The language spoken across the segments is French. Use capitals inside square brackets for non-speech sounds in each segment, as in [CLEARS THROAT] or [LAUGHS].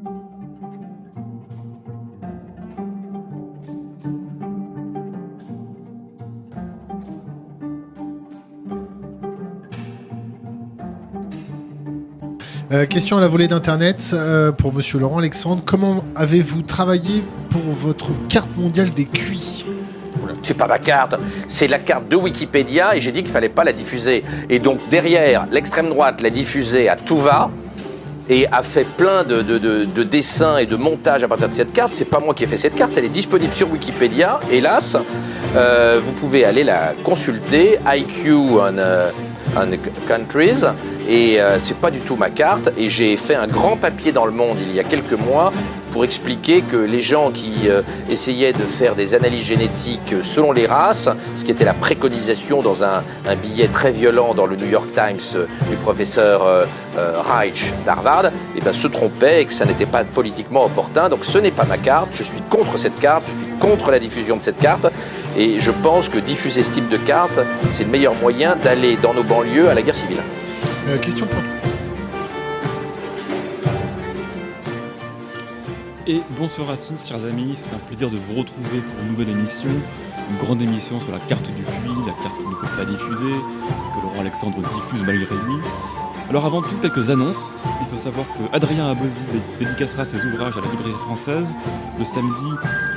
Euh, question à la volée d'Internet euh, pour Monsieur Laurent Alexandre. Comment avez-vous travaillé pour votre carte mondiale des QI c'est pas ma carte, c'est la carte de Wikipédia et j'ai dit qu'il fallait pas la diffuser. Et donc derrière, l'extrême droite l'a diffusée à tout va et a fait plein de, de, dessins et de montages à partir de cette carte. C'est pas moi qui ai fait cette carte, elle est disponible sur Wikipédia. Hélas, euh, vous pouvez aller la consulter. IQ on, on countries et euh, c'est pas du tout ma carte. Et j'ai fait un grand papier dans le Monde il y a quelques mois pour expliquer que les gens qui euh, essayaient de faire des analyses génétiques selon les races, ce qui était la préconisation dans un, billet très violent dans le New York Times euh, du professeur Reich d'Harvard, eh ben, se trompaient et que ça n'était pas politiquement opportun. Donc ce n'est pas ma carte. Je suis contre cette carte. Je suis contre la diffusion de cette carte. Et je pense que diffuser ce type de carte, c'est le meilleur moyen d'aller dans nos banlieues à la guerre civile. Euh, question pour Et bonsoir à tous, chers amis. C'est un plaisir de vous retrouver pour une nouvelle émission, une grande émission sur la carte du puits, la carte qu'il ne faut pas diffuser, que Laurent Alexandre diffuse malgré lui. Alors avant tout, quelques annonces. Il faut savoir que Adrien Abosi dédicacera ses ouvrages à la librairie française le samedi,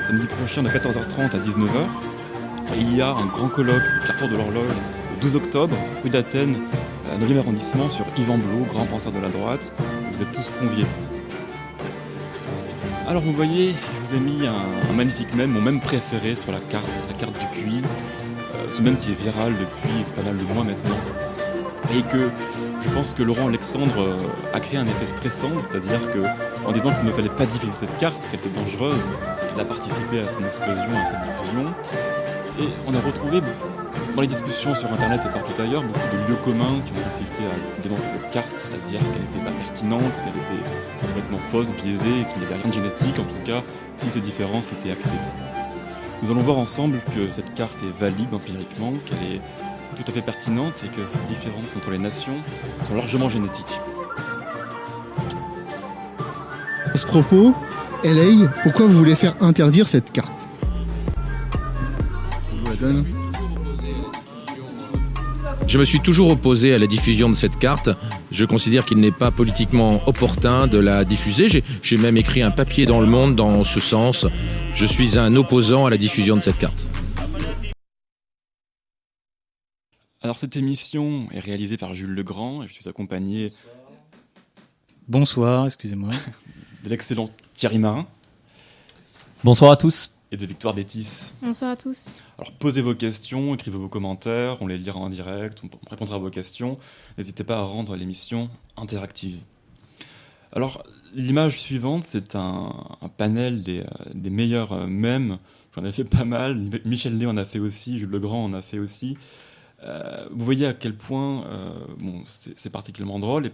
samedi prochain de 14h30 à 19h. Et il y a un grand colloque au Carrefour de l'Horloge le 12 octobre, rue d'Athènes, 9e arrondissement, sur Yvan Blot, grand penseur de la droite. Vous êtes tous conviés. Alors vous voyez, je vous ai mis un, magnifique mème, mon mème préféré sur la carte, la carte du puits. Euh, ce mème qui est viral depuis pas mal de mois maintenant. Et que je pense que Laurent Alexandre euh, a créé un effet stressant, c'est-à-dire que en disant qu'il ne fallait pas diffuser cette carte, qu'elle était dangereuse, il a participé à son explosion, à sa diffusion. Et on a retrouvé dans les discussions sur Internet et partout ailleurs, beaucoup de lieux communs qui ont consisté à dénoncer cette carte, à dire qu'elle n'était pas pertinente, qu'elle était complètement fausse, biaisée, qu'il n'y avait rien de génétique, en tout cas, si ces différences étaient actées. Nous allons voir ensemble que cette carte est valide empiriquement, qu'elle est tout à fait pertinente et que ces différences entre les nations sont largement génétiques. À ce propos, LA, pourquoi vous voulez faire interdire cette carte? Je vous la donne. Je me suis toujours opposé à la diffusion de cette carte. Je considère qu'il n'est pas politiquement opportun de la diffuser. J'ai même écrit un papier dans Le Monde dans ce sens. Je suis un opposant à la diffusion de cette carte. Alors cette émission est réalisée par Jules Legrand et je suis accompagné... Bonsoir, excusez-moi. [LAUGHS] De l'excellent Thierry Marin. Bonsoir à tous et de Victoire Bétis. Bonsoir à tous. Alors posez vos questions, écrivez vos commentaires, on les lira en direct, on répondra à vos questions. N'hésitez pas à rendre l'émission interactive. Alors l'image suivante, c'est un, panel des, euh, meilleurs euh, mèmes. J'en ai fait pas mal. Michel Lé en a fait aussi, Jules Legrand en a fait aussi. Euh, vous voyez à quel point bon, c'est particulièrement drôle et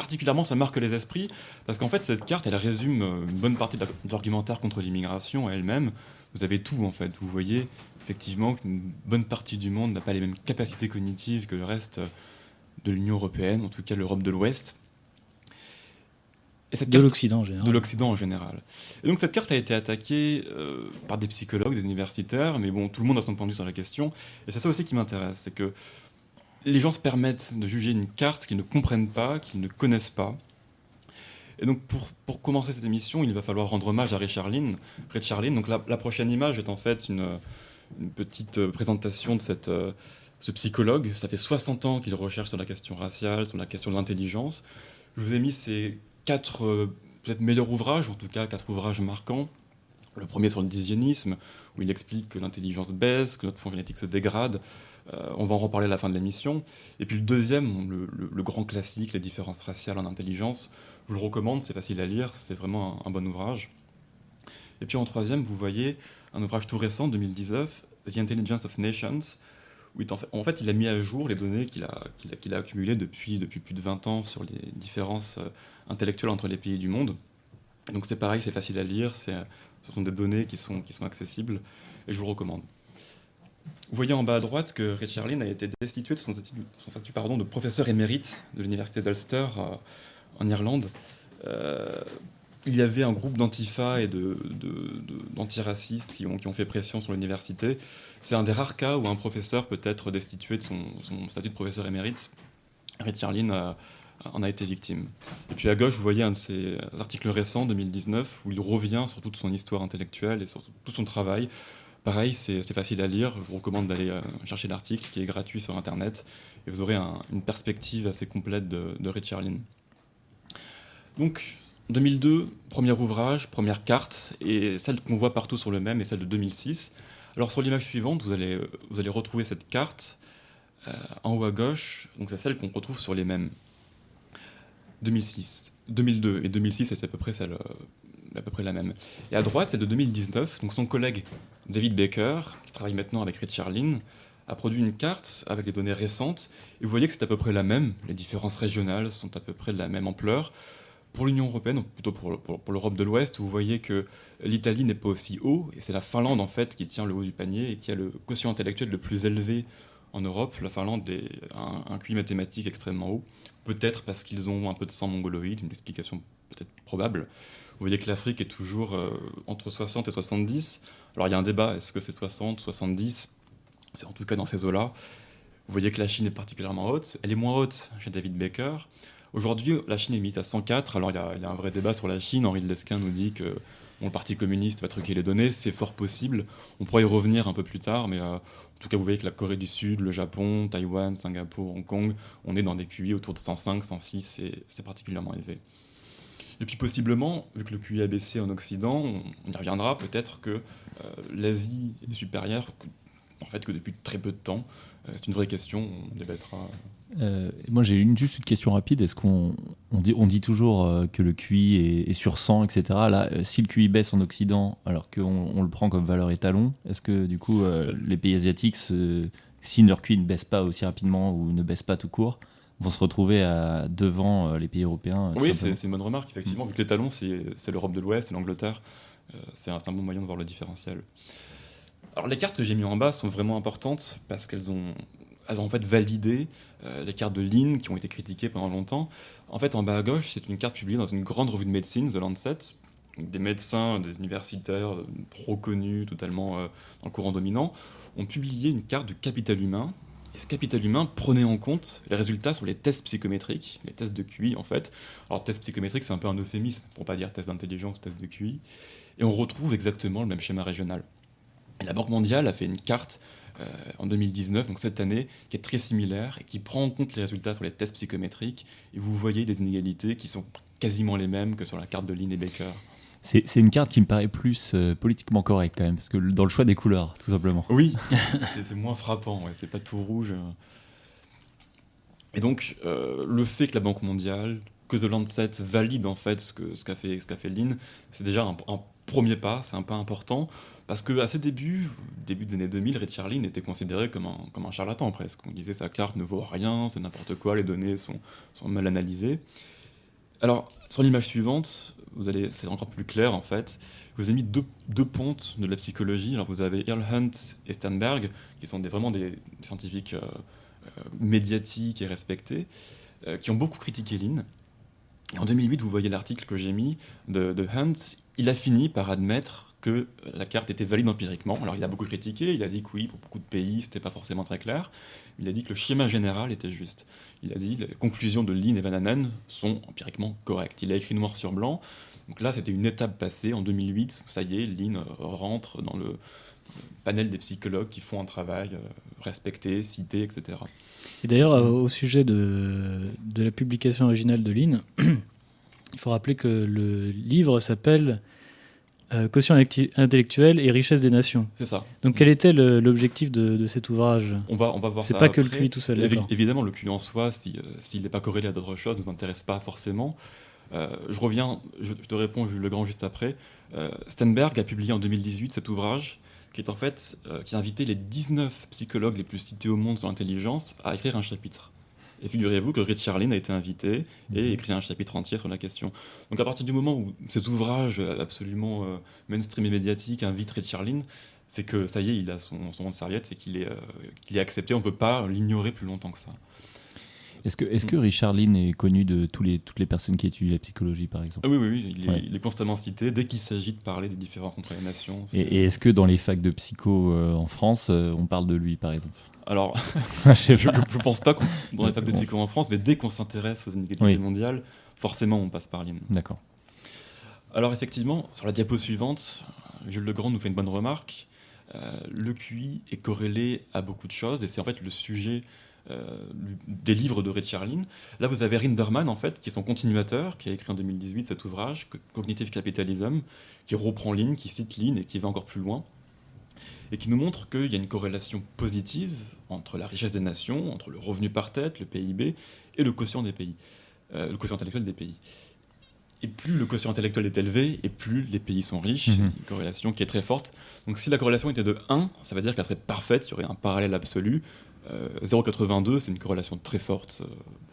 particulièrement, ça marque les esprits, parce qu'en fait, cette carte, elle résume euh, une bonne partie de l'argumentaire contre l'immigration elle-même. Vous avez tout, en fait. Vous voyez effectivement qu'une bonne partie du monde n'a pas les mêmes capacités cognitives que le reste de l'Union européenne, en tout cas l'Europe de l'Ouest. Et cette de l'Occident en général. De l'Occident en général. Et donc cette carte a été attaquée euh, par des psychologues, des universitaires, mais bon, tout le monde a son point de vue sur la question. Et c'est ça aussi qui m'intéresse, c'est que les gens se permettent de juger une carte qu'ils ne comprennent pas, qu'ils ne connaissent pas. Et donc pour, pour, commencer cette émission, il va falloir rendre hommage à Richard Lynn. Richard Lynn, donc la, prochaine image est en fait une, petite euh, présentation de cette, euh, ce psychologue. Ça fait 60 ans qu'il recherche sur la question raciale, sur la question de l'intelligence. Je vous ai mis ces quatre euh, peut-être meilleurs ouvrages, en tout cas quatre ouvrages marquants. Le premier sur le dysgénisme, où il explique que l'intelligence baisse, que notre fond génétique se dégrade. Euh, on va en reparler à la fin de l'émission. Et puis le deuxième, le, grand classique, les différences raciales en intelligence, je vous le recommande, c'est facile à lire, c'est vraiment un, bon ouvrage. Et puis en troisième, vous voyez un ouvrage tout récent, 2019, The Intelligence of Nations, où en, fait, il a mis à jour les données qu'il a, accumulées depuis, depuis plus de 20 ans sur les différences euh, intellectuelles entre les pays du monde. Donc c'est pareil, c'est facile à lire, ce sont des données qui sont, qui sont accessibles, et je vous le recommande. Vous voyez en bas à droite que Richard Lynn a été destitué de son statut, pardon, de professeur émérite de l'université d'Ulster euh, en Irlande. il y avait un groupe d'antifa et d'antiracistes qui, ont, qui ont fait pression sur l'université. C'est un des rares cas où un professeur peut être destitué de son, statut de professeur émérite. Richard Lynn en a été victime. Et puis à gauche, vous voyez un de ses articles récents, 2019, où il revient sur toute son histoire intellectuelle et sur tout son travail. Pareil, c'est facile à lire. Je vous recommande d'aller euh, chercher l'article qui est gratuit sur Internet et vous aurez une perspective assez complète de, Richard Lynn. Donc, 2002, premier ouvrage, première carte, et celle qu'on voit partout sur le même est celle de 2006. Alors sur l'image suivante, vous allez, vous retrouver cette carte euh, en haut à gauche, donc c'est celle qu'on retrouve sur les mêmes. 2006, 2002 et 2006, c'est à peu près euh, à peu près la même. Et à droite, c'est de 2019. Donc son collègue David Baker, qui travaille maintenant avec Richard Lynn, a produit une carte avec des données récentes. Et vous voyez que c'est à peu près la même. Les différences régionales sont à peu près de la même ampleur. Pour l'Union européenne, plutôt pour, l'Europe de l'Ouest, vous voyez que l'Italie n'est pas aussi haut, et c'est la Finlande en fait qui tient le haut du panier et qui a le quotient intellectuel le plus élevé en Europe. La Finlande a un, un QI mathématique extrêmement haut peut-être parce qu'ils ont un peu de sang mongoloïde, une explication peut-être probable. Vous voyez que l'Afrique est toujours euh, entre 60 et 70. Alors il y a un débat, est-ce que c'est 60, 70 C'est en tout cas dans ces eaux-là. Vous voyez que la Chine est particulièrement haute. Elle est moins haute chez David Baker. Aujourd'hui, la Chine est mise à 104. Alors il y, a, un vrai débat sur la Chine. Henri de Lesquin nous dit que le Parti communiste va truquer les données. C'est fort possible. On pourrait y revenir un peu plus tard, mais euh, en tout cas, vous voyez que la Corée du Sud, le Japon, Taïwan, Singapour, Hong Kong, on est dans des QI autour de 105, 106, c'est particulièrement élevé. Et puis possiblement, vu que le QI a baissé en Occident, on, y reviendra peut-être que euh, l'Asie est supérieure, en fait, que depuis très peu de temps. Euh, c'est une vraie question, on débattra. Euh, moi, j'ai juste une question rapide. Est-ce qu'on on dit, toujours que le QI est, sur 100, etc. Là, si le QI baisse en Occident, alors qu'on on le prend comme valeur étalon, est-ce que du coup, les pays asiatiques, si leur QI ne baisse pas aussi rapidement ou ne baisse pas tout court, vont se retrouver à, devant les pays européens Oui, c'est une bonne remarque, effectivement. Vu que l'étalon, c'est l'Europe de l'Ouest et l'Angleterre, c'est un, un bon moyen de voir le différentiel. Alors, les cartes que j'ai mis en bas sont vraiment importantes parce qu'elles ont elles ont en fait validé euh, les cartes de Lynn qui ont été critiquées pendant longtemps. En fait, en bas à gauche, c'est une carte publiée dans une grande revue de médecine, The Lancet. Des médecins, des universitaires pro connus, totalement euh, dans le courant dominant, ont publié une carte du capital humain. Et ce capital humain prenait en compte les résultats sur les tests psychométriques, les tests de QI en fait? Alors, test psychométrique, c'est un peu un euphémisme pour pas dire test d'intelligence, test de QI. Et on retrouve exactement le même schéma régional. La Banque mondiale a fait une carte euh, en 2019, donc cette année, qui est très similaire et qui prend en compte les résultats sur les tests psychométriques. Et vous voyez des inégalités qui sont quasiment les mêmes que sur la carte de Lynn et Baker. C'est une carte qui me paraît plus euh, politiquement correcte quand même, parce que dans le choix des couleurs, tout simplement. Oui, [LAUGHS] c'est moins frappant, c'est pas tout rouge. Et donc, euh, le fait que la Banque mondiale, que The Lancet valide en fait ce qu'a ce qu'a fait, ce fait Lynn, c'est déjà un, un, premier pas, c'est un pas important. Parce qu'à ses débuts, début des années 2000, Richard Lynn était considéré comme un, comme un charlatan presque. On disait sa carte ne vaut rien, c'est n'importe quoi, les données sont, sont mal analysées. Alors, sur l'image suivante, vous allez, c'est encore plus clair en fait. Je vous ai mis deux, pontes de la psychologie. Alors, vous avez Earl Hunt et Sternberg, qui sont des, vraiment des, scientifiques euh, euh, médiatiques et respectés, euh, qui ont beaucoup critiqué Lynn. Et en 2008, vous voyez l'article que j'ai mis de Hunt. Il a fini par admettre que la carte était valide empiriquement. Alors il a beaucoup critiqué, il a dit que oui, pour beaucoup de pays, c'était pas forcément très clair. Il a dit que le schéma général était juste. Il a dit que les conclusions de Lynn et Van Anen sont empiriquement correctes. Il a écrit noir sur blanc. Donc là, c'était une étape passée. En 2008, ça y est, Lynn rentre dans le panel des psychologues qui font un travail euh, respecté, cité, etc. Et d'ailleurs, euh, au sujet de, de la publication originale de Lynn, [CLEARS THROAT] il faut rappeler que le livre s'appelle euh, quotient intellectuel et richesse des nations. C'est ça. Donc quel était l'objectif de, cet ouvrage? On va, on va voir C'est pas que le QI tout seul. évidemment, le QI en soi, euh, s'il n'est pas corrélé à d'autres choses, ne nous intéresse pas forcément. Euh, je reviens, je, te réponds le grand juste après. Stenberg a publié en 2018 cet ouvrage qui est en fait qui a invité les 19 psychologues les plus cités au monde sur l'intelligence à écrire un chapitre. Et figurez-vous que Richard Lynn a été invité et mhm. écrit un chapitre entier sur la question. Donc à partir du moment où cet ouvrage absolument euh, mainstream et médiatique invite Richard Lynn, c'est que ça y est, il a son, son de serviette et qu'il est, euh, est accepté. On ne peut pas l'ignorer plus longtemps que ça. Est-ce que, est que Richard Lynn est connu de tous les, toutes les personnes qui étudient la psychologie, par exemple? Ah oui, oui, oui, il est, Ouais. il est constamment cité dès qu'il s'agit de parler des différences entre les nations. c'est- Et, et est-ce que dans les facs de psycho euh, en France, euh, on parle de lui, par exemple? Alors, [LAUGHS] Je pas. je pense pas qu'on les facs de psycho en France, mais dès qu'on s'intéresse aux inégalités Oui. mondiales, forcément on passe par Lynn. D'accord. Alors effectivement, sur la diapo suivante, Jules Legrand nous fait une bonne remarque. Euh, le QI est corrélé à beaucoup de choses et c'est en fait le sujet euh, des livres de Richard Lynn. Là, vous avez Rinderman, en fait, qui est son continuateur, qui a écrit en 2018 cet ouvrage, Co- Cognitive Capitalism, qui reprend Lynn, qui cite Lynn et qui va encore plus loin, et qui nous montre qu'il y a une corrélation positive entre la richesse des nations, entre le revenu par tête, le PIB, et le quotient des pays, euh, le quotient intellectuel des pays. Et plus le quotient intellectuel est élevé, et plus les pays sont riches, Mhm. C'est une corrélation qui est très forte. Donc si la corrélation était de 1, ça veut dire qu'elle serait parfaite, il y aurait un parallèle absolu. Euh, 0,82, c'est une corrélation très forte. euh, Ouais,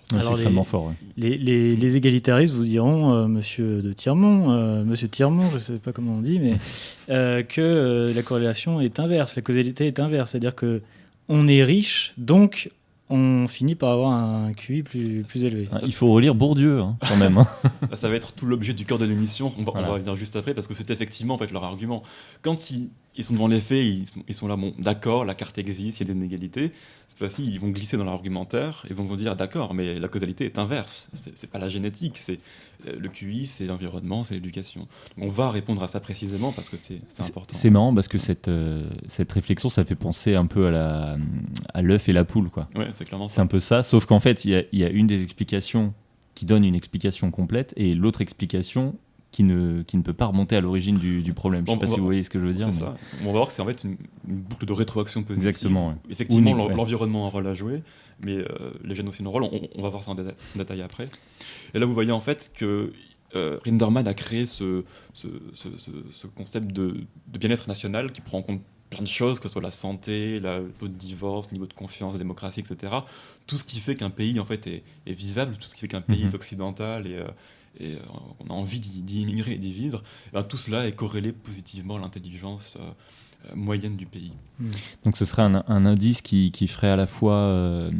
c'est Alors, les- extrêmement fort. ouais. Les, les- les égalitaristes vous diront, euh, monsieur de Tirmont, euh, monsieur Tirmont, je ne sais pas comment on dit, mais [LAUGHS] euh, que euh, la corrélation est inverse, la causalité est inverse. C'est-à-dire que on est riche, donc on finit par avoir un QI plus, plus élevé. Ah, il faut relire Bourdieu, hein, quand même. hein. [LAUGHS] Ça va être tout l'objet du cœur de l'émission. On va, on Voilà. va venir juste après parce que c'est effectivement en fait leur argument. Quand ils, ils sont devant les faits, ils, sont- ils sont là, bon, d'accord, la carte existe, il y a des inégalités. Cette fois-ci, ils vont glisser dans l'argumentaire et vont dire, d'accord, mais la causalité est inverse. C'est c'est pas la génétique, c'est euh, le QI, c'est l'environnement, c'est l'éducation. On va répondre à ça précisément parce que c'est c'est important. C'est marrant parce que cette, euh, cette réflexion, ça fait penser un peu à la à l'œuf et la poule, quoi. Ouais, c'est clairement C'est ça. un peu ça, sauf qu'en fait, il y a, il y a une des explications qui donne une explication complète et l'autre explication qui ne, qui ne peut pas remonter à l'origine du, du problème. Je Bon, sais pas si vous voyez ce que je veux dire. C'est mais- ça. On va voir que c'est en fait une, une boucle de rétroaction positive. Exactement, ouais. Effectivement, l'environnement a un rôle à jouer, mais euh, les gènes aussi ont un rôle. On, on va voir ça en, déta- en détail après. Et là, vous voyez en fait que euh, Rinderman a créé ce, ce, ce- ce- ce concept de, de bien-être national qui prend en compte plein de choses, que ce soit la santé, la, le taux de divorce, le niveau de confiance, la démocratie, etc. Tout ce qui fait qu'un pays en fait est, est vivable, tout ce qui fait qu'un pays Mhm. est occidental et, euh, et euh, on a envie d'y immigrer et d'y vivre, eh ben, tout cela est corrélé positivement à l'intelligence euh, euh, moyenne du pays. Donc ce serait un, un indice qui, qui ferait à la fois, euh,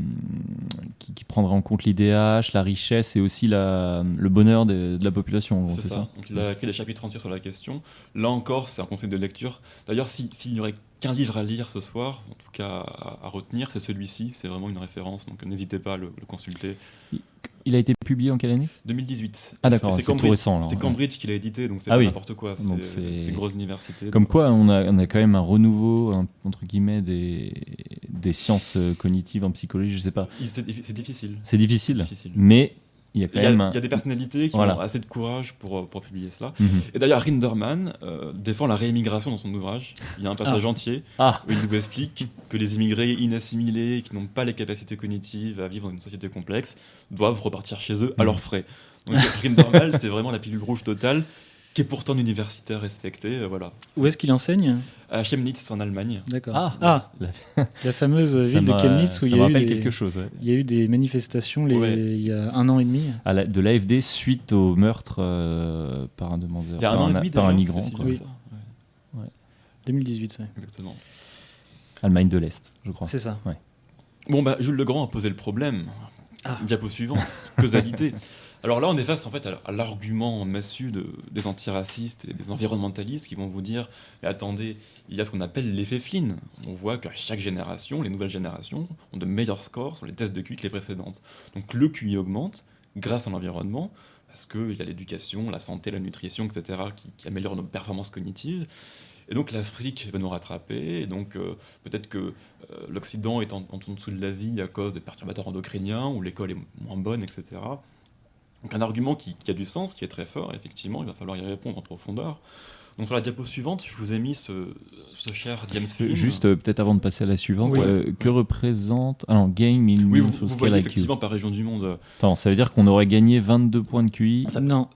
qui, qui prendrait en compte l'IDH, la richesse et aussi la, le bonheur de, de la population. C'est ça. Donc, il a écrit des chapitres entiers sur la question. Là encore, c'est un conseil de lecture. D'ailleurs, si- s'il n'y aurait qu'un livre à lire ce soir, en tout cas à, à retenir, c'est celui-ci. C'est vraiment une référence, donc n'hésitez pas à le, le consulter. Il a été publié en quelle année? 2018. Ah d'accord, c'est tout Cambridge- récent. C'est Cambridge qui l'a édité, donc c'est Ah oui. n'importe quoi. C'est grosse université. Comme donc- quoi, on a, on a quand même un renouveau, un- entre guillemets, des, des sciences euh, cognitives en psychologie, je sais pas. C'est difficile. C'est difficile, difficile. mais il y a quand Il y, a, même un... il y a des personnalités qui Voilà. ont assez de courage pour, euh, pour publier cela. Mhm. Et d'ailleurs, Rinderman euh, défend la réimmigration dans son ouvrage. Il y a un passage entier Ah, où il nous explique que les immigrés inassimilés, qui n'ont pas les capacités cognitives à vivre dans une société complexe, doivent repartir chez eux à Mhm. leurs frais. Donc Rinderman, [LAUGHS] c'est vraiment la pilule rouge totale, qui est pourtant un universitaire respecté. euh, voilà. Où est-ce qu'il enseigne? À Chemnitz, en Allemagne. D'accord. ah, Ah, la- [LAUGHS] la fameuse ça ville de Chemnitz où il y, a eu rappelle les- quelque chose. ouais. il y a eu des manifestations les- Ouais. il y a un an et demi. À la- de l'AFD suite au meurtre euh, par un demandeur, Il y a un par an et demi par un migrant. c'est si Oui. que ça. Ouais, 2018, ouais. exactement. Allemagne de l'Est, je crois. C'est ça. Bon, bah, Jules Legrand a posé le problème. Ah. Diapo suivante, [LAUGHS] causalité. Alors là, on est face en fait à, l'argument massu de- des antiracistes et des environnementalistes qui vont vous dire mais attendez, il y a ce qu'on appelle l'effet Flynn. On voit qu'à chaque génération, les nouvelles générations ont de meilleurs scores sur les tests de QI que les précédentes. Donc le QI augmente grâce à l'environnement parce qu'il y a l'éducation, la santé, la nutrition, etc., qui, qui améliorent nos performances cognitives. Et donc l'Afrique va nous rattraper, et donc euh, peut-être que euh, l'Occident est en, en dessous de l'Asie à cause des perturbateurs endocriniens, où l'école est moins bonne, etc. Donc un argument qui, qui a du sens, qui est très fort, effectivement, il va falloir y répondre en profondeur. Donc sur la diapo suivante, je vous ai mis ce, ce cher James Flynn. Juste euh, peut-être avant de passer à la suivante, Oui. euh, que représente. Ah non, gain in oui, vous, vous voyez IQ. effectivement par région du monde. Attends, ça veut dire qu'on aurait gagné 22 points de QI Non.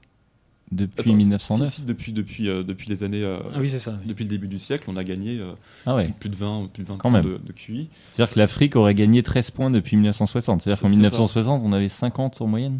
depuis Attends, 1909 si, si, depuis, depuis, euh, depuis les années... euh, Ah oui, c'est ça. oui. Depuis le début du siècle, on a gagné euh, Ah ouais. plus de 20, plus de 20 Quand points même. de, de QI. C'est-à-dire que l'Afrique aurait gagné 13 points depuis 1960. C'est-à-dire C'est- qu'en c'est 1960, on avait 50 en moyenne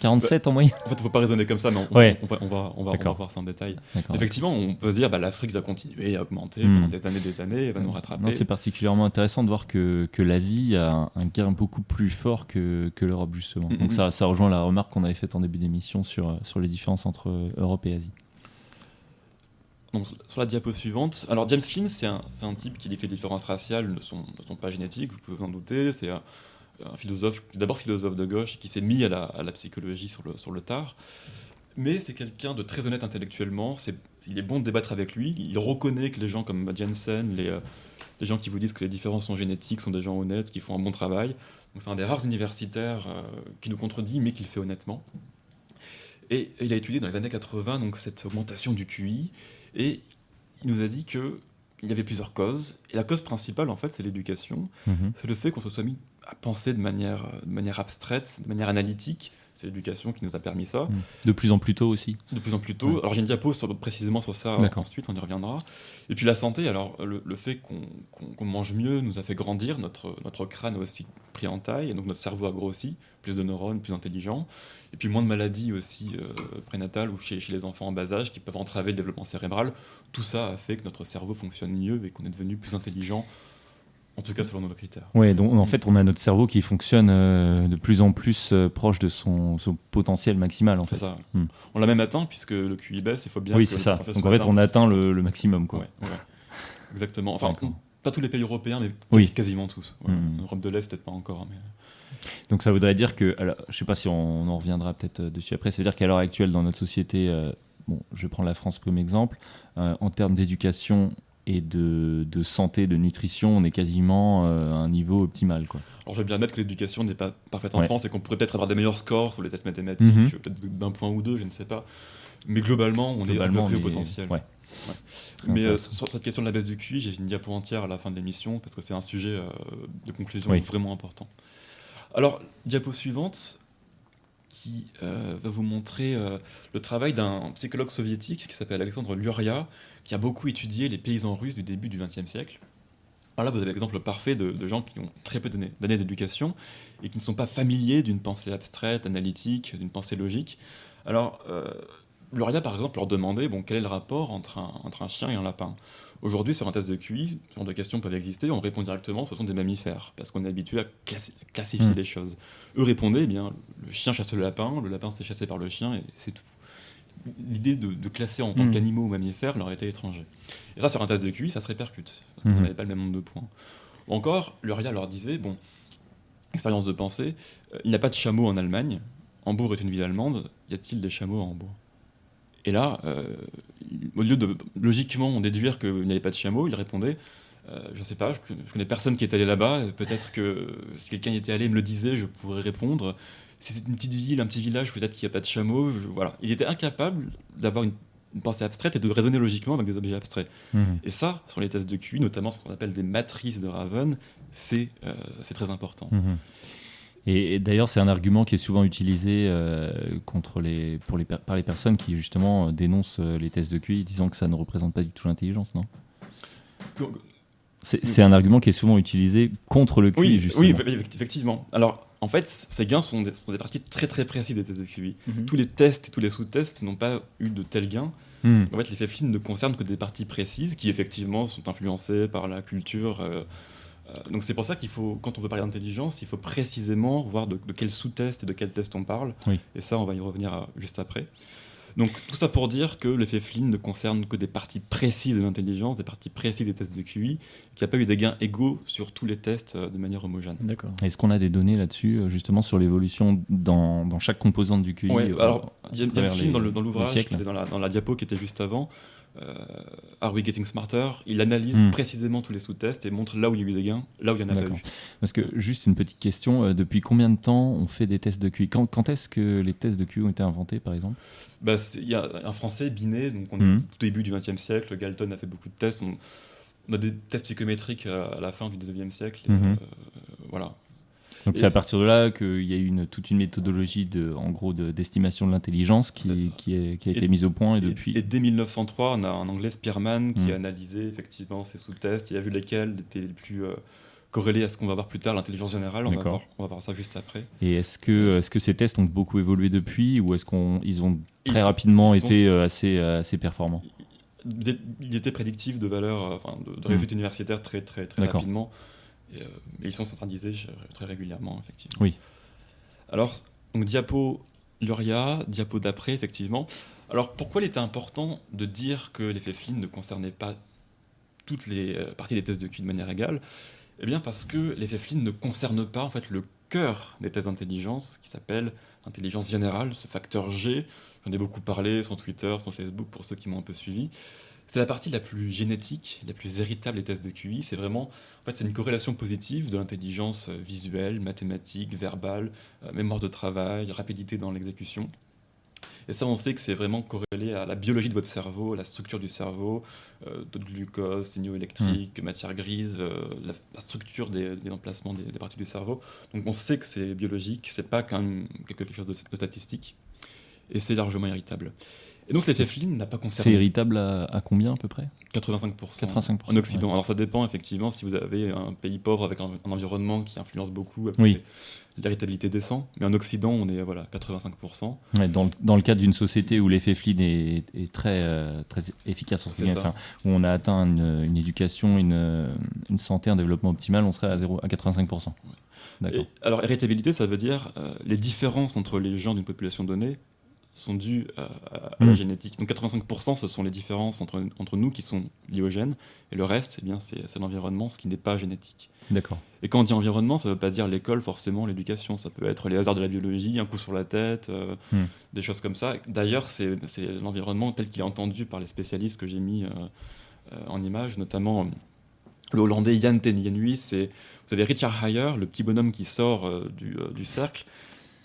47 en moyenne En fait, il ne faut pas raisonner comme ça, mais on, Ouais. on va, on, va, on, va, on va D'accord. voir ça en détail. Effectivement, on peut se dire bah, l'Afrique va continuer à augmenter Hmm. pendant des années des années, elle va nous rattraper. Non, c'est particulièrement intéressant de voir que, que l'Asie a un, un gain beaucoup plus fort que, que l'Europe, justement. Mhm. Donc ça, ça rejoint la remarque qu'on avait faite en début d'émission sur, sur les différences entre Europe et Asie. Donc, sur la diapo suivante, alors James Flynn, c'est un, type qui dit que les différences raciales ne sont, ne sont pas génétiques, vous pouvez vous en douter. C'est un, philosophe, d'abord philosophe de gauche, qui s'est mis à la, à la psychologie sur le, sur le tard. Mais c'est quelqu'un de très honnête intellectuellement. C'est, il est bon de débattre avec lui. Il reconnaît que les gens comme Jensen, les, euh, les gens qui vous disent que les différences sont génétiques, sont des gens honnêtes, qui font un bon travail. Donc c'est un des rares universitaires euh, qui nous contredit, mais qui le fait honnêtement. Et il a étudié dans les années 80 donc cette augmentation du QI, et il nous a dit que il y avait plusieurs causes. Et la cause principale, en fait, c'est l'éducation. C'est le fait qu'on se soit mis à penser de manière, de manière abstraite, de manière analytique. C'est l'éducation qui nous a permis ça. De plus en plus tôt aussi. De plus en plus tôt. Ouais. Alors j'ai une diapo sur- précisément sur ça ensuite, on y reviendra. Et puis la santé, alors le, le fait qu'on mange mieux nous a fait grandir, notre, notre crâne a aussi pris en taille, et donc notre cerveau a grossi, plus de neurones, plus intelligent. Et puis moins de maladies aussi euh, prénatales ou chez, chez les enfants en bas âge qui peuvent entraver le développement cérébral. Tout ça a fait que notre cerveau fonctionne mieux et qu'on est devenu plus intelligent, en tout cas selon nos critères. Ouais, donc en fait, on a notre cerveau qui fonctionne euh, de plus en plus euh, proche de son, son potentiel maximal. En fait. ça. Hmm. On l'a même atteint puisque le QI baisse, il faut bien Oui, c'est ça. Donc en fait, on atteint. atteint le, le maximum. Quoi. Ouais, ouais. Exactement. Enfin, pas tous les pays européens, mais Oui. quasi- quasiment tous. Ouais. Mm. En Europe de l'Est, peut-être pas encore. Mais... Donc ça voudrait dire que, alors, je sais pas si on en reviendra peut-être euh, dessus après, ça veut dire qu'à l'heure actuelle dans notre société, euh, bon, je vais prendre la France comme exemple, en termes d'éducation et de, de santé, de nutrition, on est quasiment euh, à un niveau optimal. Quoi. Alors, je veux bien admettre que l'éducation n'est pas parfaite en Ouais. France et qu'on pourrait peut-être avoir des meilleurs scores sur les tests mathématiques, Mhm. peut-être d'un point ou deux, je ne sais pas. Mais globalement, on Globalement, est on au potentiel. ouais. Mais euh, sur cette question de la baisse du QI, j'ai une diapo entière à la fin de l'émission parce que c'est un sujet euh, de conclusion Oui. vraiment important. Alors, diapo suivante qui va vous montrer le travail d'un psychologue soviétique qui s'appelle Alexandre Luria, qui a beaucoup étudié les paysans russes du début du XXe siècle. Alors là, vous avez l'exemple parfait de, de gens qui ont très peu d'années d'éducation et qui ne sont pas familiers d'une pensée abstraite, analytique, d'une pensée logique. Alors, euh, par exemple, leur demandait bon, quel est le rapport entre un, entre un chien et un lapin? Aujourd'hui, sur un test de QI, ce genre de questions peuvent exister, on répond directement, ce sont des mammifères, parce qu'on est habitué à classi- classifier Mm. les choses. Eux répondaient, eh bien, le chien chasse le lapin, le lapin se fait chasser par le chien, et c'est tout. L'idée de, de classer en tant Mm. qu'animaux ou mammifères leur était étranger. Et ça, sur un test de QI, ça se répercute. parce qu'on Mhm. n'avait pas le même nombre de points. Ou encore, Luria leur disait, bon, expérience de pensée, euh, il n'y a pas de chameau en Allemagne, Hambourg est une ville allemande, y a-t-il des chameaux à Hambourg Et là, euh, au lieu de logiquement déduire qu'il n'y avait pas de chameaux, il répondait euh, Je ne sais pas, je, je connais personne qui est allé là-bas, peut-être que si quelqu'un y était allé et me le disait, je pourrais répondre. C'est une petite ville, un petit village, peut-être qu'il n'y a pas de chameaux. je- voilà. Ils étaient incapables d'avoir une, une pensée abstraite et de raisonner logiquement avec des objets abstraits. Mhm. Et ça, sur les tests de QI, notamment ce qu'on appelle des matrices de Raven, c'est euh, très important. Mhm. Et, et d'ailleurs, c'est un argument qui est souvent utilisé euh, contre les, pour les, par les personnes qui justement euh, dénoncent les tests de QI, disant que ça ne représente pas du tout l'intelligence, non? C'est un argument qui est souvent utilisé contre le QI, Oui, justement. oui, effect- effectivement. Alors, en fait, ces gains sont des, sont des parties très très précises des tests de QI. Mhm. Tous les tests et tous les sous-tests n'ont pas eu de tels gains. Mhm. En fait, l'effet Flynn ne concerne que des parties précises qui, effectivement, sont influencées par la culture. euh, euh, donc, c'est pour ça qu'il faut, quand on veut parler d'intelligence, il faut précisément voir de, de quel sous-test et de quel test on parle. Oui. Et ça, on va y revenir à- juste après. Donc, tout ça pour dire que l'effet Flynn ne concerne que des parties précises de l'intelligence, des parties précises des tests de QI, qu'il n'y a pas eu des gains égaux sur tous les tests euh, de manière homogène. D'accord. Est-ce qu'on a des données là-dessus, euh, justement, sur l'évolution dans, dans chaque composante du QI Ouais, euh, alors, travers Flynn, les- dans l'ouvrage, dans la, dans la diapo qui était juste avant, Are We Getting Smarter? Il analyse Hmm. précisément tous les sous-tests et montre là où il y a eu des gains, là où il n'y en a pas eu. Parce que, juste une petite question, euh, depuis combien de temps on fait des tests de QI Quand, quand est-ce que les tests de QI ont été inventés, par exemple? Bah, Il y a un Français, Binet, donc on est Mhm. au début du XXe siècle, Galton a fait beaucoup de tests, on, on a des tests psychométriques à, à la fin du XIXe siècle. et, euh, voilà. Donc c'est à partir de là qu'il y a eu une, toute une méthodologie de, en gros, de- d'estimation de, l'intelligence qui, ça. qui, est- qui a été Et- mise au point et, Et, depuis. et dès 1903, on a un anglais Spearman qui Mhm. a analysé effectivement ces sous-tests, il a vu lesquels étaient les plus euh, corrélé à ce qu'on va voir plus tard, l'intelligence générale. On va, D'accord. voir, on va voir ça juste après. Et est-ce que, que ces tests ont beaucoup évolué depuis ou est-ce qu'ils ont très rapidement sont- été euh, assez, euh, assez performants? Il était prédictif de valeur, euh, enfin de, de réussite universitaire très très très rapidement. Et, euh, mais ils sont centralisés euh, très régulièrement, effectivement. Oui. Alors, donc diapo Luria, diapo d'après, effectivement. Alors, pourquoi il était important de dire que l'effet Flynn ne concernait pas toutes les euh, parties des tests de QI de manière égale? Eh bien, parce que l'effet Flynn ne concerne pas en fait le cœur des tests d'intelligence, qui s'appelle intelligence générale, ce facteur G. J'en ai beaucoup parlé sur Twitter, sur Facebook, pour ceux qui m'ont un peu suivi. C'est la partie la plus génétique, la plus héritable des tests de QI. C'est vraiment, en fait, c'est une corrélation positive de l'intelligence euh, visuelle, mathématique, verbale, euh, mémoire de travail, rapidité dans l'exécution. Et ça, on sait que c'est vraiment corrélé à la biologie de votre cerveau, à la structure du cerveau, euh, taux de glucose, signaux électriques, matière grise, euh, la, la structure des, des emplacements des, des parties du cerveau. Donc on sait que c'est biologique, c'est pas quand même quelque chose de, de statistique, et c'est largement héritable. Et donc l'effet Flynn n'a pas C'est concerné héritable à, à combien à peu près? 85%, 85%, en Occident. ouais. Alors ça dépend effectivement si vous avez un pays pauvre avec un, un environnement qui influence beaucoup, Oui. l'héritabilité descend, mais en Occident on est voilà 85%. Ouais, dans, le, dans le cadre d'une société où l'effet Flynn est, est très, euh, très efficace, C'est ça. enfin, où on a atteint une, une éducation, une, une santé, un développement optimal, on serait à, 0, à 85%. D'accord. Et, alors, héritabilité, ça veut dire euh, les différences entre les gens d'une population donnée sont dues euh, à, la Mm. génétique. Donc 85%, ce sont les différences entre, entre nous qui sont liées au gène, et le reste, eh bien, c'est l'environnement, ce qui n'est pas génétique. D'accord. Et quand on dit environnement, ça ne veut pas dire l'école, forcément, l'éducation. Ça peut être les hasards de la biologie, un coup sur la tête, euh, Hmm. des choses comme ça. D'ailleurs, c'est c'est l'environnement tel qu'il est entendu par les spécialistes que j'ai mis euh, euh, en image, notamment le Hollandais Jan ten c'est Vous avez Richard Heyer, le petit bonhomme qui sort du, du cercle,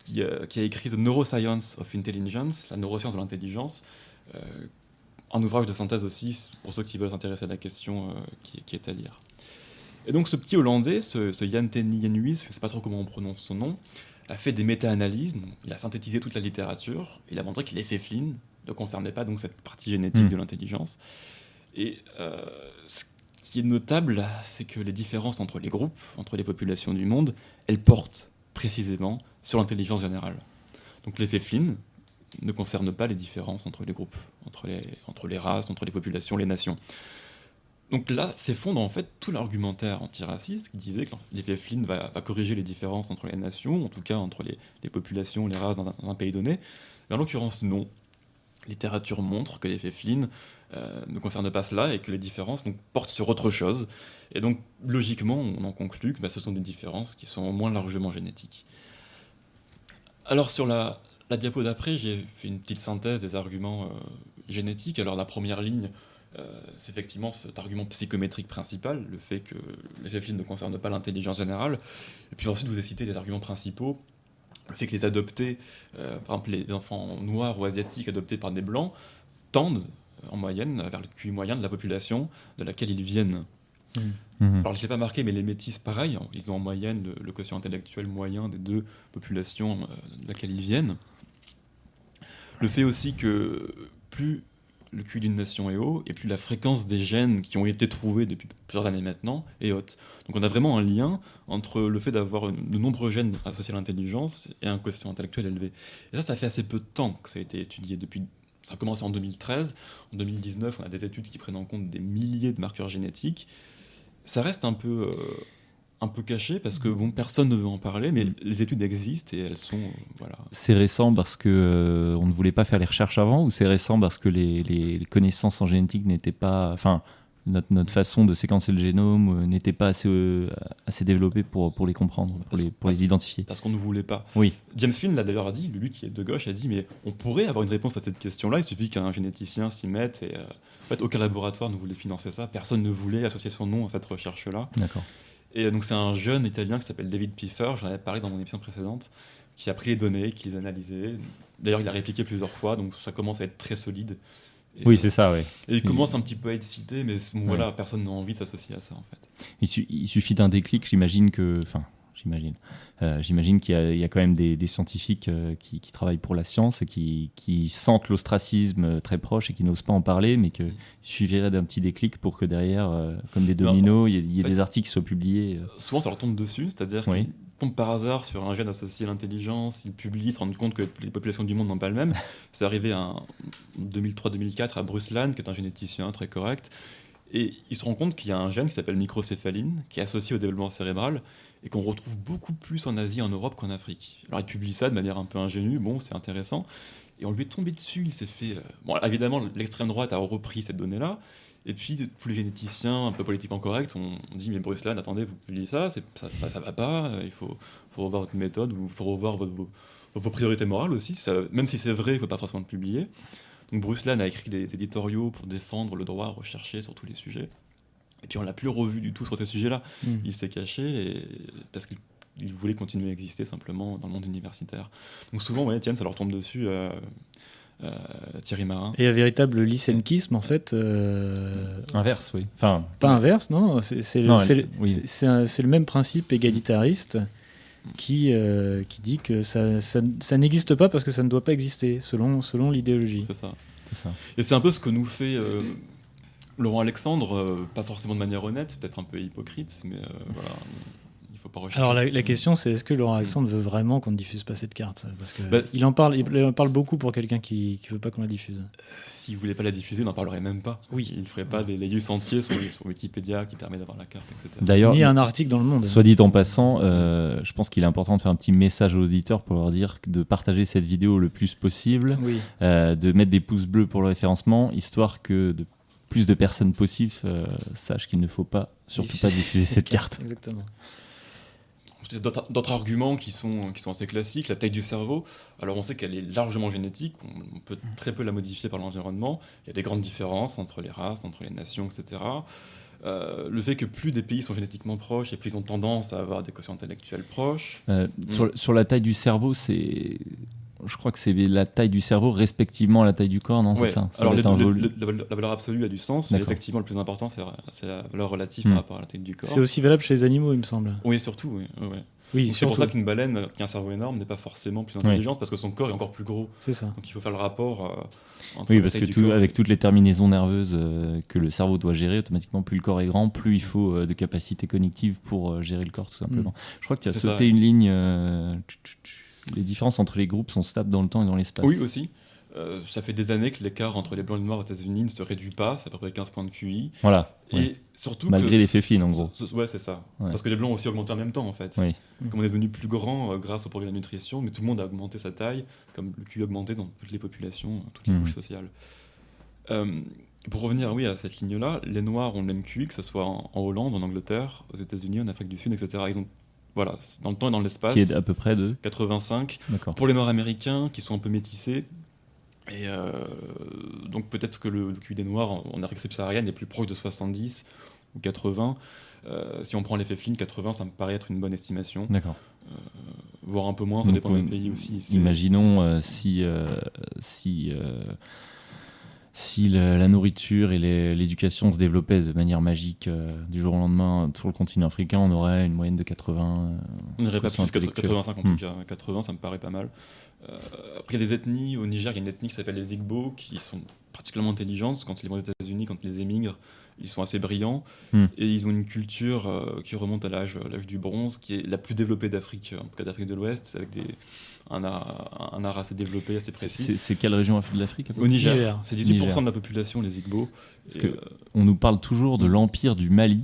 qui, euh, qui a écrit The Neuroscience of Intelligence, la neuroscience de l'intelligence. euh, un ouvrage de synthèse aussi, pour ceux qui veulent s'intéresser à la question euh, qui, qui est à lire. Et donc ce petit Hollandais, ce, ce Jan ten je ne sais pas trop comment on prononce son nom, a fait des méta-analyses, il a synthétisé toute la littérature, il a montré que l'effet Flynn ne concernait pas donc cette partie génétique Mm. de l'intelligence. Et euh, ce qui est notable, c'est que les différences entre les groupes, entre les populations du monde, elles portent précisément sur l'intelligence générale. Donc l'effet Flynn ne concerne pas les différences entre les groupes, entre les, entre les races, entre les populations, les nations. Donc là s'effondre en fait tout l'argumentaire antiraciste qui disait que l'effet Flynn va, corriger les différences entre les nations, en tout cas entre les, populations, les races dans un, pays donné. En l'occurrence, non. Littérature montre que l'effet Flynn euh, ne concerne pas cela et que les différences portent sur autre chose. Et donc, logiquement, on en conclut que bah, ce sont des différences qui sont moins largement génétiques. Alors, sur la, diapo d'après, j'ai fait une petite synthèse des arguments euh, génétiques. Alors, la première ligne, euh, c'est effectivement cet argument psychométrique principal, le fait que l'effet Flynn ne concerne pas l'intelligence générale. Et puis ensuite, vous avez cité les arguments principaux, le fait que les adoptés, euh, par exemple les enfants noirs ou asiatiques adoptés par des blancs, tendent euh, en moyenne vers le QI moyen de la population de laquelle ils viennent. Mhm. Alors je ne l'ai pas marqué, mais les métis, pareil, ils ont en moyenne le, le quotient intellectuel moyen des deux populations euh, de laquelle ils viennent. Le fait aussi que plus le QI d'une nation est haut, et plus la fréquence des gènes qui ont été trouvés depuis plusieurs années maintenant est haute. Donc on a vraiment un lien entre le fait d'avoir de nombreux gènes associés à l'intelligence et un quotient intellectuel élevé. Et ça, ça fait assez peu de temps que ça a été étudié depuis. Ça a commencé en 2013. En 2019, on a des études qui prennent en compte des milliers de marqueurs génétiques. Ça reste un peu, euh, un peu caché parce que bon, personne ne veut en parler, mais les études existent et elles sont euh, voilà. C'est récent parce que euh, on ne voulait pas faire les recherches avant ou c'est récent parce que les, les- connaissances en génétique n'étaient pas, enfin notre, notre façon de séquencer le génome euh, n'était pas assez, assez développée pour, pour les comprendre, pour Parce- les, pour parce- les identifier. parce qu'on ne voulait pas. Oui. James Flynn l'a d'ailleurs dit, lui qui est de gauche, a dit mais on pourrait avoir une réponse à cette question-là, il suffit qu'un généticien s'y mette et en fait aucun laboratoire ne voulait financer ça, personne ne voulait associer son nom à cette recherche-là. D'accord. Et donc c'est un jeune italien qui s'appelle David Piffer, j'en avais parlé dans mon émission précédente, qui a pris les données, qui les a analysées. D'ailleurs il a répliqué plusieurs fois, donc ça commence à être très solide. Et, Oui, euh, c'est ça, oui. et il commence un petit peu à être cité, mais bon, Ouais. voilà, personne n'a envie de s'associer à ça en fait. Il, su- il suffit d'un déclic, j'imagine que, enfin, j'imagine. Euh, j'imagine qu'il y, a- il y a quand même des, des scientifiques euh, qui, qui travaillent pour la science et qui, qui sentent l'ostracisme euh, très proche et qui n'osent pas en parler, mais qu'il suffirait d'un petit déclic pour que derrière, comme des dominos, il y ait, il y ait en fait, des articles qui soient publiés. Souvent, ça leur tombe dessus, c'est-à-dire Oui. qu'ils tombent par hasard sur un gène associé à l'intelligence, ils publient, ils se rendent compte que les populations du monde n'ont pas le même. [LAUGHS] C'est arrivé en 2003-2004 à Bruce qui est un généticien très correct, et ils se rendent compte qu'il y a un gène qui s'appelle microcéphaline, qui est associé au développement cérébral, et qu'on retrouve beaucoup plus en Asie en Europe qu'en Afrique. Alors il publie ça de manière un peu ingénue, bon, c'est intéressant, et on lui est tombé dessus, il s'est fait... euh, Bon, évidemment, l'extrême droite a repris cette donnée-là, et puis, tous les généticiens un peu politiquement corrects ont dit Mais Bruce Land, attendez, vous publiez ça, ça, ça, va pas, euh, il faut, revoir votre méthode, ou faut revoir vos, priorités morales aussi. Même si c'est vrai, il ne faut pas forcément le publier. Donc, Bruce Land a écrit des, des éditoriaux pour défendre le droit à rechercher sur tous les sujets. Et puis, on l'a plus revu du tout sur ces sujets-là. Mm. Il s'est caché et- parce qu'il il voulait continuer à exister simplement dans le monde universitaire. Donc, souvent, ouais, tiens, ça leur tombe dessus. euh, euh, Thierry Marin. Et un véritable lysenkisme, en fait. euh, Inverse, oui. Enfin, Pas inverse, non, c'est c'est le, le- oui. même principe égalitariste qui, euh, qui dit que ça, ça, ça n'existe pas parce que ça ne doit pas exister, selon, selon l'idéologie. C'est ça. c'est ça. Et c'est un peu ce que nous fait euh, Laurent Alexandre, euh, pas forcément de manière honnête, peut-être un peu hypocrite, mais euh, voilà, il faut pas rechercher. Alors la, la question c'est est-ce que Laurent Alexandre veut vraiment qu'on ne diffuse pas cette carte Parce que Bah- il en parle, il en parle beaucoup pour quelqu'un qui ne veut pas qu'on la diffuse. S'il voulait pas la diffuser, il n'en parlerait même pas. Oui. Il ne ferait pas des layus entiers sur, sur Wikipédia qui permet d'avoir la carte, etc. D'ailleurs, Ni un article dans le Monde. Soit dit en passant, euh, je pense qu'il est important de faire un petit message aux auditeurs pour leur dire de partager cette vidéo le plus possible, Oui. euh, de mettre des pouces bleus pour le référencement, histoire que de plus de personnes possibles euh, sachent qu'il ne faut pas, surtout pas diffuser cette carte. Exactement. D'autres d'autres arguments qui sont, qui sont assez classiques, la taille du cerveau. Alors on sait qu'elle est largement génétique, on, peut très peu la modifier par l'environnement. Il y a des grandes différences entre les races, entre les nations, etc. Euh, le fait que plus des pays sont génétiquement proches et plus ils ont tendance à avoir des quotients intellectuels proches. Euh, Mm. sur, sur la taille du cerveau, c'est. Je crois que c'est la taille du cerveau respectivement à la taille du corps, non Ouais. C'est ça, ça Alors les- les- la, la valeur absolue a du sens, mais effectivement le plus important c'est la valeur relative Hmm. par rapport à la taille du corps. C'est aussi valable chez les animaux, il me semble. Oui, surtout, oui. ouais, C'est pour ça qu'une baleine euh, qui a un cerveau énorme n'est pas forcément plus intelligente parce que son corps est encore plus gros. C'est ça. Donc il faut faire le rapport euh, entre Oui, la parce que taille du tout- corps avec et- toutes les terminaisons nerveuses euh, que le cerveau doit gérer, automatiquement, plus le corps est grand, plus il faut euh, de capacités cognitives pour euh, gérer le corps, tout simplement. Je crois que tu as sauté ça. une ligne. euh, tu- tu- tu- les différences entre les groupes sont stables dans le temps et dans l'espace. Oui, aussi. Euh, ça fait des années que l'écart entre les blancs et les noirs aux États-unis ne se réduit pas, c'est à peu près 15 points de QI. Voilà. Et surtout Malgré l'effet Flynn, en gros. Ouais, c'est ça. Ouais. Parce que les blancs ont aussi augmenté en même temps, en fait. Oui. Comme on est devenu plus grand euh, grâce au progrès de la nutrition, mais tout le monde a augmenté sa taille, comme le QI a augmenté dans toutes les populations, toutes les Mhm. couches sociales. Euh, pour revenir, oui, à cette ligne-là, les Noirs ont le même QI, que ce soit en, en Hollande, en Angleterre, aux États-Unis, en Afrique du Sud, etc. Ils ont, voilà, dans le temps et dans l'espace, Qui est à peu près de. 85. D'accord. Pour les Noirs américains, qui sont un peu métissés, et euh, donc peut-être que le, le QI des Noirs en, Afrique subsaharienne est plus proche de 70 ou 80. Euh, si on prend l'effet Flynn, 80, ça me paraît être une bonne estimation, D'accord. voire un peu moins, ça Donc, dépend im- pays aussi. Imaginons euh, si, euh, si, euh, si le- la nourriture et l'éducation se développaient de manière magique euh, du jour au lendemain sur le continent africain, on aurait une moyenne de 80. euh, On n'irait pas plus que intellectuel. 85 en tout cas. 80, ça me paraît pas mal. Euh, après, il y a des ethnies. Au Niger, il y a une ethnie qui s'appelle les Igbo, qui sont particulièrement intelligentes. Quand ils vont aux États-Unis, quand ils émigrent, ils sont assez brillants. Hmm. Et ils ont une culture euh, qui remonte à l'âge l'âge du bronze, qui est la plus développée d'Afrique, en tout cas d'Afrique de l'Ouest, avec des, un, art, un art assez développé, assez C'est- précis. C'est quelle région de l'Afrique Au Niger, Niger. c'est 18% Niger. de la population, les Igbo. Parce Et, que- euh, On nous parle toujours de l'empire du Mali.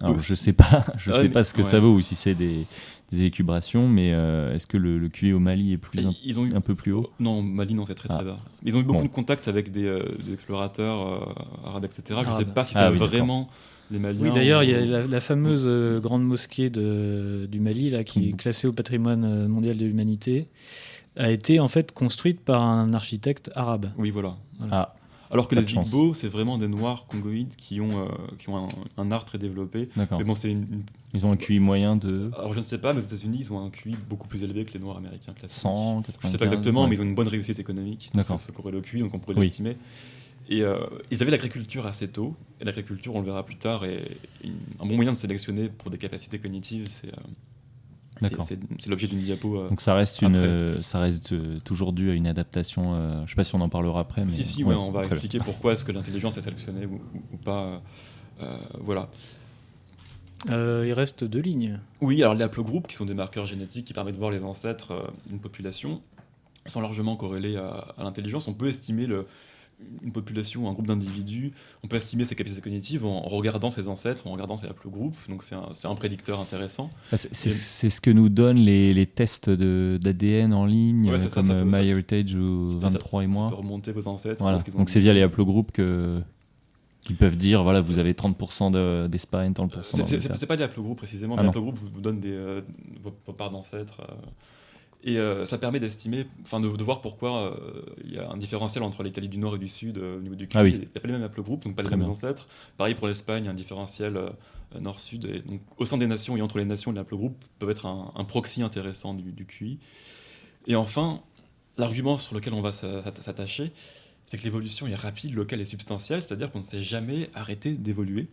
Alors, Oui, je sais pas, [LAUGHS] je Ah, sais mais- pas ce que ça vaut ou si c'est des, des élucubrations, mais euh, est-ce que le, le QI au Mali est plus un, ils ont eu un peu plus haut? Non, Mali, non, c'est très très Ah. bas. Mais Ils ont eu beaucoup Bon. de contacts avec des, euh, des explorateurs euh, arabes, etc. Je ne sais pas si c'est Ah oui, d'accord. vraiment les Maliens. Oui, d'ailleurs, il y a ou- la, la fameuse euh, grande mosquée de, du Mali, là, qui est Mhm. classée au patrimoine euh, mondial de l'humanité, a été en fait construite par un architecte arabe. Oui, voilà. Ah, Alors que Pas les. Igbo, c'est vraiment des Noirs congoïdes qui ont, euh, qui ont un, un art très développé. d'accord. Mais bon, c'est une, une- Ils ont un QI moyen de Alors je ne sais pas, mais aux États-Unis, ils ont un QI beaucoup plus élevé que les Noirs américains classiques. 100, Je 95. ne sais pas exactement, ouais. mais ils ont une bonne réussite économique. D'accord. Ça se corrèle au QI, donc on pourrait Oui. l'estimer. Et euh, ils avaient l'agriculture assez tôt. Et l'agriculture, on le verra plus tard, est un bon moyen de sélectionner pour des capacités cognitives. C'est euh, C'est- D'accord. C'est c'est l'objet d'une diapo. euh, Donc ça reste, une, Après. euh, ça reste euh, toujours dû à une adaptation. euh, je sais pas si on en parlera après. Mais Si, si, ouais, ouais, on va bien. expliquer pourquoi est-ce que l'intelligence est sélectionnée ou, ou- ou pas. euh, voilà. Euh, il reste deux lignes. Oui, alors les haplogroupes, qui sont des marqueurs génétiques qui permettent de voir les ancêtres euh, d'une population, sont largement corrélés à, à l'intelligence. On peut estimer le- une population un groupe d'individus, on peut estimer ses capacités cognitives en regardant ses ancêtres, en regardant ses haplogroupes. Donc c'est un, prédicteur intéressant. Ah, c'est- Et- ce que nous donnent les, les tests d'ADN en ligne, Ouais, ça, comme ça euh, ça- MyHeritage ou ça- 23 et Ça moi. peut remonter vos ancêtres. Voilà. ont Donc c'est via les haplogroupes que qui peuvent dire voilà vous avez 30% de- d'Espagne, 30% C'est- C'est pas des haplogroupes précisément, Ah mais non. haplogroupes vous, vous donnent des, euh, vos, vos parts d'ancêtres. euh, et euh, ça permet d'estimer, enfin de, de voir pourquoi euh, il y a un différentiel entre l'Italie du Nord et du Sud euh, au niveau du QI. Ah oui. Il n'y a pas les mêmes haplogroupes, donc pas les Très mêmes bien. ancêtres. Pareil pour l'Espagne, un différentiel Nord-Sud. Et donc au sein des nations et entre les nations, les haplogroupes peuvent être un, un proxy intéressant du, du QI. Et enfin, l'argument sur lequel on va s'a- s'atta- s'attacher, c'est que l'évolution est rapide, locale et substantielle, c'est-à-dire qu'on ne s'est jamais arrêté d'évoluer.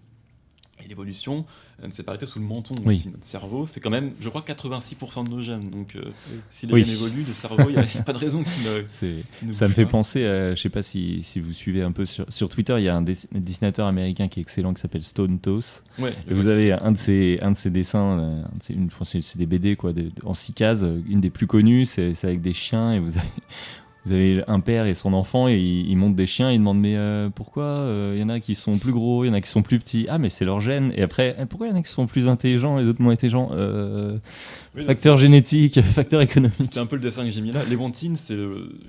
Et l'évolution euh, ne s'est pas arrêtée sous le menton Oui. aussi. Notre cerveau, c'est quand même, je crois, 86% de nos gènes. Donc, euh, si les Oui. gènes évoluent, le cerveau, il n'y a, pas de raison qu'il ne, ne Ça me fait pas. penser, à, je sais pas si, si vous suivez un peu sur, sur Twitter, il y a un dess- dessinateur américain qui est excellent qui s'appelle Stone Toss. Ouais, Et vous avez un de ses, un de ses dessins, euh, un de ses- une, enfin, c'est des BD quoi, de- de- en six cases. Une des plus connues, c'est c'est avec des chiens et vous avez, vous avez un père et son enfant et ils, ils montent des chiens. Ils demandent mais euh, pourquoi euh, il y en a qui sont plus gros, il y en a qui sont plus petits? Ah mais c'est leur gène. Et après eh, pourquoi il y en a qui sont plus intelligents et d'autres moins intelligents? Euh, oui, Facteur génétique, [LAUGHS] facteur économique. C'est un peu le dessin que j'ai mis là. Léontine, c'est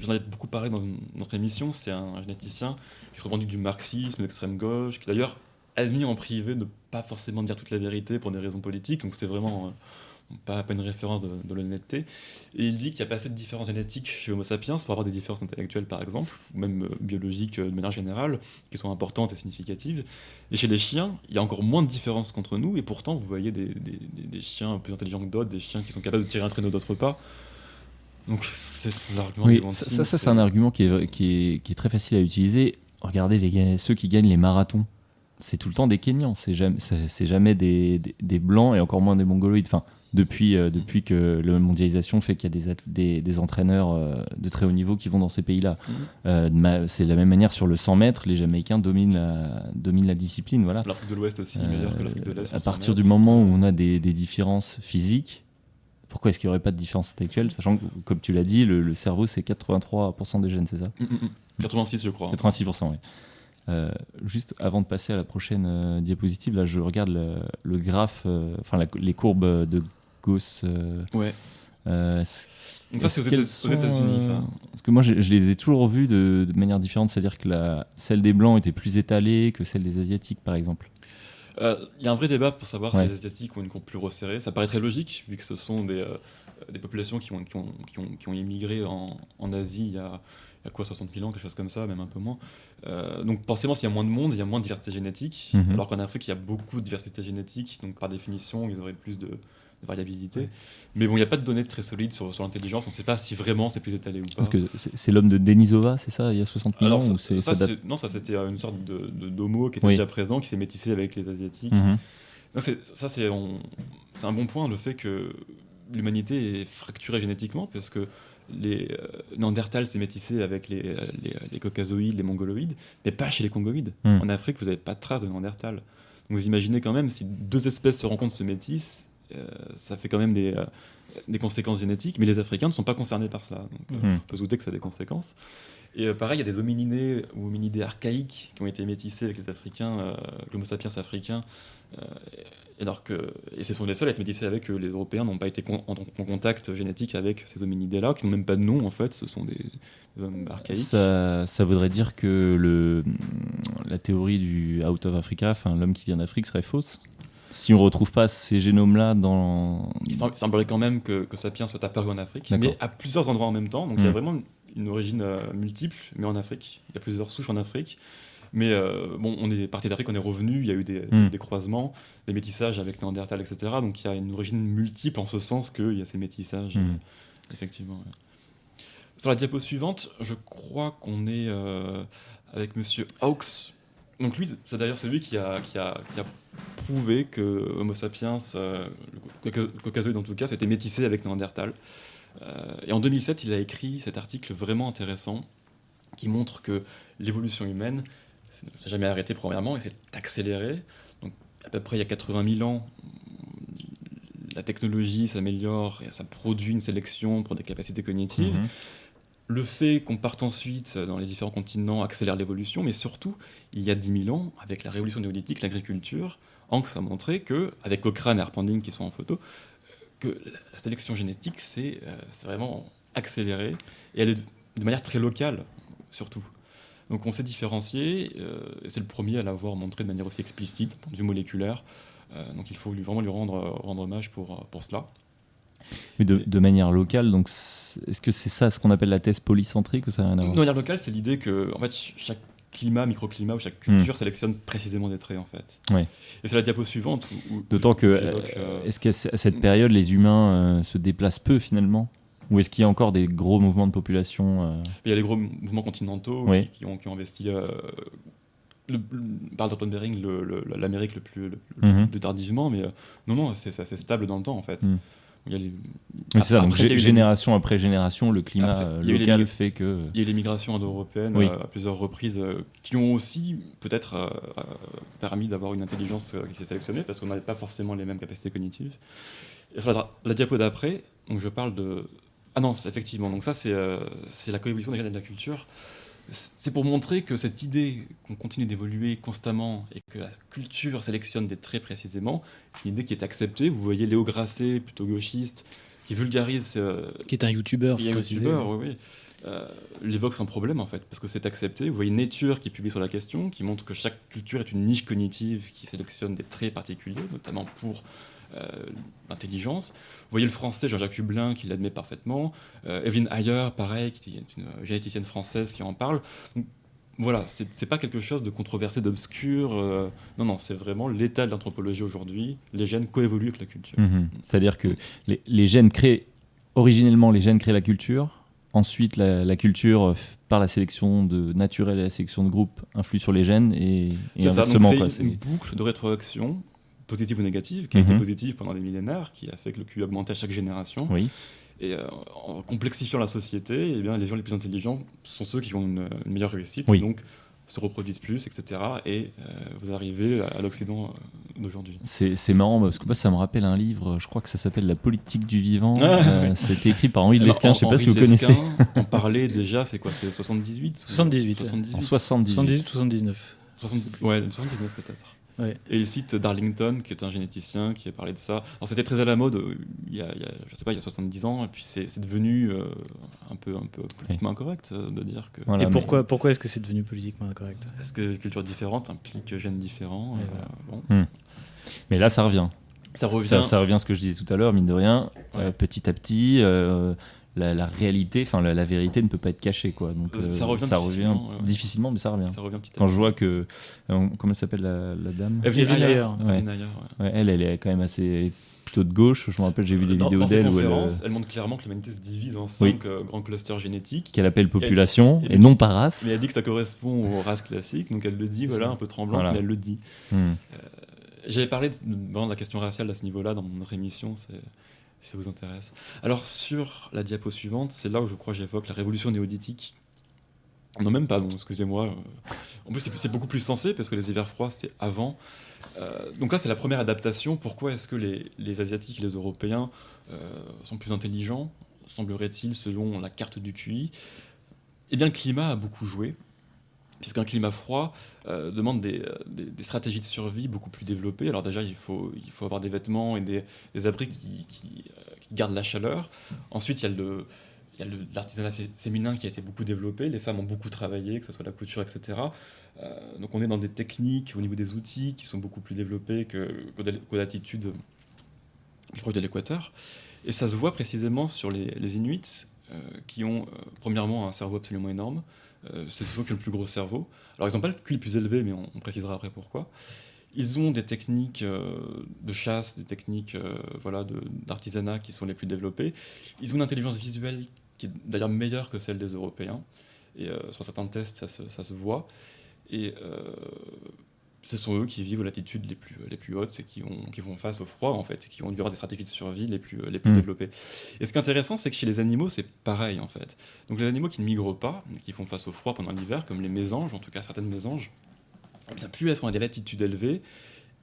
j'en ai beaucoup parlé dans une- notre émission, c'est un généticien qui se revendique du marxisme, de l'extrême gauche, qui d'ailleurs admis en privé de ne pas forcément dire toute la vérité pour des raisons politiques, donc c'est vraiment euh, pas, pas une référence de, de l'honnêteté. Et il dit qu'il n'y a pas assez de différences génétiques chez Homo sapiens pour avoir des différences intellectuelles par exemple, ou même euh, biologiques euh, de manière générale, qui sont importantes et significatives. Et chez les chiens, il y a encore moins de différences qu'entre nous, et pourtant vous voyez des, des- des- des chiens plus intelligents que d'autres, des chiens qui sont capables de tirer un traîneau, d'autres pas. Donc c'est l'argument Oui, ça, ça, ça, c'est un argument qui est, qui, est, qui est très facile à utiliser. Regardez les, ceux qui gagnent les marathons. C'est tout le temps des Kenyans, c'est jamais, c'est jamais des, des, des Blancs et encore moins des Mongoloïdes. Enfin, depuis, euh, depuis que la mondialisation fait qu'il y a des, des, des entraîneurs euh, de très haut niveau qui vont dans ces pays-là. Mhm. Euh, c'est de la même manière sur le 100 mètres, les Jamaïcains dominent la, dominent la discipline. Voilà. L'Afrique de l'Ouest aussi, Euh, meilleure que l'Afrique de l'Est. à partir du moment où on a des, des différences physiques, pourquoi est-ce qu'il n'y aurait pas de différence intellectuelle Sachant que, comme tu l'as dit, le, le cerveau, c'est 83% des gènes, c'est ça? Mm, mm, mm. 86, je crois. 86%, oui. Euh, juste avant de passer à la prochaine euh, diapositive, là, je regarde le, le graphe, enfin les courbes de Euh, Ouais. euh, Donc ça, c'est aux États-Unis, euh, ça. Parce que moi, je, je les ai toujours vues de, de manière différente, c'est-à-dire que la, celle des Blancs était plus étalée que celle des Asiatiques, par exemple. Euh, Il y a un vrai débat pour savoir Ouais. si les Asiatiques ont une courbe plus resserrée. Ça paraît très logique, vu que ce sont des, des populations qui ont, qui ont, qui ont, qui ont immigré en, en Asie il y, a, il y a quoi, 60 000 ans, quelque chose comme ça, même un peu moins. Euh, donc forcément, s'il y a moins de monde, il y a moins de diversité génétique. Mhm. Alors qu'en Afrique, il y a beaucoup de diversité génétique, donc par définition, ils auraient plus de variabilité. Ouais. Mais bon, il n'y a pas de données très solides sur, sur l'intelligence. On ne sait pas si vraiment c'est plus étalé ou pas. Parce que c'est l'homme de Denisova, c'est ça, il y a 60 000 Alors, ans ça- ou c'est- ça, ça date- c'est- non, ça c'était une sorte de, de d'homo qui était Oui. déjà présent, qui s'est métissé avec les asiatiques. Mhm. Ça, c'est un bon point, le fait que l'humanité est fracturée génétiquement, parce que les euh, Néandertals s'est métissé avec les, les, les caucasoïdes, les mongoloïdes, mais pas chez les congoïdes. Hmm. En Afrique, vous n'avez pas de traces de Néandertal. Donc vous imaginez quand même, si deux espèces se rencontrent, se métissent, ça fait quand même des, euh, des conséquences génétiques, mais les Africains ne sont pas concernés par cela. Donc euh, Hmm. on peut se douter que ça a des conséquences. Et euh, pareil, il y a des homininés ou hominidés archaïques qui ont été métissés avec les Africains, euh, l'Homo sapiens africain. euh, et alors que, et ce sont les seuls à être métissés avec eux. Les Européens n'ont pas été con- en, en contact génétique avec ces hominidés-là, qui n'ont même pas de nom en fait. Ce sont des, des hommes archaïques. Ça, ça voudrait dire que le, la théorie du out of Africa, enfin l'homme qui vient d'Afrique, serait fausse? Si on retrouve pas ces génomes-là dans. Il sem- semblerait quand même que, que Sapiens soit apparu en Afrique, mais à plusieurs endroits en même temps. Donc il y a Mm. vraiment une origine euh, multiple, mais en Afrique. Il y a plusieurs souches en Afrique. Mais euh, bon, on est parti d'Afrique, on est revenu, il y a eu des, Mm. des croisements, des métissages avec Néandertal, etc. Donc il y a une origine multiple en ce sens qu'il y a ces métissages, Mm. euh, effectivement. ouais. Sur la diapo suivante, je crois qu'on est avec Monsieur Hawks. Donc lui, c'est d'ailleurs celui qui a, prouvé que Homo sapiens, euh, le Cauca- caucasoïde en tout cas, s'était métissé avec Néandertal. Euh, et en 2007, il a écrit cet article vraiment intéressant qui montre que l'évolution humaine ne s'est jamais arrêté premièrement et s'est accéléré. Donc à peu près il y a 80 000 ans, la technologie s'améliore et ça produit une sélection pour des capacités cognitives. Mhm. Le fait qu'on parte ensuite dans les différents continents accélère l'évolution, mais surtout, il y a 10 000 ans, avec la révolution néolithique, l'agriculture, Hanks a montré que, avec Cochrane et Harpending qui sont en photo, que la sélection génétique s'est euh, vraiment accélérée, et elle est de, manière très locale, surtout. Donc on s'est différencié, euh, et c'est le premier à l'avoir montré de manière aussi explicite, du moléculaire. Euh, donc il faut vraiment lui rendre, rendre hommage pour, pour cela. Mais de, de manière locale, donc est-ce que c'est ça ce qu'on appelle la thèse polycentrique ou ça n'a rien à De voir manière locale, c'est l'idée que en fait, ch- chaque climat, microclimat ou chaque culture sélectionne précisément des traits en fait. Ouais. Et c'est la diapo suivante D'autant que, euh, euh, est-ce qu'à cette période, les humains euh, se déplacent peu finalement? Ou est-ce qu'il y a encore des gros mouvements de population euh, il y a les gros mouvements continentaux Oui. qui, qui ont, qui ont investi le, par Bering le- le- l'Amérique le plus, le, Mhm. plus tardivement, mais non, non, c'est assez stable dans le temps en fait. Mhm. Il y a les- Oui, c'est ça, donc Après, il y a gé- eu les- génération après génération, le climat Après, euh, les local mig- fait que. Il y a eu les migrations indo-européennes Oui. euh, à plusieurs reprises euh, qui ont aussi peut-être permis d'avoir une intelligence qui s'est sélectionnée parce qu'on n'avait pas forcément les mêmes capacités cognitives. Et sur la, la diapo d'après, donc je parle de. Ah non, effectivement, donc ça c'est la coévolution de la culture. C'est pour montrer que cette idée qu'on continue d'évoluer constamment et que la culture sélectionne des traits précisément, c'est une idée qui est acceptée. Vous voyez Léo Grasset, plutôt gauchiste, qui vulgarise euh, Qui est un youtubeur, faut a un youtubeur, oui, oui. Euh, l'évoque sans problème en fait, parce que c'est accepté. Vous voyez Nature qui publie sur la question, qui montre que chaque culture est une niche cognitive qui sélectionne des traits particuliers, notamment pour l'intelligence. Vous voyez le français Jean-Jacques Hublin qui l'admet parfaitement. Euh, Evelyn Ayer, pareil, qui est une euh, généticienne française qui en parle. Donc, voilà, c'est pas quelque chose de controversé, d'obscur. euh, non, non, c'est vraiment l'état de l'anthropologie aujourd'hui. Les gènes coévoluent avec la culture. Mhm. C'est-à-dire que les, les gènes créent. Originellement, les gènes créent la culture. Ensuite, la, la culture, euh, par la sélection de naturelle et la sélection de groupe, influe sur les gènes et, et inversement. c'est quoi, une, c'est- une boucle de rétroaction, positive ou négative, qui a été Mhm. positive pendant des millénaires, qui a fait que le QI augmentait à chaque génération. Oui. Et euh, en complexifiant la société, eh bien, les gens les plus intelligents sont ceux qui ont une, une meilleure réussite, Oui. donc se reproduisent plus, etc. Et euh, vous arrivez à, à l'Occident euh, d'aujourd'hui. C'est marrant parce que moi, ça me rappelle un livre, je crois que ça s'appelle La politique du vivant. [LAUGHS] Ah, Euh, oui. C'était écrit par Henri de Lesquin, je sais pas Henri si vous connaissez. On parlait déjà, c'est quoi C'est 78 78. 78. En 78. 78 79. 70 ouais, 79 peut-être. Ouais. Et il cite Darlington, qui est un généticien, qui a parlé de ça. Alors c'était très à la mode euh, il y a, il y a, je sais pas, il y a 70 ans, et puis c'est c'est devenu euh, un, peu, un peu politiquement incorrect euh, de dire que. Voilà, Et mais- pourquoi, pourquoi est-ce que c'est devenu politiquement incorrect? Parce que culture différente implique gènes différents. Euh, voilà. bon. Mais là, ça revient. Ça revient. Ça, ça revient à ce que je disais tout à l'heure, mine de rien. Ouais. Euh, petit à petit, euh, la, la réalité, enfin la, la vérité ne peut pas être cachée, quoi. Donc Ça- euh, ça revient difficilement, ouais. difficilement, mais ça revient. Ça revient petit à Quand je vois que, euh, comment elle s'appelle la, la dame Evelyn Evelyn Ayer. Ouais. Evelyn Ayer, ouais. Ouais, Elle, elle est quand même assez plutôt de gauche. Je me rappelle, j'ai vu des Dans, vidéos d'elle où elle, conférences, euh, elle montre clairement que l'humanité se divise en Oui. cinq euh, grands clusters génétiques. qu'elle appelle population et- et, non par race. Mais elle dit que ça correspond aux races classiques, donc elle le dit, voilà, un peu tremblante, Voilà. mais elle le dit. Hmm. J'avais parlé de, vraiment de la question raciale à ce niveau-là dans notre émission, c'est- si ça vous intéresse. Alors sur la diapo suivante, c'est là où je crois que j'évoque la révolution néolithique. Non, même pas, excusez-moi. En plus, c'est c'est beaucoup plus sensé parce que les hivers froids, c'est avant. Euh, donc là, c'est la première adaptation. Pourquoi est-ce que les, les Asiatiques et les Européens euh, sont plus intelligents, semblerait-il, selon la carte du QI? Eh bien, le climat a beaucoup joué puisqu'un climat froid euh, demande des, euh, des- stratégies de survie beaucoup plus développées. Alors déjà, il faut, avoir des vêtements et des, abris euh, qui gardent la chaleur. Ensuite, il y a l'artisanat fé- féminin qui a été beaucoup développé, les femmes ont beaucoup travaillé, que ce soit la couture, etc. Donc on est dans des techniques au niveau des outils qui sont beaucoup plus développés que, qu'aux latitudes plus proches de l'équateur. Et ça se voit précisément sur les, Inuits qui ont premièrement un cerveau absolument énorme, c'est ceux qui ont le plus gros cerveau. Alors, ils n'ont pas le QI le plus élevé, mais on, précisera après pourquoi. Ils ont des techniques euh, de chasse, des techniques euh, voilà, d'artisanat qui sont les plus développées. Ils ont une intelligence visuelle qui est d'ailleurs meilleure que celle des Européens. Et euh, sur certains tests, ça se, ça se voit. Et euh, ce sont eux qui vivent aux latitudes les plus, les plus hautes, c'est qui, ont, qui font face au froid, en fait, qui ont dû avoir des stratégies de survie les plus, les plus Mm. développées. Et ce qui est intéressant, c'est que chez les animaux, c'est pareil, en fait. Donc les animaux qui ne migrent pas, qui font face au froid pendant l'hiver, comme les mésanges, en tout cas certaines mésanges, eh bien, plus elles sont à des latitudes élevées,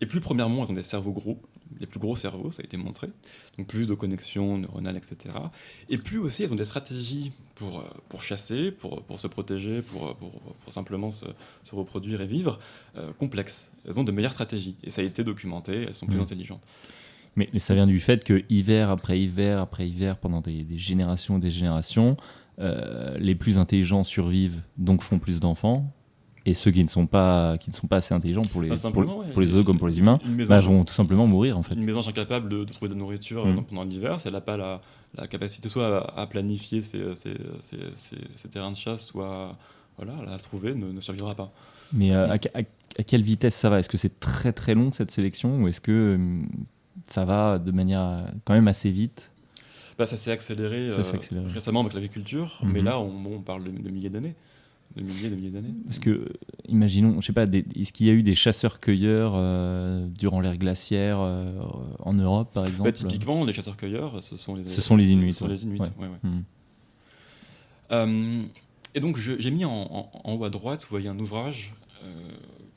et plus, premièrement, elles ont des cerveaux gros, les plus gros cerveaux, ça a été montré, donc plus de connexions neuronales, etc. Et plus aussi, elles ont des stratégies pour, euh, pour chasser, pour, pour se protéger, pour, pour, pour simplement se, se reproduire et vivre, euh, complexes. Elles ont de meilleures stratégies, et ça a été documenté, elles sont plus Mhm. intelligentes. Mais, mais ça vient du fait que hiver après hiver après hiver, pendant des, des générations et des générations, euh, les plus intelligents survivent, donc font plus d'enfants. Et ceux qui ne sont pas, qui ne sont pas assez intelligents pour les, Ah, pour, simplement, ouais. pour les œufs comme pour les humains, bah, vont tout simplement mourir en fait. une mésange incapable de, de trouver de nourriture Mhm. euh, pendant l'hiver, si elle n'a pas la, la capacité soit à, à planifier ses, ses- ses- terrains de chasse, soit voilà, à la trouver, ne, ne survivra pas. Mais euh, à, à- à quelle vitesse ça va? Est-ce que c'est très très long cette sélection ou est-ce que hum, ça va de manière euh, quand même assez vite? Bah, ça s'est accéléré, euh, récemment avec l'agriculture, Mhm. mais là, on, bon, on parle de, de milliers d'années. De milliers de milliers d'années. Parce que, imaginons, je sais pas, des- est-ce qu'il y a eu des chasseurs-cueilleurs euh, durant l'ère glaciaire euh, en Europe par exemple Bah, typiquement, les chasseurs-cueilleurs, ce sont les, Ce sont les Inuits, ce sont ouais. les Inuits, Ouais. Hmm. Euh, et donc, je- j'ai mis en, en- en haut à droite, vous voyez un ouvrage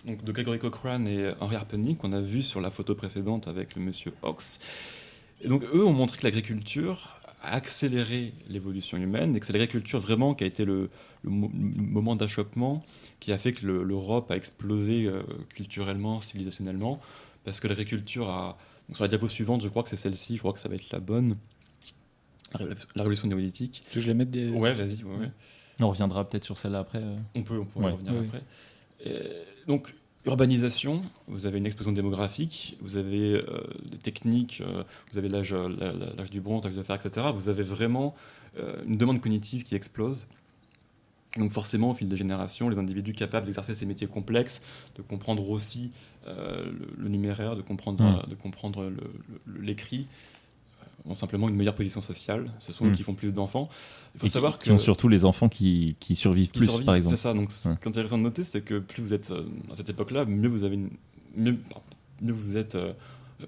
donc de Gregory Cochrane et Henry Harpenny qu'on a vu sur la photo précédente avec le monsieur Hawks. Et donc, eux ont montré que l'agriculture a accéléré l'évolution humaine et que c'est l'agriculture vraiment qui a été le, le mo- le moment d'achoppement qui a fait que le- l'Europe a explosé euh, culturellement, civilisationnellement, parce que l'agriculture a. donc sur la diapo suivante, je crois que c'est celle-ci, je crois que ça va être la bonne. La révolution- La néolithique. Tu veux que je les mette des... Ouais, vas-y, ouais, ouais. On reviendra peut-être sur celle-là après. euh. On peut, on pourrait Ouais. y revenir après. Et donc, urbanisation, vous avez une explosion démographique, vous avez euh, des techniques, euh, vous avez l'âge euh, l'âge du bronze, l'âge de fer, etc. Vous avez vraiment euh, une demande cognitive qui explose. Donc forcément, au fil des générations, les individus capables d'exercer ces métiers complexes, de comprendre aussi le, le numéraire, de comprendre, de comprendre le- le- l'écrit, ont simplement une meilleure position sociale. Ce sont eux Mm. qui font plus d'enfants. Il faut Et qui- savoir qui, que ont surtout les enfants qui, qui survivent qui plus, survivent, par exemple. C'est ça. Donc, ce Ouais. qui est intéressant de noter, c'est que plus vous êtes euh, à cette époque-là, mieux vous avez une, mieux, mieux vous êtes, euh,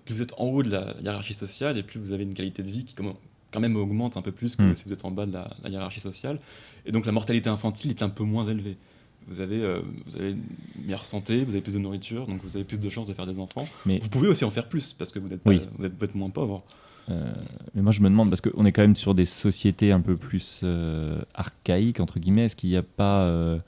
plus vous êtes en haut de la hiérarchie sociale et plus vous avez une qualité de vie qui quand même augmente un peu plus que Mm. si vous êtes en bas de la, la hiérarchie sociale. Et donc la mortalité infantile est un peu moins élevée. Vous avez, euh, vous avez une meilleure santé, vous avez plus de nourriture, donc vous avez plus de chances de faire des enfants. Mais- Vous pouvez aussi en faire plus parce que vous êtes, pas- Oui. vous êtes, vous êtes moins pauvre. Euh, mais moi, je me demande, parce qu'on est quand même sur des sociétés un peu plus euh, archaïques, entre guillemets, est-ce qu'il n'y a pas euh,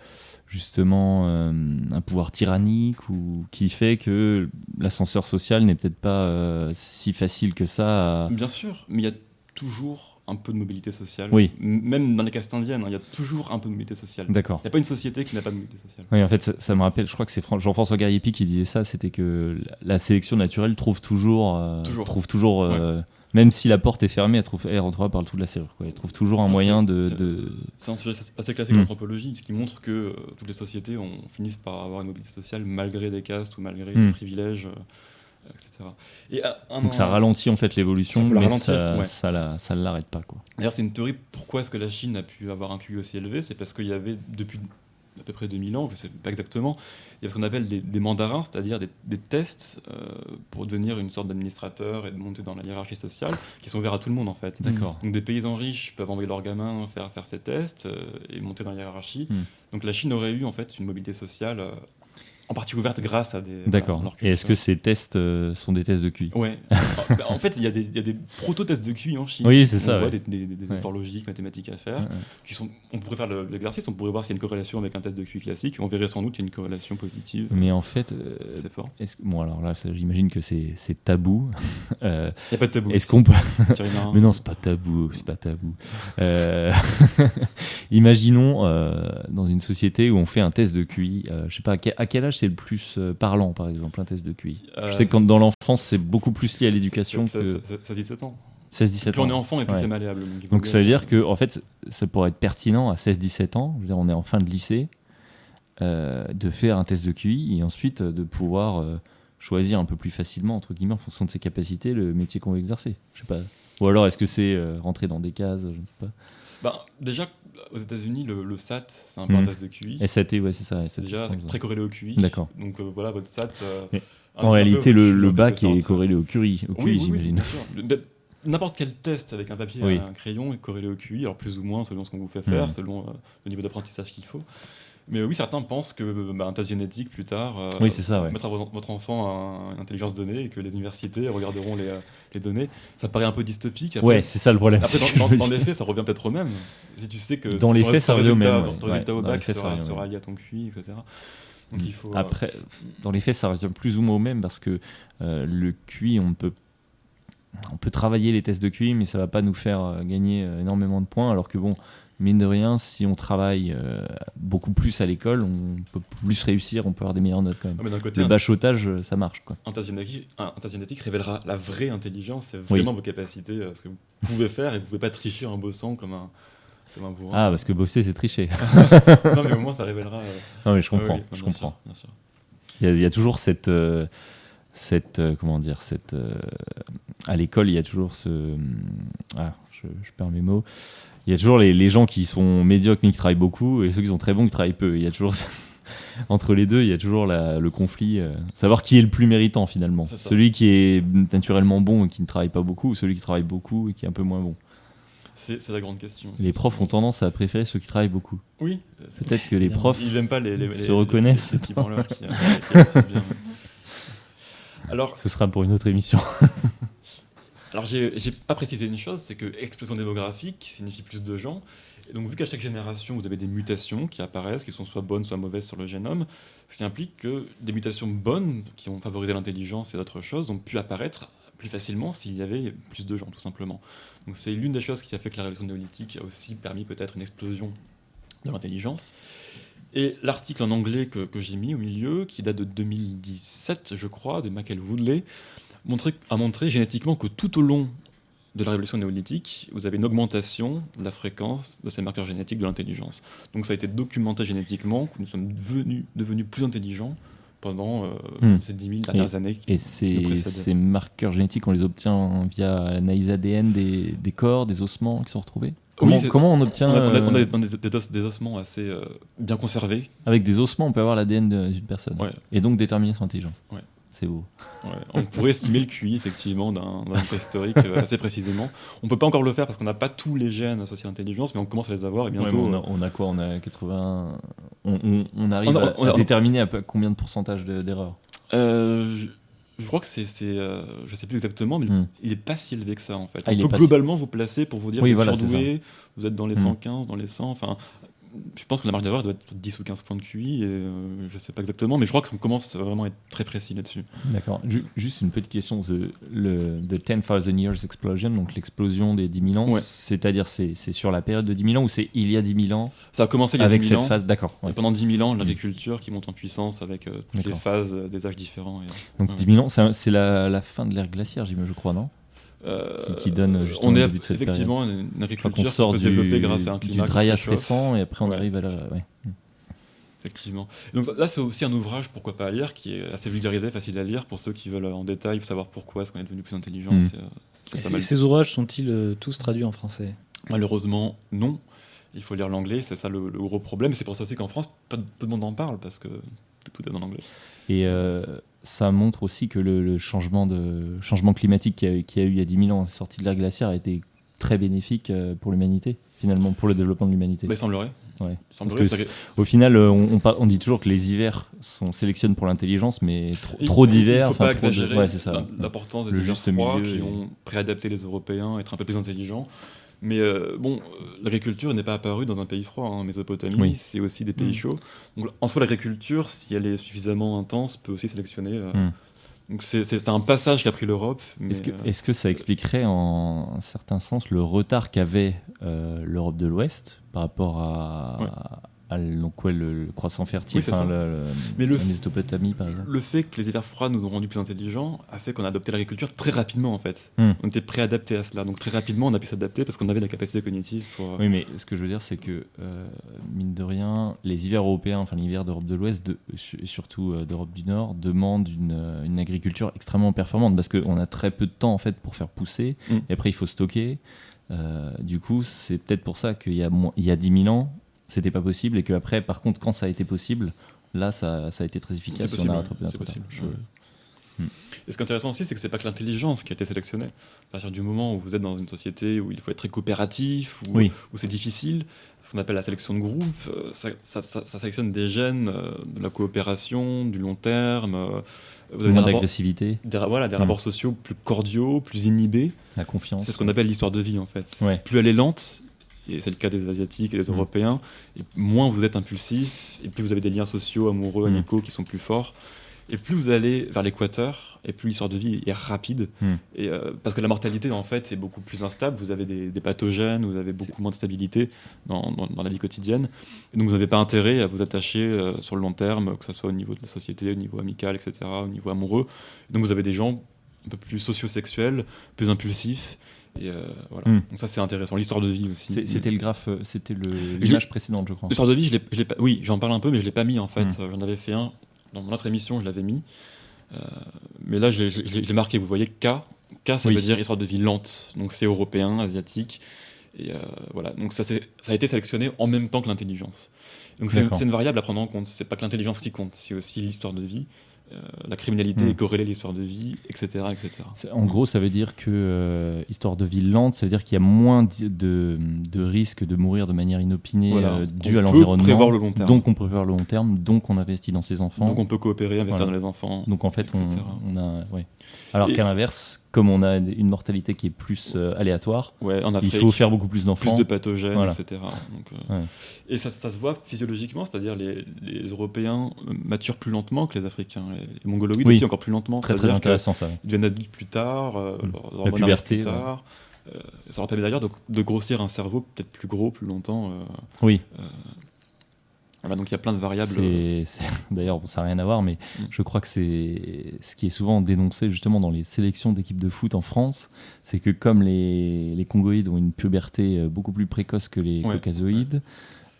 justement un pouvoir tyrannique ou qui fait que l'ascenseur social n'est peut-être pas si facile que ça à- Bien sûr, mais il y a toujours un peu de mobilité sociale. Oui. Même dans les castes indiennes, hein, il y a toujours un peu de mobilité sociale. D'accord. Il n'y a pas une société qui n'a pas de mobilité sociale. Oui, en fait, ça, ça me rappelle, je crois que c'est Fran- Jean-François Gariepi qui disait ça, c'était que la, sélection naturelle trouve toujours, euh, Toujours. trouve toujours, euh, même si la porte est fermée, elle, trouve, elle rentrera par le trou de la serrure. Quoi. Elle trouve toujours un moyen de, c'est- de- C'est un sujet assez classique Mm. en anthropologie qui montre que euh, toutes les sociétés finissent par avoir une mobilité sociale malgré des castes ou malgré des privilèges, euh, etc. Et à un- Donc ça ralentit en fait l'évolution, mais ça, ouais. ça, la- ça ne l'arrête pas. D'ailleurs, c'est une théorie pourquoi est-ce que la Chine a pu avoir un QI aussi élevé? C'est parce qu'il y avait depuis à peu près 2000 ans, je ne sais pas exactement, il y a ce qu'on appelle des, des mandarins, c'est-à-dire des, des tests euh, pour devenir une sorte d'administrateur et de monter dans la hiérarchie sociale, qui sont ouverts à tout le monde en fait. D'accord. Donc des paysans riches peuvent envoyer leurs gamins faire, faire ces tests euh, et monter dans la hiérarchie. Hmm. Donc la Chine aurait eu en fait une mobilité sociale euh, en partie ouverte grâce à des... D'accord. Et est-ce que ces tests euh, sont des tests de QI Ouais. [LAUGHS] Bah, en fait, il y a des, il y a des proto-tests de QI en Chine. Oui, c'est On ça, voit ouais. des, des- des Ouais. efforts logiques, mathématiques à faire. Ouais. Qui sont, on pourrait faire le- l'exercice, on pourrait voir s'il y a une corrélation avec un test de QI classique. On verrait sans doute qu'il y a une corrélation positive. Mais en fait, euh, C'est fort. bon alors là, j'imagine que c'est tabou. [LAUGHS] Euh, Il n'y a pas de tabou. est-ce qu'on peut. [LAUGHS] Mais non, c'est pas tabou, c'est pas tabou. Euh, Imaginons euh, dans une société où on fait un test de QI. euh, je sais pas à quel âge c'est le plus euh, parlant, par exemple, un test de QI. Euh, je sais que quand dans l'enfance, c'est beaucoup plus lié à l'éducation que ça, ça, ça, 17 ans. 16-17 Plus on est ans. enfant et plus Ouais. c'est malléable. Donc, ça veut dire que en fait, ça pourrait être pertinent à 16-17 ans. Je veux dire, on est en fin de lycée, euh, de faire un test de QI et ensuite euh, de pouvoir euh, choisir un peu plus facilement entre guillemets en fonction de ses capacités le métier qu'on veut exercer. Je sais pas. Ou alors est-ce que c'est euh, rentrer dans des cases Je ne sais pas. Bah, déjà, aux États-Unis, le, le SAT, c'est un peu un test de QI. SAT, ouais, c'est ça. C'est déjà très corrélé au QI. D'accord. Donc euh, voilà, votre SAT. euh, En réalité, peu le, bac est corrélé au QI, au QI Oui, oui, oui, j'imagine. Le- mais N'importe quel test avec un papier Oui. et un crayon est corrélé au QI, alors plus ou moins selon ce qu'on vous fait faire, Mhm. selon euh, le niveau d'apprentissage qu'il faut. Mais oui, certains pensent que bah, un test génétique plus tard euh, Oui, ça, ouais. votre enfant à une intelligence donnée et que les universités regarderont les, euh, les données. Ça paraît un peu dystopique. Après, Ouais, c'est ça le problème. après, dans, les faits, ça revient peut-être au même. Si tu sais que Dans les faits, ça revient au même, Ton ouais. résultat Ouais, au bac faits, sera, sera lié à ton QI, etc. Donc il faut. euh, Après, dans les faits, ça revient plus ou moins au même parce que euh, le QI, on peut, on peut travailler les tests de QI, mais ça va pas nous faire gagner énormément de points. Alors que bon, mine de rien, si on travaille euh, beaucoup plus à l'école, on peut plus réussir, on peut avoir des meilleures notes quand même. ah, mais côté, Le un, bachotage, euh, ça marche quoi. un un, révélera la vraie intelligence et vraiment vos capacités, euh, ce que vous pouvez faire et vous pouvez pas tricher en bossant comme un, comme un bourrin. Ah, parce que bosser, c'est tricher. [LAUGHS] non, mais au moins ça révélera. euh, non, mais je comprends. oui, je sûr, comprends. bien sûr. Il y, a, il y a toujours cette, euh, cette comment dire, cette à l'école, il y a toujours ce ah, je, je perds mes mots. Il y a toujours les, les gens qui sont médiocres mais qui travaillent beaucoup et ceux qui sont très bons qui travaillent peu. Il y a toujours [LAUGHS] entre les deux, il y a toujours la- le conflit, euh, savoir qui est le plus méritant finalement. Celui qui est naturellement bon et qui ne travaille pas beaucoup, ou celui qui travaille beaucoup et qui est un peu moins bon. C'est la grande question. Les profs ont tendance à préférer ceux qui travaillent beaucoup. Oui, c'est- Peut-être que les profs ils n'aiment pas les, les, se reconnaissent. les qui, euh, qui [LAUGHS] bien. Alors, Ce sera pour une autre émission. [LAUGHS] Alors j'ai pas précisé une chose, c'est que explosion démographique signifie plus de gens. Et donc vu qu'à chaque génération vous avez des mutations qui apparaissent, qui sont soit bonnes, soit mauvaises sur le génome, ce qui implique que des mutations bonnes, qui ont favorisé l'intelligence et d'autres choses, ont pu apparaître plus facilement s'il y avait plus de gens, tout simplement. Donc c'est l'une des choses qui a fait que la révolution néolithique a aussi permis peut-être une explosion de l'intelligence. Et l'article en anglais que, que j'ai mis au milieu, qui date de 2017, je crois, de Michael Woodley, a montré génétiquement que tout au long de la révolution néolithique, vous avez une augmentation de la fréquence de ces marqueurs génétiques de l'intelligence. Donc ça a été documenté génétiquement que nous sommes devenus, devenus plus intelligents pendant euh, Hmm. ces 10 000 dernières années. Et ces, marqueurs génétiques, on les obtient via l'analyse ADN des, des corps, des ossements qui sont retrouvés? Comment, on obtient On a, on a- on a des, on a des os- des ossements assez euh, bien conservés. Avec des ossements, on peut avoir l'ADN d'une personne. Ouais. Et donc déterminer son intelligence. Ouais. C'est beau. Ouais, on pourrait estimer le QI effectivement d'un historique euh, assez précisément. On peut pas encore le faire parce qu'on n'a pas tous les gènes associés à l'intelligence, mais on commence à les avoir et bientôt. on, a, on a quoi? On a 80. On, on- on arrive On a- a- à déterminer à peu- combien de pourcentage de- d'erreurs? Euh, je, je crois que c'est, euh, je sais plus exactement, mais Hmm. il est pas si élevé que ça en fait. Ah, on peut globalement vous placer pour vous dire Oui, que vous voilà, vous êtes dans les Hmm. 115, dans les 100, enfin. Je pense que la marge d'erreur doit être 10 ou 15 points de QI, et, euh, je sais pas exactement, mais je crois qu'on commence vraiment à être très précis là-dessus. D'accord. Ju- juste une petite question. The, le, the 10,000 Years Explosion, donc l'explosion des 10 000 ans, Ouais. c'est-à-dire c'est sur la période de 10 000 ans ou c'est il y a 10 000 ans Ça a commencé il y a avec 10 000 cette ans, phase D'accord. ouais. pendant 10 000 ans, l'agriculture qui monte en puissance avec euh, toutes les phases euh, des âges différents. et- Donc Ouais. 10 000 ans, c'est la, la fin de l'ère glaciaire, je crois, non? Euh, Qui- qui donne, justement, on est début de cette effectivement une, une agriculture qui peut se du, développer grâce à un du climat se dryas réchauffe. récent et après on Ouais. arrive à la. ouais. Effectivement. Donc là, c'est aussi un ouvrage, pourquoi pas à lire, qui est assez vulgarisé, facile à lire pour ceux qui veulent en détail savoir pourquoi est-ce qu'on est devenu plus intelligent. Mm. C'est, euh, c'est Et pas ces, ouvrages sont-ils euh, tous traduits en français? Malheureusement, non. Il faut lire l'anglais, c'est ça le, le gros problème. C'est pour ça aussi qu'en France, pas de- peu de monde en parle parce que tout est en anglais. Et euh, ça montre aussi que le, le changement, de, changement climatique qu'il y, a- qu'il y a eu il y a 10 000 ans, la sortie de l'ère glaciaire, a été très bénéfique euh, pour l'humanité, finalement, pour le développement de l'humanité. Bah, il semblerait. Ouais. Parce que Au final, euh, on, on par- on dit toujours que les hivers sont sélectionnent pour l'intelligence, mais trop, d'hivers. Il faut enfin, pas de- exagérer Ouais, l'im- l'importance des hivers froids qui et- ont préadapté les Européens, être un peu plus intelligents. Mais euh, bon, euh, l'agriculture n'est pas apparue dans un pays froid. Hein. Mésopotamie, Oui. c'est aussi des pays Mm. chauds. Donc en soi, l'agriculture, si elle est suffisamment intense, peut aussi sélectionner. euh, Mm. Donc c'est- un passage qu'a pris l'Europe. Est-ce que, ça expliquerait en un certain sens le retard qu'avait l'Europe de l'Ouest par rapport à, Ouais. à donc, ouais, le, le croissant fertile, Oui, enfin, le- Mais le la Mésopotamie par exemple Le fait que les hivers froids nous ont rendus plus intelligents a fait qu'on a adopté l'agriculture très rapidement en fait. Hmm. On était préadapté à cela. Donc très rapidement, on a pu s'adapter parce qu'on avait la capacité cognitive pour. euh, Oui, mais ce que je veux dire, c'est que, euh, mine de rien, les hivers européens, enfin l'hiver d'Europe de l'Ouest de- et surtout euh, d'Europe du Nord, demandent une, une agriculture extrêmement performante parce qu'on a très peu de temps en fait pour faire pousser. Mm. Et après, il faut stocker. Euh, du coup, c'est peut-être pour ça qu'il y, a moins- il y a 10 000 ans, c'était pas possible et qu'après, par contre, quand ça a été possible, là, ça, ça a été très efficace. C'est et on a possible, rattrapé notre possible. Je- Et ce qui est intéressant aussi, c'est que c'est pas que l'intelligence qui a été sélectionnée. À partir du moment où vous êtes dans une société où il faut être très coopératif, où, Oui. où c'est difficile, ce qu'on appelle la sélection de groupe, euh, ça, ça- ça- ça sélectionne des gènes euh, de la coopération, du long terme. euh, vous avez Moins d'agressivité, des, voilà, des Mm. rapports sociaux plus cordiaux, plus inhibés. la confiance. C'est ce qu'on appelle l'histoire de vie en fait. Ouais. Plus elle est lente, et c'est le cas des Asiatiques et des Mm. Européens, et moins vous êtes impulsif, et plus vous avez des liens sociaux, amoureux, Mm. amicaux qui sont plus forts, et plus vous allez vers l'équateur, et plus l'histoire de vie est rapide. Mm. Et, euh, parce que la mortalité en fait est beaucoup plus instable, vous avez des, des pathogènes, vous avez beaucoup moins de stabilité dans, dans- dans la vie quotidienne, et donc vous n'avez pas intérêt à vous attacher euh, sur le long terme, que ce soit au niveau de la société, au niveau amical, etc., au niveau amoureux. Donc vous avez des gens un peu plus sociosexuels, plus impulsifs. Et euh, voilà. Mm. Donc ça c'est intéressant. L'histoire de vie aussi. C'était le graphe, euh, c'était l'image précédente, je crois. L'histoire de vie, je l'ai- pas- oui, j'en parle un peu, mais je l'ai pas mis en fait. Mm. Euh, J'en avais fait un dans mon autre émission, je l'avais mis. Euh, mais là, je l'ai- marqué. Vous voyez, K. K, ça Oui. veut dire histoire de vie lente. Donc c'est européen, asiatique. Et euh, voilà. Donc ça, c'est- ça a été sélectionné en même temps que l'intelligence. Donc c'est une variable à prendre en compte. C'est pas que l'intelligence qui compte, c'est aussi l'histoire de vie. Euh, la criminalité Mm. est corrélée à l'histoire de vie, etc. etc. En gros, ça veut dire que, euh, histoire de vie lente, ça veut dire qu'il y a moins di- de, de risques de mourir de manière inopinée Voilà. euh, On dû à l'environnement. le long terme. Donc on prévoir le long terme, donc on investit dans ses enfants. Donc on peut coopérer, investir Voilà. dans les enfants. Donc en fait, on, etc. on a. ouais. Alors qu'à l'inverse, comme on a une mortalité qui est plus euh, aléatoire, Ouais, en il faut faire beaucoup plus plus d'enfants. de pathogènes, Voilà. etc. Donc, euh, Ouais. Et ça, ça se voit physiologiquement, c'est-à-dire les, les Européens euh, maturent plus lentement que les Africains. Les, les Mongoloïdes Oui. aussi encore plus lentement. Très très intéressant ça. qu'ils deviennent adultes plus tard, euh, Mm. leurs La puberté, plus tard. Euh, ça leur permet d'ailleurs de, de grossir un cerveau peut-être plus gros, plus longtemps. euh, Oui, voilà, donc il y a plein de variables. c'est- [LAUGHS] d'ailleurs, bon, ça n'a rien à voir, mais Mm. je crois que c'est ce qui est souvent dénoncé justement dans les sélections d'équipes de foot en France, c'est que comme les, les Congoïdes ont une puberté euh, beaucoup plus précoce que les Ouais, Caucasoïdes,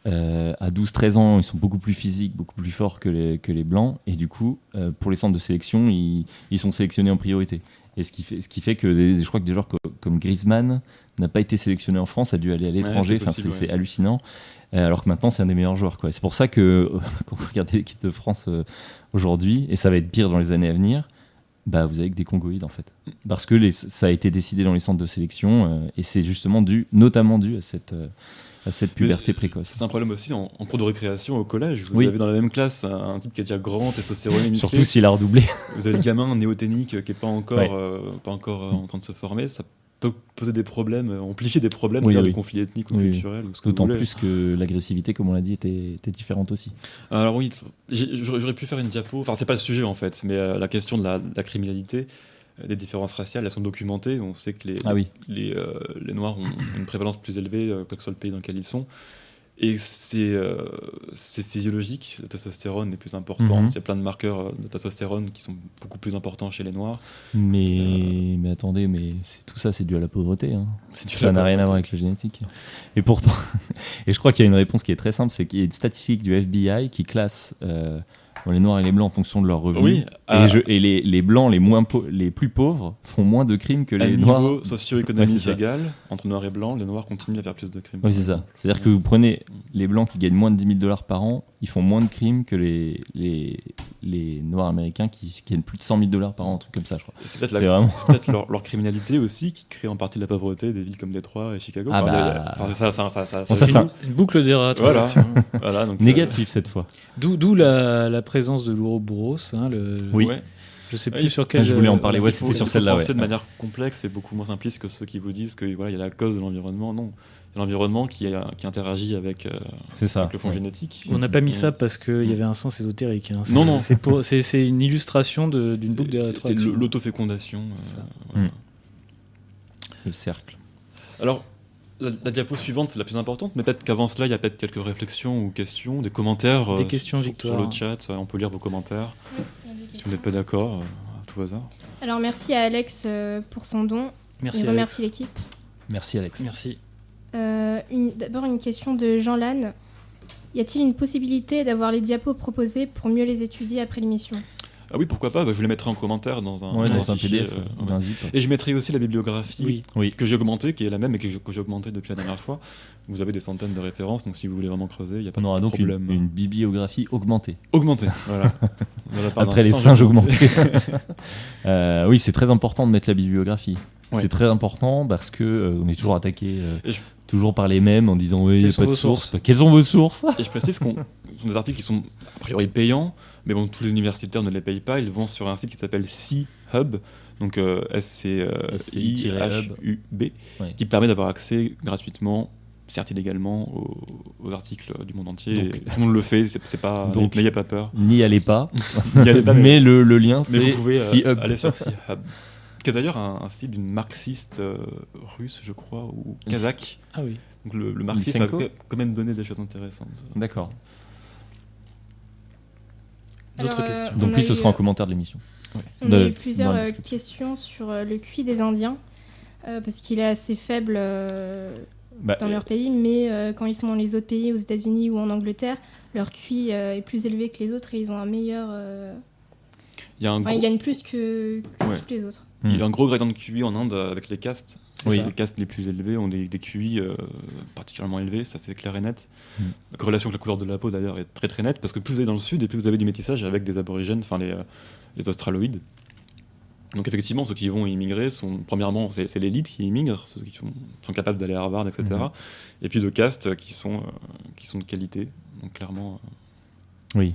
euh, à 12-13 ans, ils sont beaucoup plus physiques, beaucoup plus forts que les, que les Blancs, et du coup, euh, pour les centres de sélection, ils, ils sont sélectionnés en priorité. Et ce qui fait, ce qui fait que des- je crois que des joueurs co- comme Griezmann n'a pas été sélectionné en France, a dû aller à l'étranger. Enfin, c'est hallucinant. Euh, alors que maintenant, c'est un des meilleurs joueurs. quoi. C'est pour ça que [LAUGHS] quand vous regardez l'équipe de France euh, aujourd'hui, et ça va être pire dans les années à venir, bah, vous avez que des Congoïdes en fait. Parce que les- ça a été décidé dans les centres de sélection, euh, et c'est justement dû, notamment dû à cette, euh, à cette puberté Mais, précoce. C'est un problème aussi en, en cours de récréation au collège. Vous Oui. avez dans la même classe un, un type qui est déjà grand, testostéroné, musclé. Surtout s'il a redoublé. Vous avez le gamin néoténique qui n'est pas encore, Ouais. euh, pas encore en train de se former. Ça peut poser des problèmes, euh, amplifier des problèmes, Oui, oui. des conflits ethniques ou Oui, culturels. D'autant plus que l'agressivité, comme on l'a dit, était, était différente aussi. Alors oui, j'aurais pu faire une diapo. Enfin, c'est pas le sujet en fait, mais euh, la question de la, de la criminalité, euh, des différences raciales, elles sont documentées. On sait que les, Ah les, euh, les Noirs ont une prévalence plus élevée, quel que soit le pays dans lequel ils sont. Et c'est euh, physiologique, le testostérone est plus important. Mhm. Il y a plein de marqueurs euh, de testostérone qui sont beaucoup plus importants chez les Noirs. Mais, mais attendez, mais c'est- tout ça, c'est dû à la pauvreté. hein. [LAUGHS] Dû Ça la n'a rien à voir avec la génétique. Et pourtant, [LAUGHS] et je crois qu'il y a une réponse qui est très simple, c'est qu'il y a une statistique du FBI qui classe euh, les noirs et les blancs en fonction de leurs revenus. Oui, et, à- je- et les, les blancs les, moins les plus pauvres font moins de crimes que les niveau noirs. socio-économique [LAUGHS] Ouais, c'est ça. égal, entre noirs et blancs, les noirs continuent à faire plus de crimes. Oui, c'est ça. C'est-à-dire que vous prenez les blancs qui gagnent moins de 10 000 dollars par an, ils font moins de crimes que les, les, les noirs américains qui, qui gagnent plus de 100 000 dollars par an, un truc comme ça, je crois. C'est peut-être vraiment. leur, leur criminalité aussi qui crée en partie la pauvreté des villes comme Détroit et Chicago. Ah bah. enfin, ça, ça, ça, ça, Bon, ça, ça- c'est un- Une boucle d'ératoire. Voilà. là-dessus, [LAUGHS] hein. voilà, donc, Négatif cette fois. D'où d'où la, la présence de l'Ouroboros. Hein, le, Oui. Ouais. Je sais Ouais, plus sur quel. je voulais en euh, parler, ouais, c'était sur celle-là, penser ouais. de manière complexe et beaucoup moins simpliste que ceux qui vous disent que voilà, il y a la cause de l'environnement. Non, l'environnement qui, interagit avec, euh, C'est ça. avec le fond génétique. On n'a pas mis ça parce qu'il y avait un sens ésotérique. hein. Non, non. C'est une illustration de- d'une boucle C'est- C'est l'autofécondation. euh, voilà. Mm. Le cercle. Alors, la, la diapo suivante, c'est la plus importante, mais peut-être qu'avant cela, il y a peut-être quelques réflexions ou questions, des commentaires. Des euh, questions, sur, le chat, euh, on peut lire vos commentaires. Oui, Si vous n'êtes pas d'accord, euh, à tout hasard. Alors merci à Alex euh, pour son don. Merci. Alex. remercie l'équipe. Merci Alex. Merci. Euh, D'abord une question de Jean Lannes. Y a-t-il une possibilité d'avoir les diapos proposés pour mieux les étudier après l'émission? Ah oui, pourquoi pas bah, Je vous les mettrai en commentaire dans un, Ouais, dans dans un fichier, PDF, euh, ouais. un zip. Et je mettrai aussi la bibliographie Oui. Oui. que j'ai augmentée, qui est la même et que j'ai augmentée depuis la dernière fois. Vous avez des centaines de références, donc si vous voulez vraiment creuser, il n'y a pas On aura de donc une, problème. une bibliographie augmentée. Augmentée, [LAUGHS] voilà. Après les singe singes augmenté. augmentés. [LAUGHS] Euh, oui, c'est très important de mettre la bibliographie. Ouais. C'est très important parce que euh, on est toujours attaqué euh, je- toujours par les mêmes en disant oui, il n'y Quelles a sont pas de vos sources. sources? Quelles sont vos sources? Et je précise qu'on ce sont des articles qui sont a priori payants, mais bon, tous les universitaires ne les payent pas. Ils vont sur un site qui s'appelle C-Hub, donc euh, S-C-I-H-U-B, Ouais. qui permet d'avoir accès gratuitement, certes illégalement, aux, aux articles du monde entier. Donc- tout le monde le fait, c'est pas. [LAUGHS] Donc- n'ayez pas peur. N'y allez pas. [LAUGHS] N'y allez pas, [LAUGHS] mais- mais le, le lien Mais c'est euh, C-Hub. aller sur C-Hub. Qui est d'ailleurs un, un site d'une marxiste euh, russe, je crois, ou kazakh. Ah oui. Donc le, le marxisme a quand même donné des choses intéressantes. D'accord. D'autres euh, questions on Donc oui, ce sera en euh, commentaire de l'émission. On De- a eu plusieurs euh, questions sur le QI des Indiens, parce qu'il est assez faible Bah, dans leur pays, mais euh, quand ils sont dans les autres pays, aux États-Unis ou en Angleterre, leur QI euh, est plus élevé que les autres et ils ont un meilleur. euh, Il y a un Enfin, gros- ils gagnent plus que, que Ouais. tous les autres. Il y a un gros gradient de QI en Inde avec les castes. Oui. Les castes les plus élevés ont des, des QI euh, particulièrement élevés, ça c'est clair et net. Mm. La corrélation avec la couleur de la peau d'ailleurs est très très nette parce que plus vous allez dans le sud et plus vous avez du métissage avec des aborigènes, enfin les, euh, les australoïdes. Donc effectivement, ceux qui vont immigrer sont, premièrement, c'est c'est l'élite qui immigre, ceux qui sont, sont capables d'aller à Harvard, etc. Mhm. Et puis de castes qui sont, euh, qui sont de qualité. Donc clairement. Oui.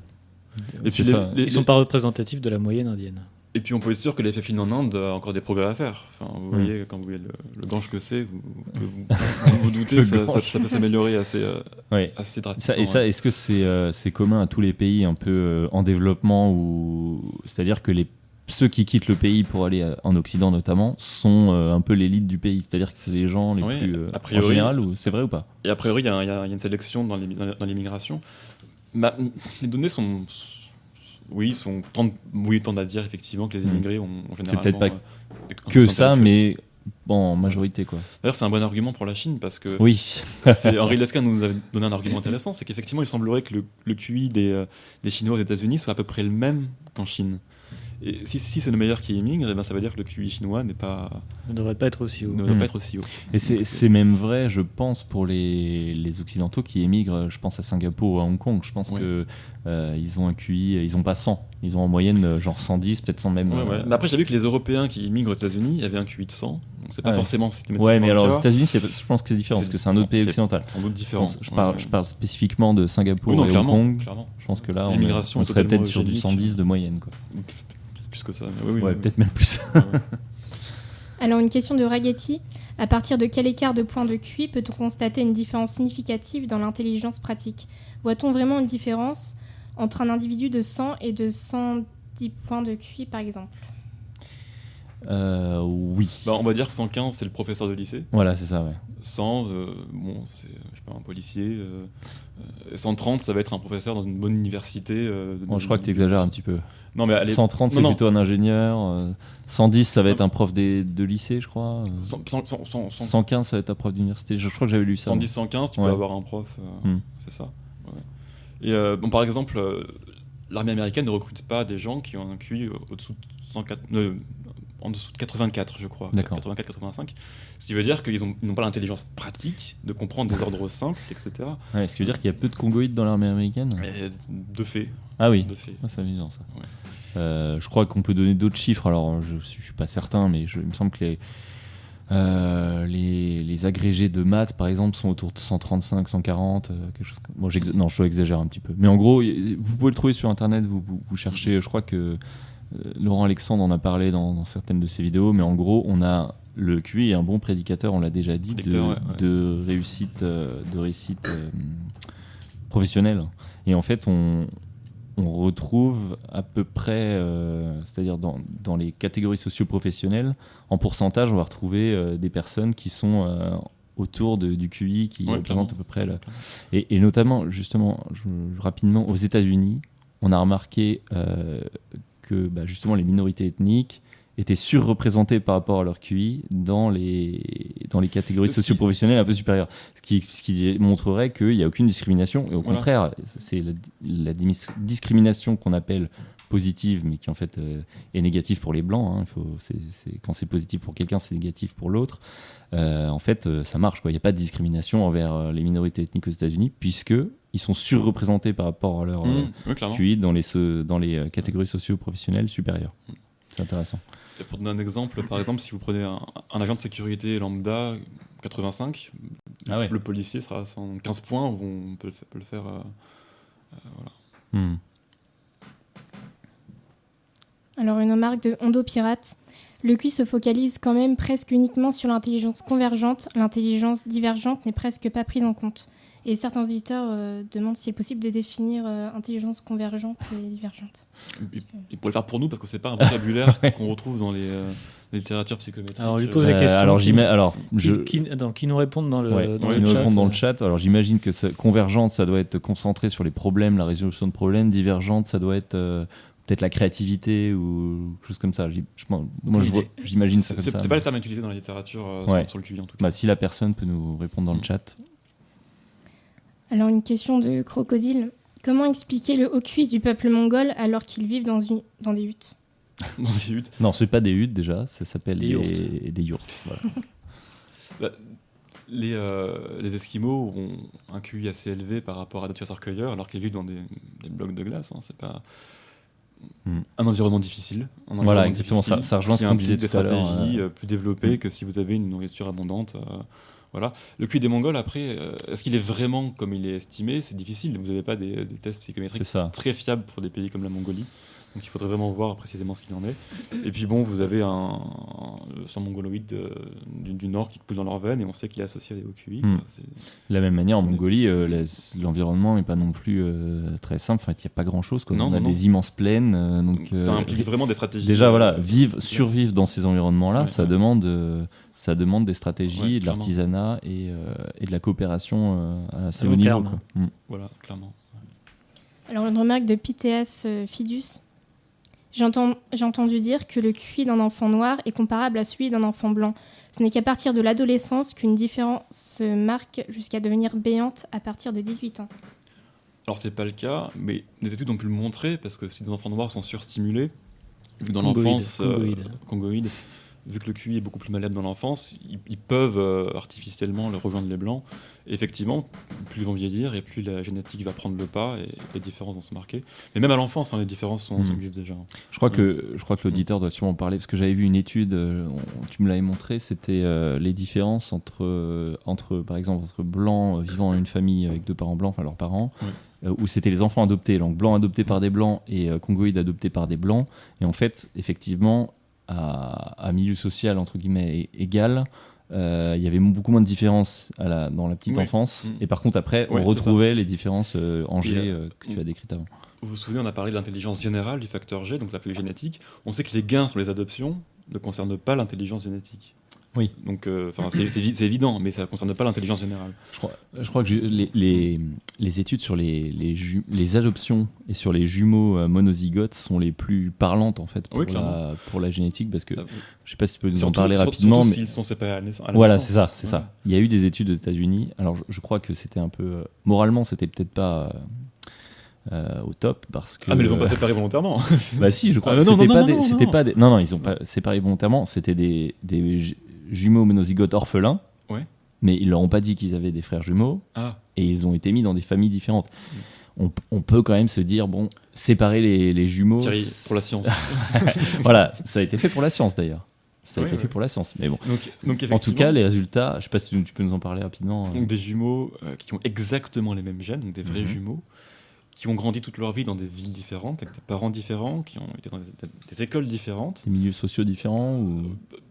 Euh. Et puis les- les- Ils sont pas représentatifs de la moyenne indienne. Et puis on peut être sûr que les FFIN en Inde a encore des progrès à faire. Enfin, vous Mm. voyez, quand vous voyez le, le gange que c'est, vous, vous, vous, vous doutez [LAUGHS] que ça, ça- gange. ça peut s'améliorer assez, euh, Oui. assez Ça, drastiquement. et ça, ouais. est-ce que c'est euh, commun à tous les pays un peu euh, en développement ou c'est-à-dire que les ceux qui quittent le pays pour aller en Occident notamment sont euh, un peu l'élite du pays, c'est-à-dire que c'est les gens les Oui, plus euh, a priori. en général ou c'est vrai ou pas? Et a priori, il y, a- y y une sélection dans l'immigration. Bah, les données sont. Oui, sont, tendent, oui, tendent à dire effectivement que les Mm. immigrés ont, ont généralement. peut-être pas euh, Que ça, mais bon, en majorité quoi. D'ailleurs, c'est un bon argument pour la Chine parce que Oui. [LAUGHS] c'est- Henri Lescun nous avait donné un argument intéressant c'est qu'effectivement, il semblerait que le, le QI des, euh, des Chinois aux États-Unis soit à peu près le même qu'en Chine. Et si, si c'est le meilleur qui immigre, eh ben, ça veut dire que le QI chinois n'est pas, ne devrait pas être aussi haut. ne Mm. pas être aussi haut. Et c'est même vrai, je pense, pour les, les Occidentaux qui émigrent, je pense à Singapour ou à Hong Kong, je pense Ouais. que euh, ils ont un QI, ils ont pas 100, ils ont en moyenne euh, genre 110, peut-être 100 même. Ouais, euh, ouais. Mais après, j'ai vu que les Européens qui immigrent aux États-Unis avaient un QI de 100. Donc, c'est pas Ouais. forcément systématiquement. Ouais, mais alors aux États-Unis, je pense que c'est différent parce que c'est un autre pays c'est- occidental. sans doute Je, différent. pense- je parle, Ouais, je ouais. parle spécifiquement de Singapour Oui, non, et Hong Kong. clairement. Je pense que là, on, on serait peut-être sur du eugénique. 110 de moyenne. Quoi. Plus que ça. mais oui, oui, ouais, oui. peut-être même plus. [LAUGHS] Alors, une question de Ragetti. À partir de quel écart de points de QI peut-on constater une différence significative dans l'intelligence pratique? Voit-on vraiment une différence entre un individu de 100 et de 110 points de QI, par exemple? Euh, oui. Bah, on va dire que 115, c'est le professeur de lycée. Voilà, c'est ça, ouais. 100, euh, bon, c'est un policier. euh, 130, ça va être un professeur dans une bonne université. euh, Bon, je crois que tu exagères un petit peu. Non, mais allez. 130, c'est plutôt un ingénieur. euh, 110, ça va être un prof des, de lycée, je crois. euh, 100, 100, 100, 100, 100, 115, ça va être un prof d'université. Je, je crois que j'avais lu ça. 110, 115, tu Ouais. peux avoir un prof. euh, Hmm. C'est ça. ouais. Et euh, bon, par exemple, euh, l'armée américaine ne recrute pas des gens qui ont un QI au-dessous de 104, euh, en dessous de 84, je crois. D'accord. 84, 85. Ce qui veut dire qu'ils ont- ils n'ont pas l'intelligence pratique de comprendre des [LAUGHS] ordres simples, etc. Ouais, ce qui veut dire qu'il y a peu de congoïdes dans l'armée américaine? Mais de fait. Ah oui. Ah, c'est amusant ça. Ouais. Euh, je crois qu'on peut donner d'autres chiffres. Alors, je, je suis pas certain, mais je, il me semble que les, euh, les, les agrégés de maths, par exemple, sont autour de 135, 140, euh, quelque chose. comme- Bon, non, je exagère un petit peu. Mais en gros, vous pouvez le trouver sur Internet. Vous, vous, vous cherchez. Je crois que euh, Laurent Alexandre en a parlé dans, dans certaines de ses vidéos. Mais en gros, on a le QI est un bon prédicateur. On l'a déjà dit de, Prédicteur, ouais, ouais. de réussite, euh, de réussite euh, professionnelle. Et en fait, on, on retrouve à peu près, euh, c'est-à-dire dans, dans les catégories socio-professionnelles, en pourcentage, on va retrouver euh, des personnes qui sont euh, autour de- du QI, qui Ouais, représentent à peu près. le- et, et notamment, justement, je- rapidement, aux États-Unis, on a remarqué que bah, justement les minorités ethniques étaient surreprésentées par rapport à leur QI dans les, dans les catégories socio-professionnelles un peu supérieures. Ce qui, ce qui montrerait qu'il n'y a aucune discrimination. Et au Voilà. contraire, c'est la, discrimination qu'on appelle positive, mais qui en fait euh, est négative pour les blancs. hein. Il faut, c'est, c'est- quand c'est positif pour quelqu'un, c'est négatif pour l'autre. Euh, en fait, euh, ça marche. quoi. Il n'y a pas de discrimination envers les minorités ethniques aux États-Unis, puisque ils sont surreprésentés par rapport à leur euh, Mmh, oui. QI dans les, so- dans les euh, catégories socio-professionnelles supérieures. C'est intéressant. Et pour donner un exemple, par exemple, si vous prenez un, un agent de sécurité lambda 85, Ah ouais. le policier sera à 115 points, on peut le, fa- peut le faire. euh, Hmm. Alors une remarque de Hondo Pirate. Le QI se focalise quand même presque uniquement sur l'intelligence convergente. L'intelligence divergente n'est presque pas prise en compte. Et certains auditeurs euh, demandent s'il est possible de définir euh, intelligence convergente et divergente. il, il pourrait le faire pour nous parce que c'est pas un vocabulaire [LAUGHS] qu'on retrouve dans les, euh, les littératures psychométriques. Alors, on lui pose la question. alors, qui- alors, qui, je, qui- attends, qui nous répondent dans le, Ouais, dans qui le nous chat. répondent dans le chat. Alors j'imagine que ce- convergente, ça doit être concentré sur les problèmes, la résolution de problèmes. Divergente, ça doit être euh, peut-être la créativité ou quelque chose comme ça. Je pense- moi, je j'imagine ça C'est comme c'est- ça. c'est pas les termes utilisés dans la littérature euh, Ouais. sur, sur le QI en tout cas. Bah, si la personne peut nous répondre dans le chat. Alors une question de Crocodile. Comment expliquer le haut QI du peuple mongol alors qu'ils vivent dans, une, dans des huttes [LAUGHS] Dans des huttes. Non, c'est pas des huttes déjà, ça s'appelle Des des, voilà. [LAUGHS] Bah, les, euh, les Esquimaux ont un QI assez élevé par rapport à d'autres chasseurs-cueilleurs, alors qu'ils vivent dans des, des blocs de glace. hein. C'est pas Hmm. un environnement difficile. un Voilà, exactement, difficile ça- ça rejoint ce qu'on disait tout à l'heure, stratégies euh. euh, plus développées Hmm. que si vous avez une nourriture abondante. euh, voilà. Le QI des Mongols, après, euh, est-ce qu'il est vraiment comme il est estimé? C'est difficile. Vous n'avez pas des, des tests psychométriques ça. très fiables pour des pays comme la Mongolie. Donc il faudrait vraiment voir précisément ce qu'il en est. Et puis bon, vous avez un, un- le sang mongoloïde euh, du, du nord qui coule dans leurs veines et on sait qu'il est associé au QI. C'est- De la même manière, en Mongolie, euh, l'environnement n'est pas non plus euh, très simple. Enfin, il n'y a pas grand-chose. Non, On a non, des immenses plaines. euh, donc, ça euh, implique vraiment des stratégies. Déjà, voilà, vivre, survivre dans ces environnements-là, Ouais, ça, ouais. Demande, euh, ça demande des stratégies, Ouais, de l'artisanat et, euh, et de la coopération euh, à assez haut niveau. quoi. Mm. Voilà, clairement. Alors une remarque de PTS euh, Fidus. J'ai enten- j'ai entendu dire que le QI d'un enfant noir est comparable à celui d'un enfant blanc. Ce n'est qu'à partir de l'adolescence qu'une différence se marque jusqu'à devenir béante à partir de 18 ans. Alors c'est pas le cas, mais des études ont pu le montrer parce que si des enfants noirs sont surstimulés, dans l'enfance, euh, congoïdes. congoïdes, vu que le QI est beaucoup plus malade dans l'enfance, ils, ils peuvent euh, artificiellement le rejoindre les blancs. Et effectivement, plus ils vont vieillir et plus la génétique va prendre le pas et les différences vont se marquer. Mais même à l'enfance, hein, les différences sont, Mm. sont- existent déjà. Je crois que, je crois que l'auditeur doit sûrement parler, parce que j'avais vu une étude, euh, on- tu me l'avais montré, c'était euh, les différences entre, entre, par exemple, entre blancs vivant dans une famille avec deux parents blancs, enfin leurs parents, Ouais. où c'était les enfants adoptés, donc blancs adoptés par des blancs et euh, congoïdes adoptés par des blancs. Et en fait, effectivement, à, à milieu social, entre guillemets, égal, euh, il y avait beaucoup moins de différences à la- dans la petite enfance. Mm. Et par contre, après, Ouais, on retrouvait les différences euh, en G euh, que tu as décrites avant. Vous vous souvenez, on a parlé de l'intelligence générale du facteur G, donc la plus génétique. On sait que les gains sur les adoptions ne concernent pas l'intelligence génétique. Oui. Donc, euh, enfin, c'est c'est évi- c'est évident, mais ça ne concerne pas l'intelligence générale. Je crois, je crois que les, les, les études sur les, les, ju- les adoptions et sur les jumeaux euh, monozygotes sont les plus parlantes en fait pour, Oui, la, pour la génétique parce que Ah, je sais pas si tu peux nous en parler rapidement. surtout mais sont séparés à la voilà, c'est ça, c'est Ouais. ça. Il y a eu des études aux États-Unis. Alors je, je crois que c'était un peu euh, moralement, c'était peut-être pas euh, au top parce que. Ah, mais ils ont pas séparé volontairement. [LAUGHS] bah si, je crois. Ah, c'était non, pas non, des, non, c'était non. pas des- non, non, ils ont pas séparé volontairement. C'était des, jumeaux monozygotes orphelins. Ouais. Mais ils leur ont pas dit qu'ils avaient des frères jumeaux Ah, et ils ont été mis dans des familles différentes. On, on peut quand même se dire bon, séparer les, les jumeaux. Thierry, pour la science. [LAUGHS] voilà, ça a été fait pour la science d'ailleurs. Ça a Ouais, été ouais. fait pour la science. Mais bon, donc, donc en tout cas, les résultats, je sais pas si tu, tu peux nous en parler rapidement. euh. donc des jumeaux euh, qui ont exactement les mêmes gènes, donc des vrais Mhm. jumeaux, qui ont grandi toute leur vie dans des villes différentes, avec des parents différents, qui ont été dans des, des- des écoles différentes. Des milieux sociaux différents ou...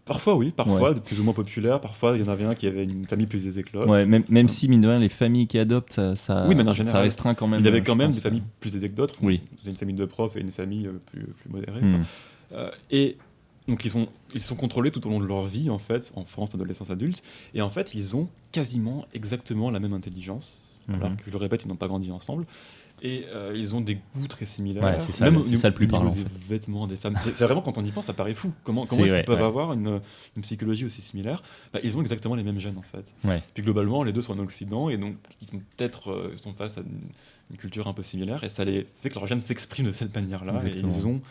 Parfois, oui, parfois, plus ou moins populaires. Parfois, il y en avait un qui avait une famille plus que l'autre. Ouais, même, même si, mine de rien, les familles qui adoptent, ça, ça, Oui, en restreint quand même. Il y avait euh, quand même pense, des familles plus aisées que d'autres. Oui. Une famille de profs et une famille euh, plus, plus modérée. Hmm. Euh, et donc ils sont, ils sont contrôlés tout au long de leur vie, en fait, enfance, adolescence, adulte. Et en fait, ils ont quasiment exactement la même intelligence. alors Mhm. que je le répète, ils n'ont pas grandi ensemble. Et euh, ils ont des goûts très similaires. Ouais, c'est ça, Même c'est ça le plus parlant, en des fait. vêtements des femmes. C'est c'est vraiment quand on y pense, ça paraît fou. Comment, comment est-ce qu'ils peuvent ouais. avoir une, une psychologie aussi similaire? Bah, Ils ont exactement les mêmes gènes en fait. Puis globalement, les deux sont en Occident et donc ils sont peut-être euh, sont face à une, une culture un peu similaire et ça les fait que leurs gènes s'expriment de cette manière-là et Exactement. ils ont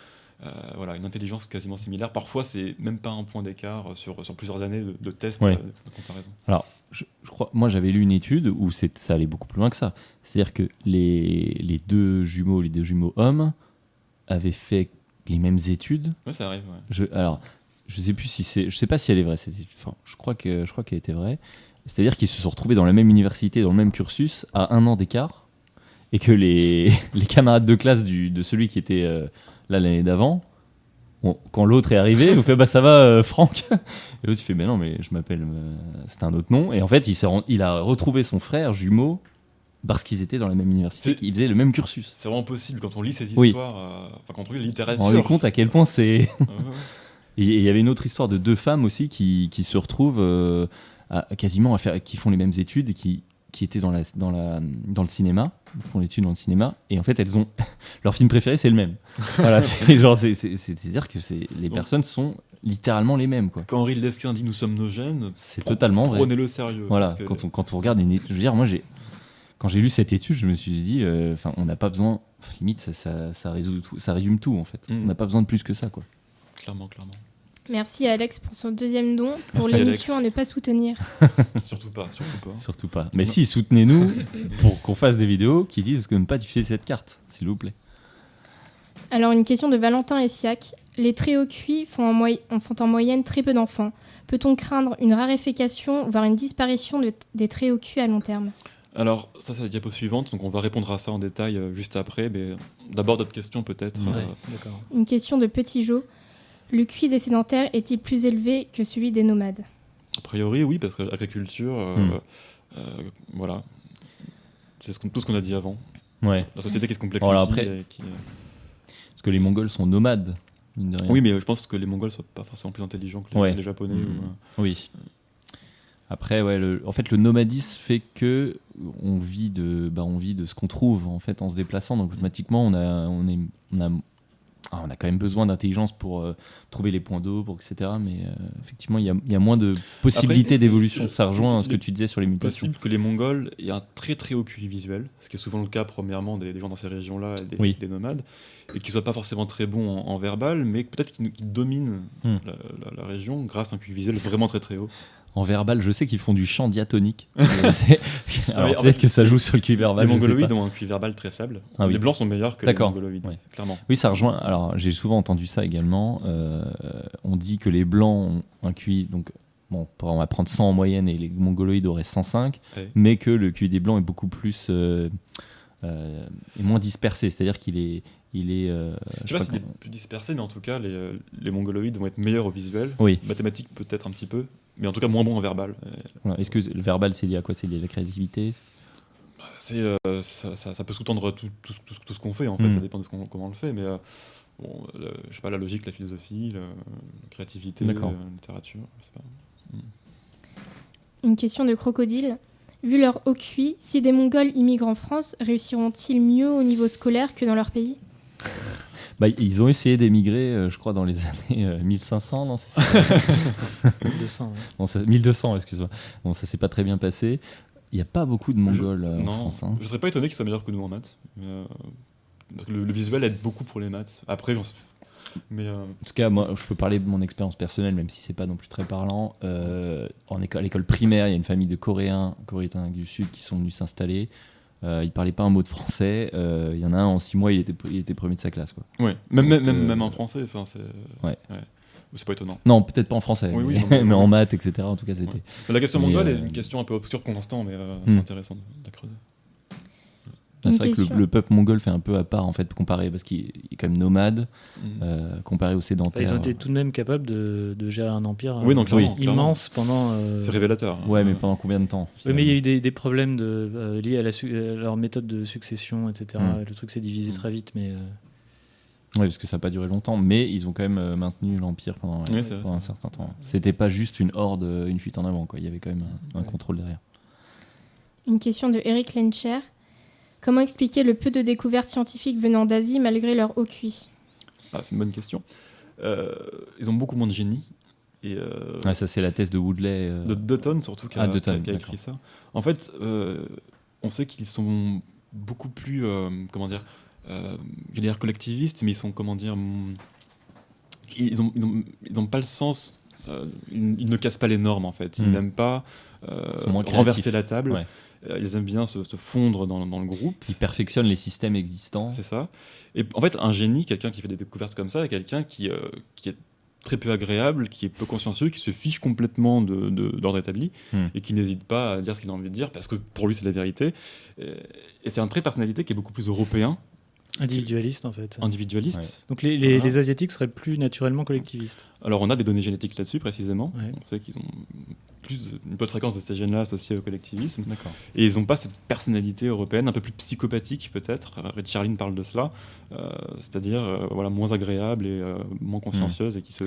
voilà, une intelligence quasiment similaire. Parfois, c'est même pas un point d'écart sur, sur plusieurs années de, de tests Ouais. euh, de comparaison. Alors, je, je crois, moi j'avais lu une étude où c'est- ça allait beaucoup plus loin que ça. C'est-à-dire que les, les deux jumeaux, les deux jumeaux hommes, avaient fait les mêmes études. Ouais, ça arrive. ouais. Je, alors, je sais plus si c'est, je sais pas si elle est vraie. cette étude. Enfin, je crois que je crois qu'elle était vraie. C'est-à-dire qu'ils se sont retrouvés dans la même université, dans le même cursus, à un an d'écart, et que les, [LAUGHS] les camarades de classe du, de celui qui était euh, là l'année d'avant, quand l'autre est arrivé, il nous fait bah ça va euh, Franck, et l'autre il fait mais non mais je m'appelle, euh, c'est un autre nom, et en fait il, s'est ren- il a retrouvé son frère jumeau parce qu'ils étaient dans la même université, C'est- qu'ils faisaient le même cursus. C'est vraiment possible quand on lit ces Oui. histoires, euh, enfin quand on lit la Vous littérature. vous rendez compte à quel point c'est. [LAUGHS] [LAUGHS] Et et il y avait une autre histoire de deux femmes aussi qui, qui se retrouvent euh, à- quasiment à faire, qui font les mêmes études et qui, qui étaient dans, la, dans, la, dans le cinéma, font l'étude dans le cinéma, et en fait elles ont [LAUGHS] leur film préféré c'est le même. voilà, [LAUGHS] c'est genre c'est- c'est- c'est-à-dire que c'est les Donc- personnes sont littéralement les mêmes quoi. Quand Henri Lesquin dit nous sommes nos gènes, C'est totalement vrai. Prenez-le sérieux. Voilà, que- quand on, quand on regarde une étude, je veux dire moi j'ai quand j'ai lu cette étude, je me suis dit euh, enfin on n'a pas besoin limite ça, ça, ça résout tout, ça résume tout en fait. Mm. On n'a pas besoin de plus que ça quoi. Clairement, clairement. Merci à Alex pour son deuxième don pour l'émission à ne pas soutenir. [LAUGHS] Surtout pas, surtout pas. Surtout pas. Mais si, soutenez-nous [LAUGHS] pour qu'on fasse des vidéos qui disent que ne pas diffuser cette carte, s'il vous plaît. Alors une question de Valentin Essiac. Les très hauts QI font en, moy- font en moyenne très peu d'enfants. Peut-on craindre une raréfaction, voire une disparition de- des très hauts QI à long terme? Alors, ça, c'est la diapo suivante, donc on va répondre à ça en détail euh, juste après, mais d'abord d'autres questions peut-être. Ouais. euh, D'accord. Une question de Petit Jo. Le QI des sédentaires est-il plus élevé que celui des nomades? A priori, oui, parce que l'agriculture, euh, Hmm. euh, voilà. C'est ce tout ce qu'on a dit avant. Ouais. La société qui se complexifie. Voilà, après- et qui- Parce que les Mongols sont nomades, mine de rien. Oui, mais je pense que les Mongols sont pas forcément plus intelligents que les, Ouais. les Japonais. Ou, euh, Oui. Après, ouais, le- en fait, le nomadisme fait que on vit de, bah, on vit de ce qu'on trouve en fait en se déplaçant. Donc automatiquement, on a, on est, on a, on a quand même besoin d'intelligence pour euh, trouver les points d'eau, pour etc. Mais euh, effectivement, il y y a moins de possibilités d'évolution. Ça rejoint ce que tu disais sur les mutations. possible que les Mongols aient un très très haut QI visuel, ce qui est souvent le cas premièrement des, des gens dans ces régions-là et des, Oui. des nomades, et qui soient pas forcément très bons en, en verbal, mais peut-être qu'ils qu'ils dominent Hmm. la, la- la région grâce à un QI visuel vraiment très très haut. En verbal, je sais qu'ils font du chant diatonique. [LAUGHS] Alors en peut-être que ça joue sur le QI verbal. les mongoloïdes ont un QI verbal très faible. Ah oui. Les blancs sont meilleurs que les mongoloïdes, clairement. Oui, ça rejoint. Alors, j'ai souvent entendu ça également. Euh, on dit que les blancs ont un QI, donc bon, on va prendre 100 en moyenne et les mongoloïdes auraient 105, Ouais. mais que le QI des blancs est beaucoup plus euh, euh, est moins dispersé, c'est-à-dire qu'il est, il est. euh, Je sais pas sais si c'est comment- plus dispersé, mais en tout cas, les, euh, les mongoloïdes vont être meilleurs au visuel. Oui. Mathématiques peut-être un petit peu, mais en tout cas moins bons en verbal. Est-ce que le verbal c'est lié à quoi? C'est lié à la créativité? C'est, euh, ça, ça- ça peut sous-tendre tout, tout, tout- tout ce qu'on fait, en fait, Mm. ça dépend de ce comment on le fait, mais euh, bon, le- je sais pas, la logique, la philosophie, le- la créativité, la D'accord. littérature, je sais pas. Une question de Crocodile. Vu leur haut QI, si des Mongols immigrent en France, réussiront-ils mieux au niveau scolaire que dans leur pays? Bah, Ils ont essayé d'émigrer, euh, je crois, dans les [LAUGHS] années euh, 1500, non c'est ça? 200. ouais. Non, ça- 1200, excuse-moi. Bon, ça s'est pas très bien passé. Il n'y a pas beaucoup de Mongols euh, en non, France. hein. je serais pas étonné qu'ils soient meilleurs que nous en maths. mais, euh, parce que le, le visuel aide beaucoup pour les maths. Après, j'en sais- Mais euh, En tout cas, moi, je peux parler de mon expérience personnelle, même si c'est pas non plus très parlant. Euh, en école, à l'école primaire, il y a une famille de Coréens, Coréens du Sud, qui sont venus s'installer. Euh, ils parlaient pas un mot de français. Euh, Il y en a un en six mois, il était, il était premier de sa classe. Quoi. ouais, même, Donc, même, même, même en français, enfin, c'est. Ouais. C'est pas étonnant. Non, peut-être pas en français, Oui, oui, mais, non, mais- [LAUGHS] mais en maths, etc. En tout cas, c'était. Ouais. La question mongole est une question un peu obscure pour l'instant, mais Hmm. c'est intéressant de la creuser. Ah, c'est vrai que le, le peuple mongol fait un peu à part, en fait, comparé, parce qu'il est quand même nomade, Mm. euh, comparé aux sédentaires. ils ont été tout de même capables de, de gérer un empire Oui, non, euh, clairement, immense pendant. euh, C'est révélateur. hein. Ouais, mais pendant combien de temps Oui, mais il y a eu des, des problèmes de, euh, liés à, la su- à leur méthode de succession, etc. Mm. Le truc s'est divisé Mm. très vite, mais euh, Oui, parce que ça n'a pas duré longtemps, mais ils ont quand même maintenu l'empire pendant, Oui, vrai, un certain temps. C'était pas juste une horde, une fuite en avant, quoi. Il y avait quand même un, un contrôle derrière. Une question de Eric Lencher. Comment expliquer le peu de découvertes scientifiques venant d'Asie malgré leur haut QI Ah, c'est une bonne question. Euh, ils ont beaucoup moins de génie. Et, euh, Ah, ça, c'est la thèse de Woodley. euh, de Dutton surtout qui a, Ah, Dutton, qui a- qui a d'accord. écrit ça. En fait, euh, on sait qu'ils sont beaucoup plus, euh, comment dire, euh, je vais dire collectivistes, mais ils sont, comment dire, ils ont, ils ont, ils ont pas le sens. euh, ils, ils ne cassent pas les normes en fait. Ils Hmm. n'aiment pas euh, renverser la table. Ouais. Euh, ils aiment bien se, se fondre dans, dans le groupe. Ils perfectionnent les systèmes existants. C'est ça. Et en fait, un génie, quelqu'un qui fait des découvertes comme ça, est quelqu'un qui, euh, qui est très peu agréable, qui est peu consciencieux, qui se fiche complètement de, d'ordre établi Hmm. et qui n'hésite pas à dire ce qu'il a envie de dire parce que pour lui c'est la vérité. Et, et c'est un trait de personnalité qui est beaucoup plus européen, Individualiste, en fait. individualiste. Donc les, les- Voilà. les Asiatiques seraient plus naturellement collectivistes. Alors on a des données génétiques là-dessus précisément. Ouais. On sait qu'ils ont plus de- une bonne fréquence de ces gènes-là associés au collectivisme. D'accord. Et ils n'ont pas cette personnalité européenne, un peu plus psychopathique peut-être. Euh, Red Charlene parle de cela, euh, c'est-à-dire euh, voilà, moins agréable et euh, moins consciencieuse et qui se.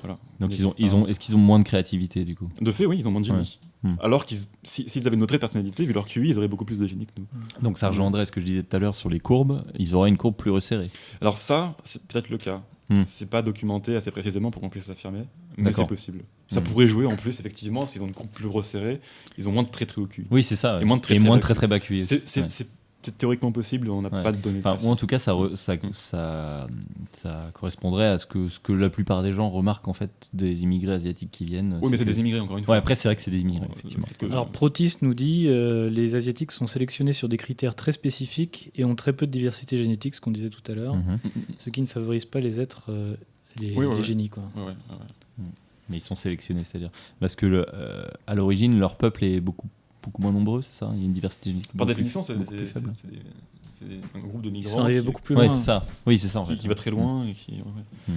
Voilà, Donc, ils ont, ils pas. ont, est-ce qu'ils ont moins de créativité, du coup? De fait, oui, ils ont moins de génie. Ouais. Hmm. Alors qu'ils, si- s'ils avaient notre personnalité, vu leur QI, ils auraient beaucoup plus de génie que nous. Donc, ça rejoindrait ce que je disais tout à l'heure sur les courbes. Ils auraient une courbe plus resserrée. Alors ça, c'est peut-être le cas. Hmm. C'est pas documenté assez précisément pour qu'on puisse l'affirmer, mais D'accord. c'est possible. Ça Hmm. pourrait jouer en plus, effectivement, s'ils ont une courbe plus resserrée, ils ont moins de très très haut QI. Oui, c'est ça. Et moins de très, Et très bas très très bas QI. C'est, c'est- Ouais. Théoriquement possible, on n'a Ouais. pas de données. Enfin, ou en tout cas, ça, re- ça, ça, ça correspondrait à ce que, ce que la plupart des gens remarquent en fait des immigrés asiatiques qui viennent. oui, mais c'est que- des immigrés encore une fois. Ouais, après, c'est vrai que c'est des immigrés, Euh, effectivement. que- Alors Protis nous dit euh, les Asiatiques sont sélectionnés sur des critères très spécifiques et ont très peu de diversité génétique, ce qu'on disait tout à l'heure, Mhm. ce qui ne favorise pas les êtres, euh, les, Oui, ouais, les ouais. génies. Quoi. Ouais, ouais, ouais, ouais. Mais ils sont sélectionnés, c'est-à-dire parce que le, euh, à l'origine, leur peuple est beaucoup beaucoup moins nombreux, c'est ça Il y a une diversité génétique. Par définition, plus- c'est, un groupe de migrants qui, beaucoup plus Ouais, loin. c'est ça. Oui, c'est ça en qui- fait. qui va très loin et qui. ouais.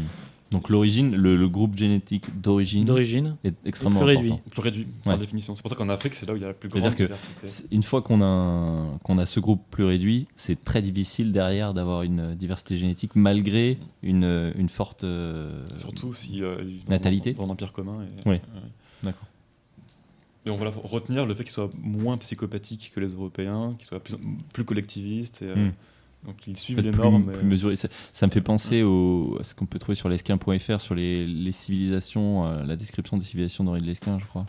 Donc l'origine, le, le groupe génétique d'origine D'origine. est extrêmement plus réduit. Plus réduit, par Ouais. définition. C'est pour ça qu'en Afrique, c'est là où il y a la plus grande diversité. Une fois qu'on a, qu'on a ce groupe plus réduit, c'est très difficile derrière d'avoir une diversité génétique malgré une, une forte. euh, Surtout si. euh, dans- Natalité. Dans, un empire commun. Et, Ouais. D'accord. Et on va retenir le fait qu'ils soient moins psychopathiques que les Européens, qu'ils soient plus, plus collectivistes. Et, euh, Hmm. Donc ils suivent les plus, normes. plus mesuré. Ça, ça me fait penser au, à ce qu'on peut trouver sur lesquin.fr sur les, les civilisations, euh, la description des civilisations d'Henri de Lesquin, je crois.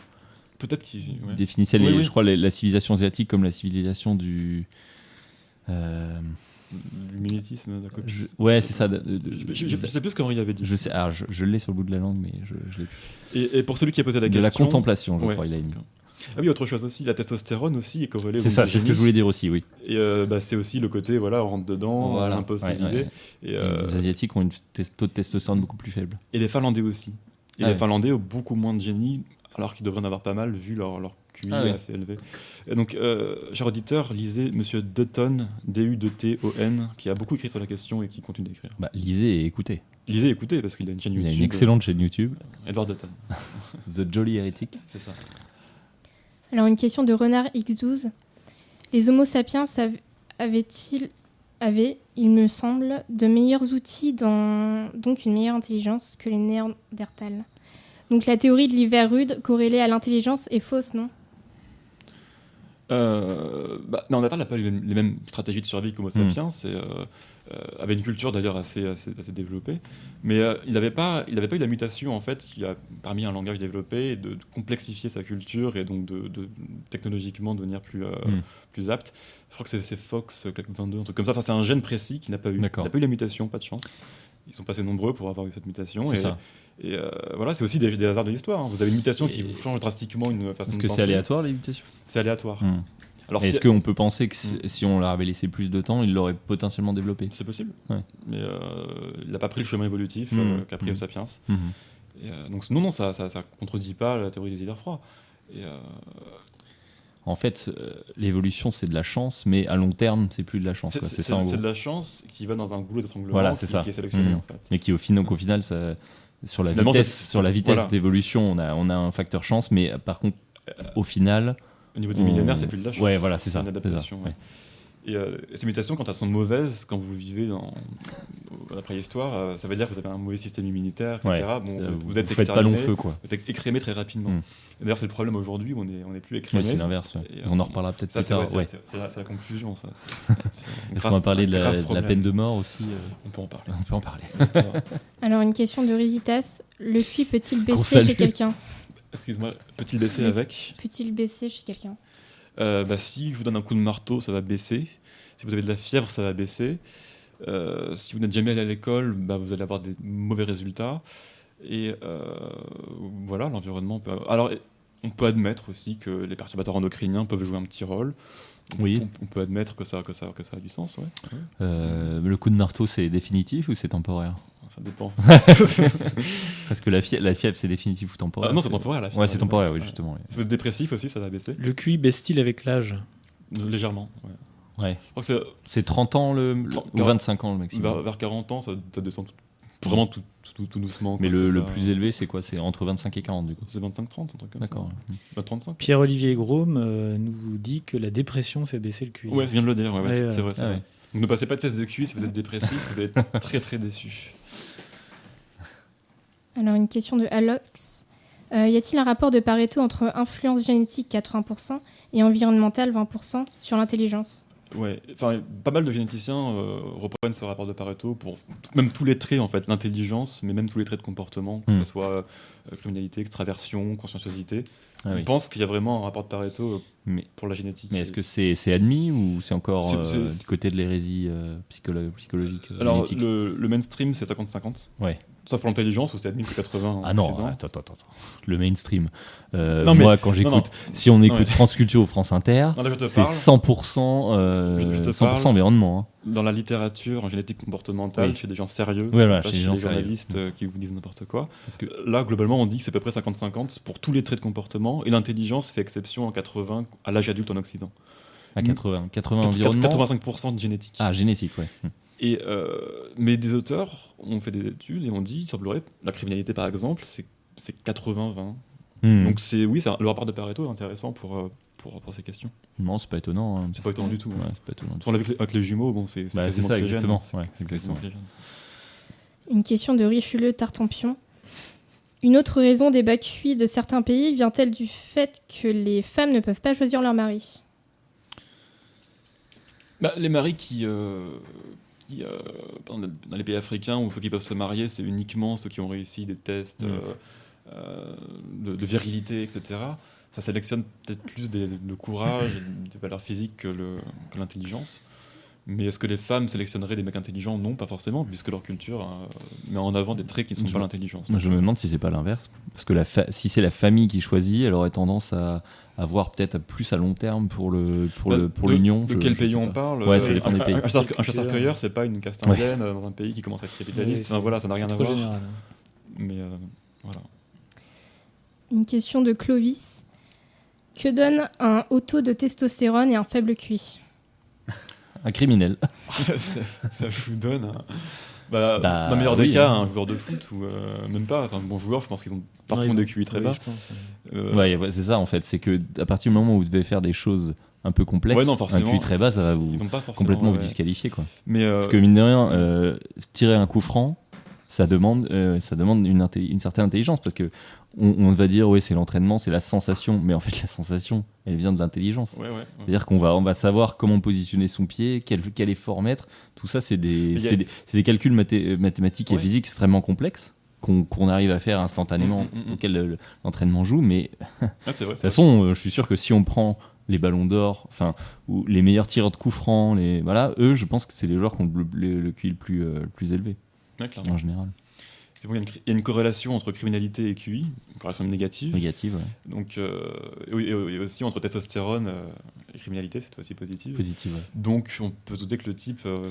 Peut-être qu'ils. ouais. Définissait, Oui, les- oui. je crois, les- la civilisation asiatique comme la civilisation du. euh, Du mimétisme, de la copie. je- ouais, c'est ça. de- de- de- Je, je- je- je sais plus ce qu'Henri avait dit. je sais, alors, je, l'ai sur le bout de la langue, mais je, l'ai plus. Et, et pour celui qui a posé la De question. la contemplation, je Ouais. crois, il a mis. Ah oui, autre chose aussi, la testostérone aussi est corrélée. C'est ça, de c'est ce que je voulais dire aussi, oui. Et euh, bah, c'est aussi le côté, voilà, on rentre dedans, Voilà. on impose ses ouais, idées. ouais. Et, euh, Les Asiatiques ont une tes- taux de testostérone beaucoup plus faible. et les Finlandais aussi. Et Ah les. Finlandais ont beaucoup moins de génie, alors qu'ils devraient en avoir pas mal, vu leur, leur QI Ah élevé. Donc, euh, cher auditeur, lisez Monsieur Dutton, D-U-D-T-O-N, qui a beaucoup écrit sur la question et qui continue d'écrire. Bah, lisez et écoutez. Lisez et écoutez, parce qu'il a une chaîne Il YouTube. y a une excellente chaîne YouTube, Edward Dutton, The Jolly Heretic. c'est ça. Alors une question de Renard X12. Les Homo sapiens av- avaient-ils, avaient, il me semble, de meilleurs outils, dans, donc une meilleure intelligence que les Néandertals Donc la théorie de l'hiver rude corrélée à l'intelligence est fausse, non Euh, bah, Néandertal n'a pas eu les mêmes- les mêmes stratégies de survie qu'Homo Hmm. sapiens, euh, euh, avait une culture d'ailleurs assez, assez, assez développée, mais euh, il n'avait pas, il avait pas eu la mutation en fait qui a permis un langage développé de, de complexifier sa culture et donc de, de- technologiquement devenir plus, Hmm. plus apte. Je crois que c'est, Fox euh, 22, un truc comme ça. Enfin, c'est un gène précis qui n'a pas eu, n'a pas eu la mutation, pas de chance. Ils sont passés nombreux pour avoir eu cette mutation. C'est et, ça. et, euh, voilà, c'est aussi des, des hasards de l'histoire. hein. Vous avez une mutation qui vous change drastiquement une façon Est-ce de que penser. c'est aléatoire les mutations? C'est aléatoire. Hmm. Alors, Est-ce si- qu'on peut penser que si- Hmm. si on leur avait laissé plus de temps, il l'aurait potentiellement développé? C'est possible. Ouais. Mais euh, il n'a pas pris le chemin évolutif Mhm. euh, qu'a pris. Homo sapiens. Et, donc non, non, ça, ça, ça contredit pas la théorie des hivers froids. Et, En fait, euh, l'évolution c'est de la chance, mais à long terme c'est plus de la chance. c'est quoi. c'est- C'est ça en c'est gros. de la chance qui va dans un goulot d'étranglement Voilà, qui, c'est ça. qui est sélectionné en fait. Mais qui au final, qu'au final, ça- sur la Finalement, vitesse, sur la vitesse voilà. d'évolution, on a, on a un facteur chance, mais par contre, au final, Au niveau des on- millionnaires, c'est plus de la chance. Ouais, voilà, c'est ça. une c'est ça, adaptation. ouais. ouais. Et euh, ces mutations, quand elles sont mauvaises, quand vous vivez dans, dans la préhistoire, euh, ça veut dire que vous avez un mauvais système immunitaire, etc. Ouais, bon, ça, vous, vous vous êtes faites pas long exterminé, feu, quoi. Vous êtes écrémé très rapidement. Mm. Et D'ailleurs, c'est le problème aujourd'hui, on est, on est plus écrémé. c'est l'inverse. ouais. On en reparlera peut-être Ça, plus c'est tard. ouais, la, conclusion, ça. Est-ce qu'on va parler de la, de peine de mort aussi euh, On peut en parler. On peut en parler. [LAUGHS] Alors, une question de Risitas. Le QI peut-il baisser chez quelqu'un? Excuse-moi, peut-il baisser avec? Peut-il baisser chez quelqu'un? Euh, bah, Si je vous donne un coup de marteau, ça va baisser. Si vous avez de la fièvre, ça va baisser. Euh, si vous n'êtes jamais allé à l'école, bah, vous allez avoir des mauvais résultats. Et euh, voilà, l'environnement peut. Alors, on peut admettre aussi que les perturbateurs endocriniens peuvent jouer un petit rôle. Oui. On, on peut admettre que ça, que ça, que ça a du sens. Ouais, Euh, le coup de marteau, c'est définitif ou c'est temporaire? Ça dépend. [LAUGHS] [LAUGHS] Parce que la fièvre, la fièvre c'est définitif ou temporaire Ah non, c'est temporaire, la fièvre. Ouais, c'est temporaire, oui, Ouais. justement. Si vous êtes dépressif aussi, ça va baisser. Le QI baisse-t-il avec l'âge? Légèrement. Ouais. Ouais. Ouais. Je crois que c'est C'est 30 ans le, le- ou 25 ans le maximum. vers, vers 40 ans, ça, ça descend tout- vraiment tout, tout- tout doucement. Mais le, C'est le pas- plus élevé, c'est quoi? C'est entre 25 et 40 du coup. C'est 25-30, un truc comme D'accord. ça. Bah, 35. Pierre-Olivier Gros euh, nous dit que la dépression fait baisser le QI. Ouais, je viens de le dire, ouais, ouais, Ouais, c'est vrai. Ah vrai. ouais. Donc ne passez pas de test de QI si vous êtes dépressif, vous allez être très très déçu. Alors, une question de Alox. Euh, y a-t-il un rapport de Pareto entre influence génétique 80% et environnementale 20% sur l'intelligence? Ouais, enfin, pas mal de généticiens euh, reprennent ce rapport de Pareto pour même tous les traits en fait, l'intelligence, mais même tous les traits de comportement, que Hmm. ce soit euh, criminalité, extraversion, conscienciosité. Ah Ils oui. pensent qu'il y a vraiment un rapport de Pareto euh, Mais, pour la génétique. mais est-ce que c'est c'est admis ou c'est encore euh, du côté de l'hérésie euh, psycholo- psychologique euh, Alors, le, le mainstream, c'est 50-50. Ouais. Sauf pour l'intelligence, où c'est admis que 80 en Ah non, attends, attends, attends. Le mainstream. Non, mais- moi, quand non, j'écoute, si on écoute mais- France Culture ou France Inter, c'est parle. 100%, euh, Je- je te 100% parle. environnement. hein. Dans la littérature, en génétique comportementale, Oui. chez des gens sérieux, Ouais, voilà, chez les gens journalistes qui vous disent n'importe quoi. Parce que là, globalement, on dit que c'est à peu près 50-50 pour tous les traits de comportement, et l'intelligence fait exception en 80 à l'âge adulte en Occident. À 80, 80 Quatre- environnement. 85% de génétique. Ah, génétique, ouais. Hum. Et, euh, mais des auteurs ont fait des études et ont dit, il semblerait, la criminalité par exemple, c'est c'est 80-20. Hum. Donc c'est oui, le rapport de Pareto est intéressant pour, euh, pour, pour ces questions. Non, c'est pas étonnant. hein. C'est pas étonnant du tout. Ouais, hein. c'est pas étonnant. On l'a vu avec les- avec les jumeaux, bon, c'est Bah, ça, exactement. Ouais, exactement. Une question de Richelieu Tartampion. Une autre raison des bas QI de certains pays vient-elle du fait que les femmes ne peuvent pas choisir leur mari? Bah, les maris qui, euh, qui, euh, dans les pays africains où ceux qui peuvent se marier, c'est uniquement ceux qui ont réussi des tests Mm. euh, de, de virilité, etc. Ça sélectionne peut-être plus des, de courage et des valeurs physiques que le- que l'intelligence. Mais est-ce que les femmes sélectionneraient des mecs intelligents? Non, pas forcément, puisque leur culture euh, met en avant des traits qui ne sont Je- pas l'intelligence. Moi, je me demande si c'est pas l'inverse. Parce que la fa- si c'est la famille qui choisit, elle aurait tendance à avoir peut-être plus à long terme pour le pour Bah, le pour de- l'union. De je- quel je pays on parle? Ouais, Euh, ça dépend un- des pays. Un, chasseur-cueilleur, c'est pas une caste indienne euh, dans un pays qui commence à être capitaliste. Enfin, voilà, ça n'a rien c'est à trop voir. général. Mais euh, voilà. Une question de Clovis. Que donne un haut taux de testostérone et un faible QI Un criminel. [LAUGHS] ça, ça vous donne un- bah, Bah, dans le meilleur oui, des cas, hein. un joueur de foot ou euh, même pas. Enfin, bon joueur, je pense qu'ils ont forcément Ouais, ont- QI très oui, bas. Euh, Ouais, ouais, c'est ça en fait. C'est que à partir du moment où vous devez faire des choses un peu complexes, Ouais, non, un. QI très bas, ça va vous complètement vous disqualifier quoi. Mais euh, Parce que mine de rien, euh, tirer un coup franc, ça demande, euh, ça demande une, certaine intelligence parce que on, on va dire ouais c'est l'entraînement, c'est la sensation, mais en fait la sensation, elle vient de l'intelligence. ouais, ouais, ouais. C'est-à-dire qu'on va, on va savoir comment positionner son pied, quel, quel effort mettre. Tout ça, c'est des, a- des, calculs mathé- mathématiques et physiques extrêmement complexes qu'on qu'on arrive à faire instantanément, Mm, mm, mm. auxquels le- l'entraînement joue. Mais de Ah, vrai. toute façon, euh, je suis sûr que si on prend les ballons d'or, enfin, ou les meilleurs tireurs de coups francs, les, voilà, eux, je pense que c'est les joueurs qui ont le, le, le QI le plus, euh, le plus élevé, Ouais, en général. Bon, Il y, a une cri- il y a une corrélation entre criminalité et QI, une corrélation négative. Négative, ouais. Donc, euh, et oui, et aussi entre testostérone euh, et criminalité, cette fois-ci positive. positive. ouais. Donc, on peut se douter que le type. euh,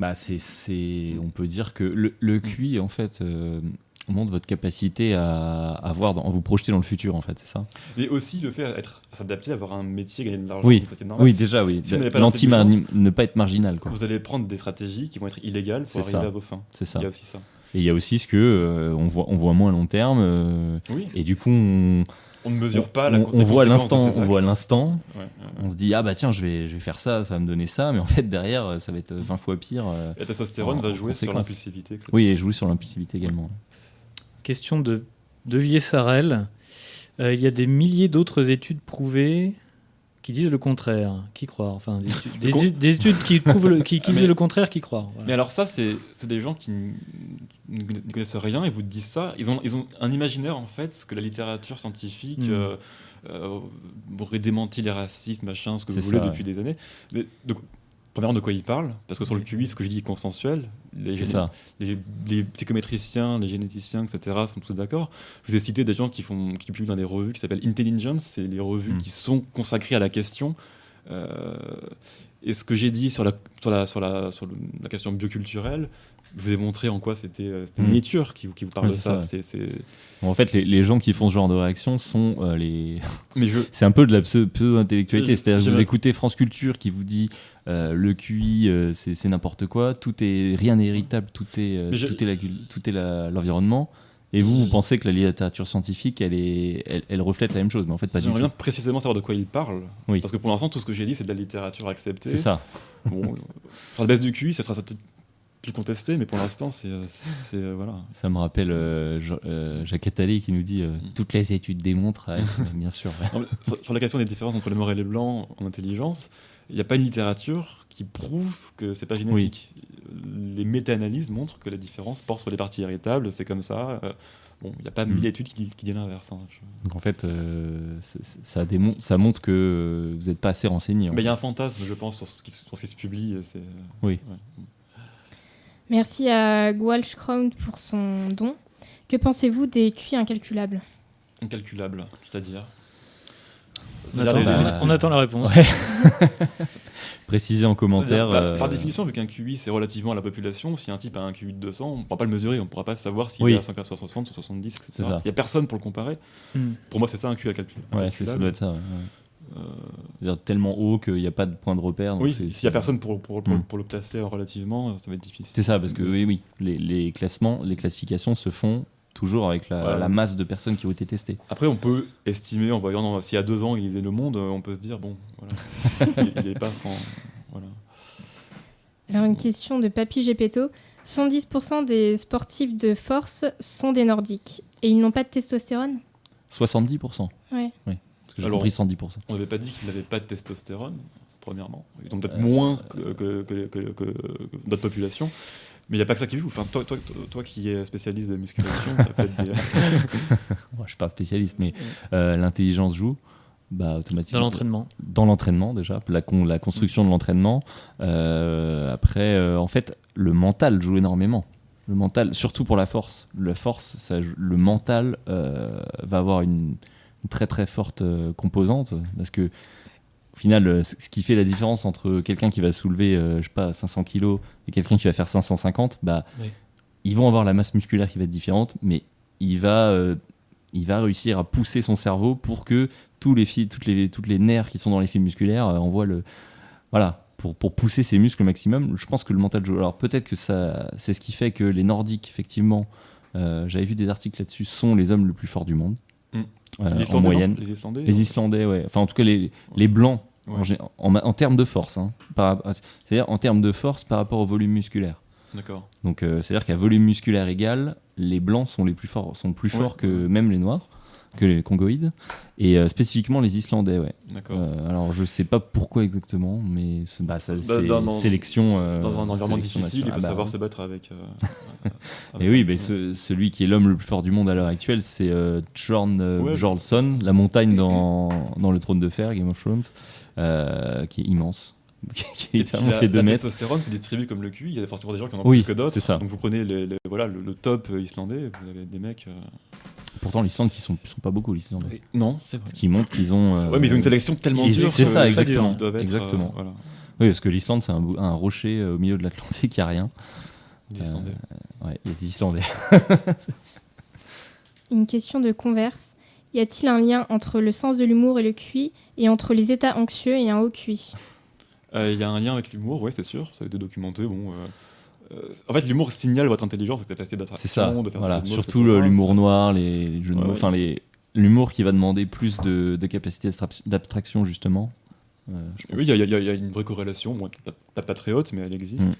Bah, c'est, c'est, on peut dire que le, le QI, en fait, euh, montre votre capacité à, à voir, dans, à vous projeter dans le futur, en fait, c'est ça Mais aussi le fait d'être- s'adapter, avoir un métier, gagner de l'argent, Oui. Oui, déjà, oui. Si L'anti ne pas être marginal, quoi. Vous allez prendre des stratégies qui vont être illégales pour C'est arriver ça. à vos fins. C'est ça. Il y a aussi ça. Et il y a aussi ce que euh, on voit, on voit moins à long terme. euh, Oui. et du coup, on, On ne mesure pas la on, on voit à l'instant, on voit l'instant. Ouais, ouais, On se dit ah bah tiens, je vais, je vais faire ça, ça va me donner ça, mais en fait derrière, ça va être 20 fois pire. euh. La testostérone va jouer sur l'impulsivité. Oui, et jouer sur l'impulsivité également. Question de De Villiers-Sarel. Euh, il y a des milliers d'autres études prouvées qui disent le contraire. Qui croire Enfin, des études, des con- études- des études qui, prouvent le, qui, qui Ah, mais- disent le contraire, qui. Voilà. Mais alors ça, c'est des gens qui ne connaissent rien et vous disent ça. Ils ont, ils ont un imaginaire en fait que la littérature scientifique Mm. euh, euh, aurait démenti les racistes, machin, ce que vous voulez ça, depuis des années. Mais donc, premièrement, de quoi ils parlent Parce que sur le QI, ce que je dis est consensuel. Les, C'est ça. les, les psychométriciens, les généticiens, etc. sont tous d'accord. Je vous ai cité des gens qui, font, qui publient dans des revues qui s'appellent Intelligence, c'est les revues Mm. qui sont consacrées à la question. Euh, et ce que j'ai dit sur la, sur, la, sur, la, sur le- la question bioculturelle, vous ai montré en quoi c'était euh, Mm. Qui, vous- qui vous parle Ouais, de ça. Bon, en fait, les, les gens qui font ce genre de réaction sont euh, les. [LAUGHS] Mais je, [LAUGHS] C'est un peu de la pseu- pseudo-intellectualité. Je- C'est-à-dire que je- vous écoutez France Culture qui vous dit euh, le QI, euh, c'est n'importe quoi, tout est rien n'est héritable, tout est je- tout l'environnement. Et vous, vous pensez que la littérature scientifique, elle est, elle, elle reflète la même chose, mais en fait pas du j'aimerais tout. bien précisément savoir de quoi il parle. Oui. Parce que pour l'instant, tout ce que j'ai dit, c'est de la littérature acceptée. C'est ça. Bon, sur la baisse du QI, ça sera peut-être plus contesté, mais pour l'instant, c'est. euh, euh, voilà. Ça me rappelle euh, euh, Jacques Attali qui nous dit Mm. toutes les études démontrent. [LAUGHS] bien sûr. ouais. Sur, sur la question des différences entre les morts et les blancs en intelligence, il n'y a pas une littérature qui prouve que c'est pas génétique. Les méta-analyses montrent que la différence porte sur les parties héritables, c'est comme ça. Bon, il n'y a pas Mm. mille études qui, qui disent l'inverse. hein. Donc en fait, euh, ça, démon- ça montre que vous n'êtes pas assez renseigné. en Mais il y a un fantasme, je pense, sur ce qui, sur ce qui se publie. et Oui. ouais. Merci à Gwalch Crown pour son don. Que pensez-vous des QI incalculables? Incalculable, c'est-à-dire? On attend, les- on attend la réponse. Ouais. [LAUGHS] Précisez en commentaire. par, euh, par définition, vu qu'un QI c'est relativement à la population, si un type a un QI de 200, on ne pourra pas le mesurer, on ne pourra pas savoir s'il Oui. est à 160, 70, etc. C'est ça. Il n'y a personne pour le comparer. Hmm. Pour moi, c'est ça un QI à calcul. Ouais, c'est- ça doit être ça. ouais. Euh, tellement haut qu'il n'y a pas de point de repère. donc oui, s'il n'y a personne pour, pour, pour, Hmm. pour le classer relativement, ça va être difficile. C'est ça, parce que oui, oui, les, les classements, les classifications se font toujours avec la, Voilà. la masse de personnes qui ont été testées. Après, on peut estimer en voyant, non, s'il y a deux ans il lisait Le Monde, euh, on peut se dire, bon, voilà, [LAUGHS] il n'est pas sans. Voilà. Alors une question de Papy Gepetto. 70% des sportifs de force sont des nordiques et ils n'ont pas de testostérone? 70% Ouais. Oui, parce que j'ai Alors- compris 110%. On n'avait pas dit qu'il n'avait pas de testostérone, premièrement. Ils ont peut-être Euh, moins que, que, que, que- que- que notre population. Mais il n'y a pas que ça qui joue. Enfin, toi, toi, toi, toi qui es spécialiste de musculation, t'as peut-être des. [LAUGHS] Moi, je suis pas spécialiste, mais euh, l'intelligence joue. Bah, automatiquement. Dans l'entraînement. Dans l'entraînement, déjà, la, con- la construction de l'entraînement. Euh, après, euh, en fait, le mental joue énormément. Le mental, surtout pour la force. La force, ça le mental euh, va avoir une, une très très forte euh, composante parce que au final, euh, ce qui fait la différence entre quelqu'un qui va soulever, euh, je sais pas, 500 kilos et quelqu'un qui va faire 550, bah, Oui. ils vont avoir la masse musculaire qui va être différente, mais il va, il va réussir à pousser son cerveau pour que tous les fils, toutes les, toutes les nerfs qui sont dans les fils musculaires envoient le, voilà, pour, pour pousser ses muscles au maximum. Je pense que le mental joue. Alors peut-être que ça, c'est ce qui fait que les Nordiques, effectivement, euh, j'avais vu des articles là-dessus, sont les hommes les plus forts du monde Les en moyenne. Les Islandais Les Islandais, ouais. Enfin, en tout cas, les, les Blancs, Ouais. en, termes de force. hein, c'est-à-dire en termes de force par rapport au volume musculaire. D'accord. Donc, euh, c'est-à-dire qu'à volume musculaire égal, les Blancs sont les plus forts, sont plus Ouais, forts que même les Noirs, que les Congoïdes, et euh, spécifiquement les Islandais, ouais. D'accord. Euh, alors, je sais pas pourquoi exactement, mais c'est- bah, ça, Bah, c'est dans- dans- sélection. euh, Dans un environnement difficile, il faut Ah bah, savoir se battre avec. euh, Et [LAUGHS] avec- oui, mais ce- celui qui est l'homme le plus fort du monde à l'heure actuelle, c'est euh, Ouais, la montagne dans, [LAUGHS] dans le trône de fer, Game of Thrones, qui est immense, [LAUGHS] qui littéralement la, fait 2 la mètres. testostérone se distribue comme le QI. Il y a forcément des gens qui en ont Oui, plus que d'autres. c'est ça. Donc vous prenez les- les- voilà, le, le top islandais, vous avez des mecs. Pourtant, l'Islande, qui sont, sont pas beaucoup, l'Islande. Non, c'est vrai. Ce qui montre qu'ils ont. euh, Ouais, mais ils ont une sélection tellement dure. c'est ça, exactement, être, exactement. euh, voilà, Oui, parce que l'Islande, c'est un, rocher euh, au milieu de l'Atlantique, il n'y a rien. des Islandais. Ouais, il y a des Islandais. [LAUGHS] Une question de converse. Y a-t-il un lien entre le sens de l'humour et le QI et entre les états anxieux et un haut QI Euh, Il y a un lien avec l'humour, ouais, c'est sûr, ça a été documenté. Bon, euh, en fait, l'humour signale votre intelligence, votre capacité d'attraction. C'est ça. de faire Voilà. Surtout l'humour noir, les, jeux de mots, enfin les l'humour qui va demander plus de, de capacité d'abstra- d'abstraction justement. Euh, je Oui, il y, a- y y une vraie corrélation, bon, pas, très haute, mais elle existe. Mm.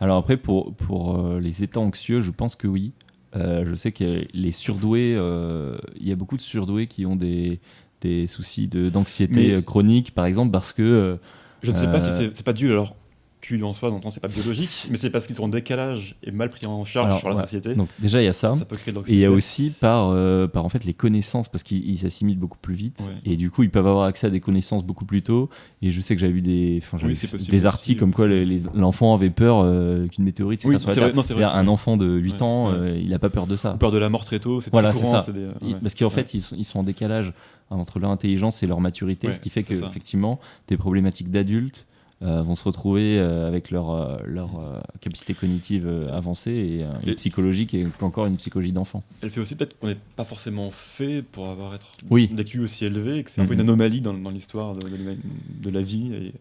Alors après, pour, pour euh, les états anxieux, je pense que oui. Euh, je sais que les surdoués, euh, il y a beaucoup de surdoués qui ont des, des soucis d'anxiété euh, chronique, par exemple, parce que... euh, Je ne sais pas si Euh, c'est c'est pas dû à leur QI en soi, dans le temps, c'est pas biologique, mais c'est parce qu'ils sont en décalage et mal pris en charge Alors, sur la ouais. société. donc déjà, il y a ça. Ça peut créer de Et il y a aussi par, euh, par en fait les connaissances, parce qu'ils ils s'assimilent beaucoup plus vite, Ouais. et du coup ils peuvent avoir accès à des connaissances beaucoup plus tôt. Et je sais que j'avais vu des, Oui, vu possible des articles comme quoi l'enfant avait peur euh, qu'une météorite Oui, c'est vrai, non, vrai, Un enfant de 8 Ouais, ans, euh, il n'a pas peur de ça. Peur de la mort très tôt, c'est Voilà, courant. ça. des-. Parce qu'en fait, ils sont, ils sont en décalage entre leur intelligence et leur maturité, ce qui fait c'est ça. qu'effectivement, des problématiques d'adultes vont se retrouver euh, avec leur, euh, leur euh, capacité cognitive euh, avancée et, euh, Et- psychologique et encore une psychologie d'enfant. Elle fait aussi peut-être qu'on n'est pas forcément fait pour avoir être Oui. des aussi élevés, et que c'est un peu Mhm. une anomalie dans, dans l'histoire de, de la vie, et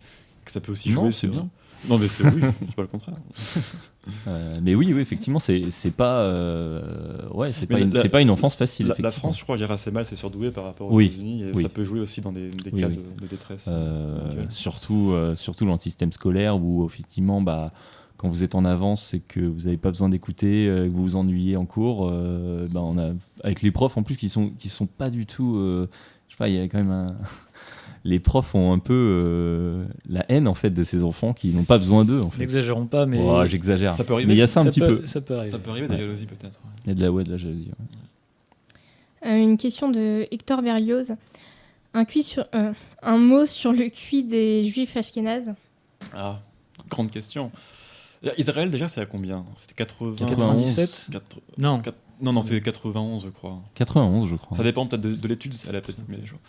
que ça peut aussi Non, jouer. c'est sur- bien. Non, mais c'est [LAUGHS] oui, c'est pas le contraire. Euh, mais oui, oui, effectivement, c'est c'est pas, euh, ouais, c'est pas, une- la- pas une enfance facile. La, la. France, je crois, gère assez mal, c'est surdoué par rapport aux Oui, États-Unis, et oui. ça peut jouer aussi dans des, des Oui, cas. De, de détresse. Euh, surtout, surtout dans le système scolaire où effectivement, bah, quand vous êtes en avance, c'est que vous n'avez pas besoin d'écouter, que vous vous ennuyez en cours. bah, on a, avec les profs en plus qui sont, qui sont pas du tout. je sais pas, il y a quand même un. Les profs ont un peu euh, la haine en fait de ces enfants qui n'ont pas besoin d'eux en fait. N'exagérons pas, mais. Oh, J'exagère. Ça peut arriver. Mais il y a ça un petit peut, peu. Ça peut arriver. Ça peut arriver, des Ouais. jalousies peut-être. Il y a de la ouais, de la jalousie. ouais. Euh, une question de Hector Berlioz. Un, cuit sur, euh, un mot sur le cuit des juifs ashkénazes. Ah, grande question. Israël, déjà, c'est à combien? C'était 80... 97 Quatre- Non. quatre- Non, non, c'est 91, je crois. 91, je crois. Ça dépend peut-être de, de l'étude, elle a peut-être les jours.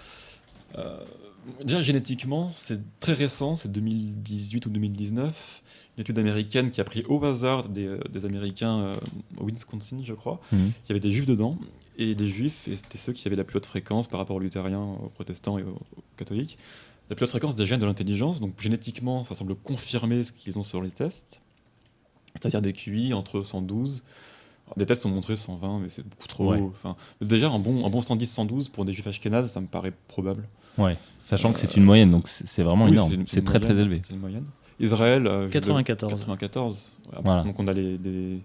Euh, déjà, génétiquement, c'est très récent, c'est 2018 ou 2019. Une étude américaine qui a pris au hasard des, euh, des Américains euh, au Wisconsin, je crois. Mhm. Il y avait des juifs dedans, et des juifs, et c'était ceux qui avaient la plus haute fréquence par rapport aux luthériens, aux protestants et aux, aux catholiques. La plus haute fréquence des gènes de l'intelligence, donc génétiquement, ça semble confirmer ce qu'ils ont sur les tests. C'est-à-dire des QI entre 112. Alors, des tests ont montré 120, mais c'est beaucoup trop Ouais. Enfin, déjà, un bon, un bon 110-112 pour des juifs ashkénazes, ça me paraît probable. Ouais. Sachant que c'est une moyenne, donc c'est vraiment Oui, énorme. une- C'est une très très élevé. C'est une moyenne. Israël, euh, je- 94. 94. Après, Voilà. Donc on a les, des,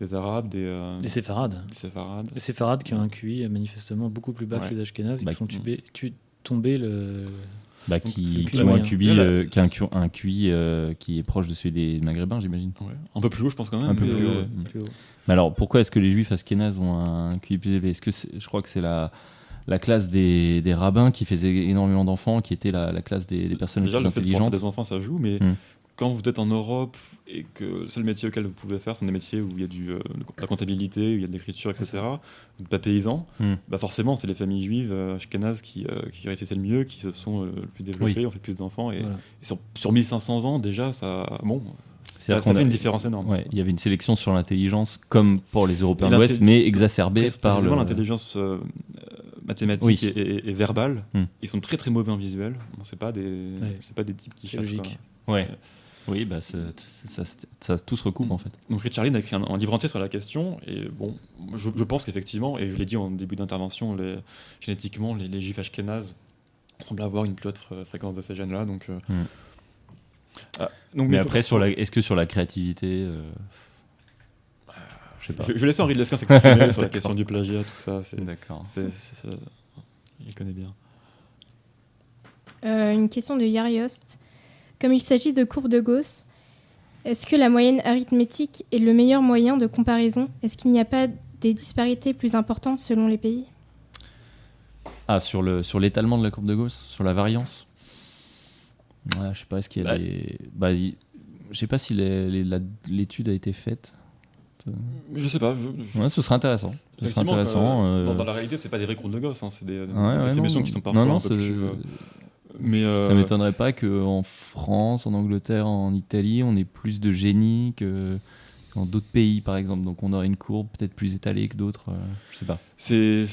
des Arabes, des, euh, Les séfarades. des séfarades. Les séfarades qui ont un QI manifestement beaucoup plus bas Ouais. que les ashkénazes et Bah, qui font tuber- tu- tomber le. Bah, Donc, qui, ont un moyen. QI, euh, qui a un QI, un QI, euh, qui est proche de celui des Maghrébins, j'imagine. Ouais. Un peu plus haut, je pense quand même. Un peu mais, plus haut, euh, ouais. plus haut. Mais alors, pourquoi est-ce que les juifs ashkénazes ont un QI plus élevé? Est-ce que c'est- je crois que c'est la, la classe des, des rabbins qui faisait énormément d'enfants, qui était la, la classe des, des personnes Déjà, les le plus fait de pouvoir faire intelligentes des enfants, ça joue, mais Hmm. quand vous êtes en Europe et que le seul métier auquel vous pouvez faire, sont des métiers où il y a du, euh, de la comptabilité, où il y a de l'écriture, etc., vous n'êtes pas paysan, Hmm. bah forcément, c'est les familles juives euh, ashkénazes qui, euh, qui réussissaient le mieux, qui se sont euh, le plus développées, Oui. ont fait plus d'enfants. Et, Voilà. et sur, sur 1500 ans, déjà, ça, bon, ça, ça fait a- une différence énorme. Ouais, il y avait une sélection sur l'intelligence, comme pour les Européens de l'Ouest, mais exacerbée par le. l'intelligence euh, mathématique Oui. et, et- et verbale, Hmm. ils sont très très mauvais en visuel. Bon, c'est pas des, Ouais. c'est pas des types qui quoi. Ouais. Oui, bah, c'est- c'est- ça, ça, ça- tout se recoupe en fait. Donc Richard Lynn a écrit un, un livre entier sur la question, et bon, je, je pense qu'effectivement, et je l'ai dit en début d'intervention, les- génétiquement, les, les juifs ashkénazes semblent avoir une plus haute fr- fréquence de ces gènes-là. Donc, euh, Hmm. ah, donc, Mais après, faut- sur la, est-ce que sur la créativité. euh, Je sais pas. Je, je vais laisser Henri Lesquin s'exprimer [LAUGHS] sur la question du plagiat, tout ça. D'accord. il connaît bien. Euh, une question de Yariost. Comme il s'agit de courbe de Gauss, est-ce que la moyenne arithmétique est le meilleur moyen de comparaison? Est-ce qu'il n'y a pas des disparités plus importantes selon les pays? Ah, sur le sur l'étalement de la courbe de Gauss, sur la variance? Ouais, je sais pas, est-ce qu'il y a Bah. des. Bah, il- je sais pas si l'étude a été faite. Je sais pas. je- je- Ouais, ce serait intéressant. Ce serait intéressant. euh, euh, dans, dans la réalité, c'est pas des courbes de gosse, hein, c'est des, des ouais, ouais, distributions non. qui sont parfois Non, non, un peu c'est- plus. euh, mais euh, Ça m'étonnerait pas qu'en France, en Angleterre, en Italie, on ait plus de génie que dans d'autres pays, par exemple. Donc on aurait une courbe peut-être plus étalée que d'autres. euh, je sais pas. c'est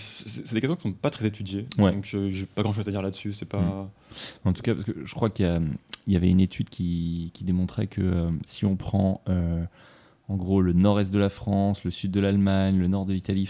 des questions qui sont pas très étudiées. Donc je- j'ai pas grand chose à dire là-dessus. C'est pas. Mm. En tout cas, parce que je crois qu'il y, y avait une étude qui, qui démontrait que euh, si on prend euh, en gros le nord-est de la France, le sud de l'Allemagne, le nord de l'Italie,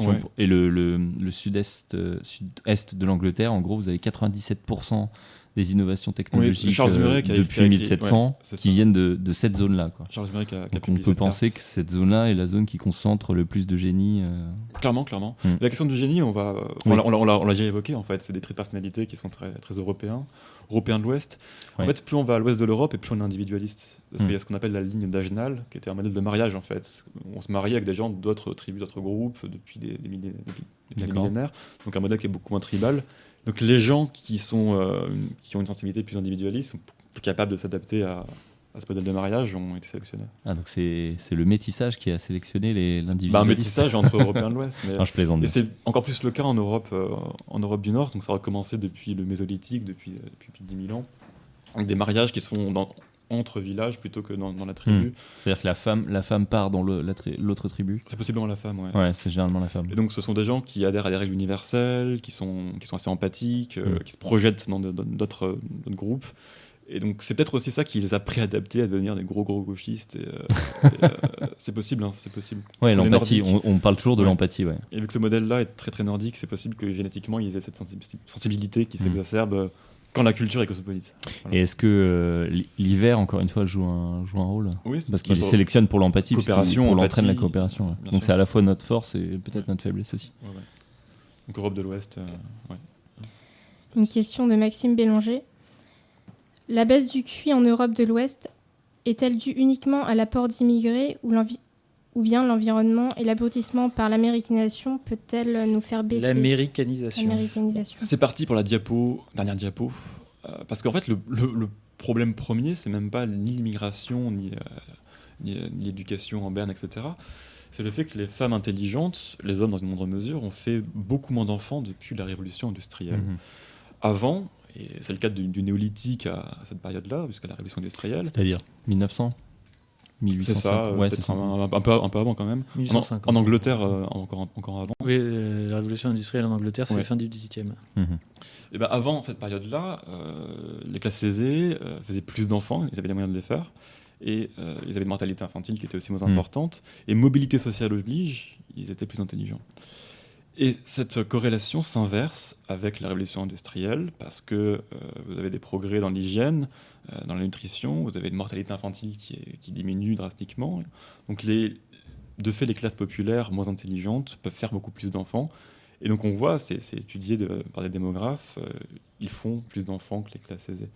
Ouais. et le, le- le sud-est euh, sud-est de l'Angleterre, en gros, vous avez 97% des innovations technologiques euh, depuis a écrit- 1700 ouais, c'est qui viennent de, de cette zone-là. quoi. Charles Murray qui a, qui a Donc on peut penser que cette zone-là est la zone qui concentre le plus de génie. euh. Clairement, clairement. Mm. La question du génie, on va, Oui. on l'a déjà évoqué en fait. C'est des traits de personnalité qui sont très, très européens, européens de l'Ouest. En fait, plus on va à l'Ouest de l'Europe et plus on est individualiste. Parce Mm. qu'il y a ce qu'on appelle la ligne d'Agenal, qui était un modèle de mariage en fait. On se mariait avec des gens d'autres tribus, d'autres groupes depuis des, des millé- millénaires. Donc un modèle qui est beaucoup moins tribal. Donc les gens qui sont euh, qui ont une sensibilité plus individualiste, sont plus capables de s'adapter à, à ce modèle de mariage, ont été sélectionnés. Ah, donc c'est le métissage qui a sélectionné les- l'individu. Bah, un métissage entre Européens de l'Ouest. mais- Non, je plaisante. Et c'est encore plus le cas en Europe, euh, en Europe du Nord, donc ça a commencé depuis le Mésolithique, depuis, euh, depuis plus de 10 000 ans, des mariages qui sont dans- entre villages plutôt que dans, dans la tribu. Hmm. C'est-à-dire que la femme, la femme part dans le- la tri- l'autre tribu. C'est possiblement la femme, ouais. Ouais, c'est généralement la femme. Et donc ce sont des gens qui adhèrent à des règles universelles, qui sont, qui sont assez empathiques, euh, Mm. qui se projettent dans d'autres groupes. Et donc c'est peut-être aussi ça qui les a préadaptés à devenir des gros gros gauchistes. et, euh, et, euh, [LAUGHS] c'est possible, hein, c'est possible. Ouais, l'empathie. On, on parle toujours de Ouais. l'empathie, ouais. Et vu que ce modèle-là est très très nordique, c'est possible que génétiquement ils aient cette sensi- sensibilité qui Mm. s'exacerbe euh, quand la culture est cosmopolite. Voilà. Et est-ce que euh, l'hiver, encore une fois, joue un, joue un rôle? Oui, c'est- Parce qu'il sélectionne pour l'empathie, pour l'entraîne la coopération. ouais. Donc c'est à la fois notre force et peut-être notre faiblesse aussi. Ouais, ouais. Donc Europe de l'Ouest, euh, ouais. Une question de Maxime Bélanger. La baisse du QI en Europe de l'Ouest est-elle due uniquement à l'apport d'immigrés ou, bien l'environnement et l'abrutissement par l'américanisation peut-elle nous faire baisser? L'américanisation. C'est parti pour la diapo, dernière diapo. Euh, parce qu'en fait, le, le- le problème premier, c'est même pas ni l'immigration, ni, euh, ni, euh, ni l'éducation en berne, etc. C'est le fait que les femmes intelligentes, les hommes dans une moindre mesure, ont fait beaucoup moins d'enfants depuis la révolution industrielle. Mhm. Avant, et c'est le cas du, du néolithique à cette période-là, jusqu'à la révolution industrielle, C'est-à-dire 1900 1800 c'est ça, euh, ouais, c'est ça. un, un peu, un peu avant quand même. En, 1850. en Angleterre, euh, encore, encore avant. Oui, euh, la révolution industrielle en Angleterre, c'est Ouais. la fin du 18e. Mhm. Et ben avant cette période-là, euh, les classes aisées euh, faisaient plus d'enfants, ils avaient les moyens de les faire, et euh, ils avaient une mortalité infantile qui était aussi moins Mm. importante, et mobilité sociale oblige, ils étaient plus intelligents. Et cette corrélation s'inverse avec la révolution industrielle, parce que euh, vous avez des progrès dans l'hygiène, euh, dans la nutrition, vous avez une mortalité infantile qui, diminue drastiquement. Donc de fait, les classes populaires moins intelligentes peuvent faire beaucoup plus d'enfants. Et donc on voit, c'est étudié par des démographes, euh, ils font plus d'enfants que les classes aisées.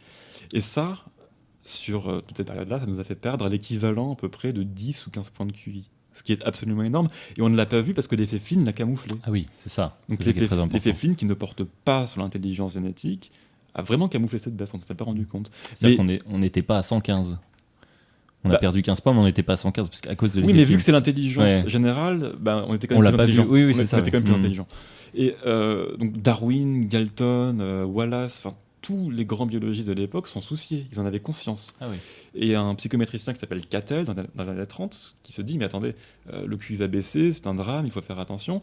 Et ça, sur toute cette période-là, ça nous a fait perdre l'équivalent à peu près de 10 ou 15 points de QI. Ce qui est absolument énorme. Et on ne l'a pas vu parce que l'effet film l'a camouflé. Ah oui, c'est ça. Donc l'effet film qui ne porte pas sur l'intelligence génétique a vraiment camouflé cette baisse, on ne s'est pas rendu compte. C'est-à-dire qu'on on n'était pas à 115. On a Bah- perdu 15 points, mais on n'était pas à 115 parce qu'à cause de Oui, mais vu que c'est l'intelligence Ouais. générale, ben, on était quand On même l'a plus pas vu. intelligent. Oui, oui, On c'est était ça, quand même plus Mhm. intelligent. Et euh, donc Darwin, Galton, euh, Wallace, enfin tous les grands biologistes de l'époque s'en souciaient, ils en avaient conscience. Ah oui. Et un psychométricien qui s'appelle Cattell, dans, les années 30, qui se dit, mais attendez, euh, le QI va baisser, c'est un drame, il faut faire attention.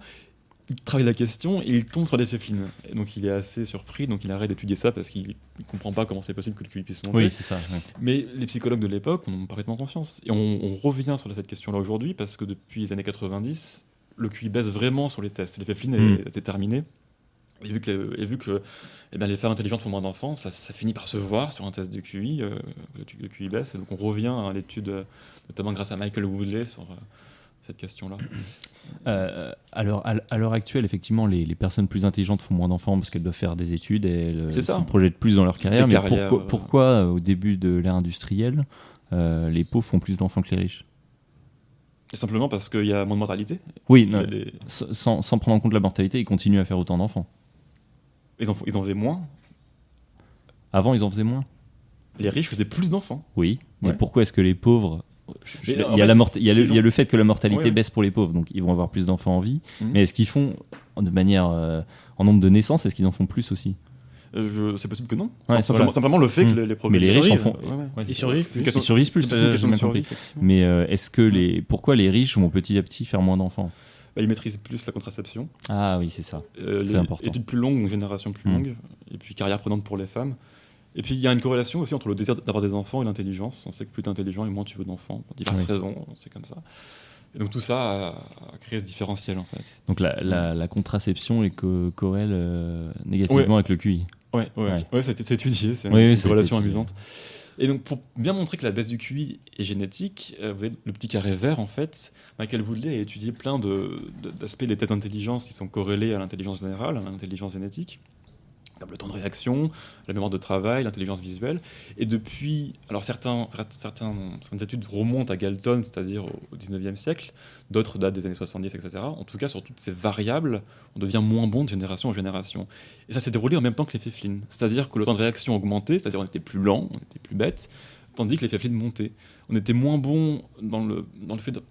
Il travaille la question et il tombe sur l'effet film. Et donc il est assez surpris, donc il arrête d'étudier ça parce qu'il ne comprend pas comment c'est possible que le QI puisse monter. Oui, c'est ça. Mais les psychologues de l'époque ont parfaitement conscience. Et on, on revient sur cette question-là aujourd'hui parce que depuis les années 90, le QI baisse vraiment sur les tests. L'effet Flynn Mm. est, est terminé. Et vu que, et vu que eh bien, les femmes intelligentes font moins d'enfants, ça, ça finit par se voir sur un test de QI. euh, le, QI baisse. Et donc on revient à l'étude, euh, notamment grâce à Michael Woodley, sur euh, cette question-là. Euh, à l'heure à actuelle, effectivement, les, les personnes plus intelligentes font moins d'enfants parce qu'elles doivent faire des études et elles se projettent plus dans leur carrière. Mais carrières, pourquoi, pourquoi, au début de l'ère industrielle, les pauvres font plus d'enfants que les riches? Simplement parce qu'il y a moins de mortalité. Oui, non, sans prendre en compte la mortalité, ils continuent à faire autant d'enfants. Ils, en, font- ils en faisaient moins. Avant, ils en faisaient moins. Les riches faisaient plus d'enfants. Oui, mais Ouais. pourquoi est-ce que les pauvres je- il, y a fait, la mort- il, y a le, ils il y a ont- le fait que la mortalité Ouais, ouais. baisse pour les pauvres, donc ils vont avoir plus d'enfants en vie. Mhm. Mais est-ce qu'ils font, de manière euh, en nombre de naissances, est-ce qu'ils en font plus aussi? Euh, je- c'est possible que non. Ouais, simplement, voilà. simplement le fait Mm. que les, les progrès Mais les riches en survivent. font- Ouais, ouais. Ouais, Ils survivent C'est plus. question- Ils survivent plus, c'est ça, une j'ai question de bien survie, compris. effectivement. Mais euh, est-ce que les, pourquoi les riches vont petit à petit faire moins d'enfants? Bah, ils maîtrisent plus la contraception. Ah oui, c'est ça. Euh, Très les important. études plus longues, donc génération plus Mm. longue, et puis carrière prenante pour les femmes. Et puis il y a une corrélation aussi entre le désir d'avoir des enfants et l'intelligence. On sait que plus tu es intelligent et moins tu veux d'enfants, pour diverses Oui. raisons, c'est comme ça. Et donc tout ça a, a créé ce différentiel en fait. Donc la, la, la contraception est co corrèle euh, négativement avec le QI. Ouais, ouais, Ouais. ouais. c'est c'est étudié, c'est Oui, oui, c'est c'est une relation amusante. Et donc, pour bien montrer que la baisse du QI est génétique, euh, vous avez le petit carré vert, en fait. Michael Woodley a étudié plein de- de- d'aspects des tests d'intelligence qui sont corrélés à l'intelligence générale, à l'intelligence génétique, le temps de réaction, la mémoire de travail, l'intelligence visuelle. Et depuis, alors certains, certaines études remontent à Galton, c'est-à-dire au au 19e siècle, d'autres datent des années 70, etc. En tout cas, sur toutes ces variables, on devient moins bon de génération en génération. Et ça s'est déroulé en même temps que l'effet Flynn. C'est-à-dire que le temps de réaction augmentait, c'est-à-dire on était plus lent, on était plus bête, tandis que l'effet Flynn montait. On était moins bon dans le, dans le fait de,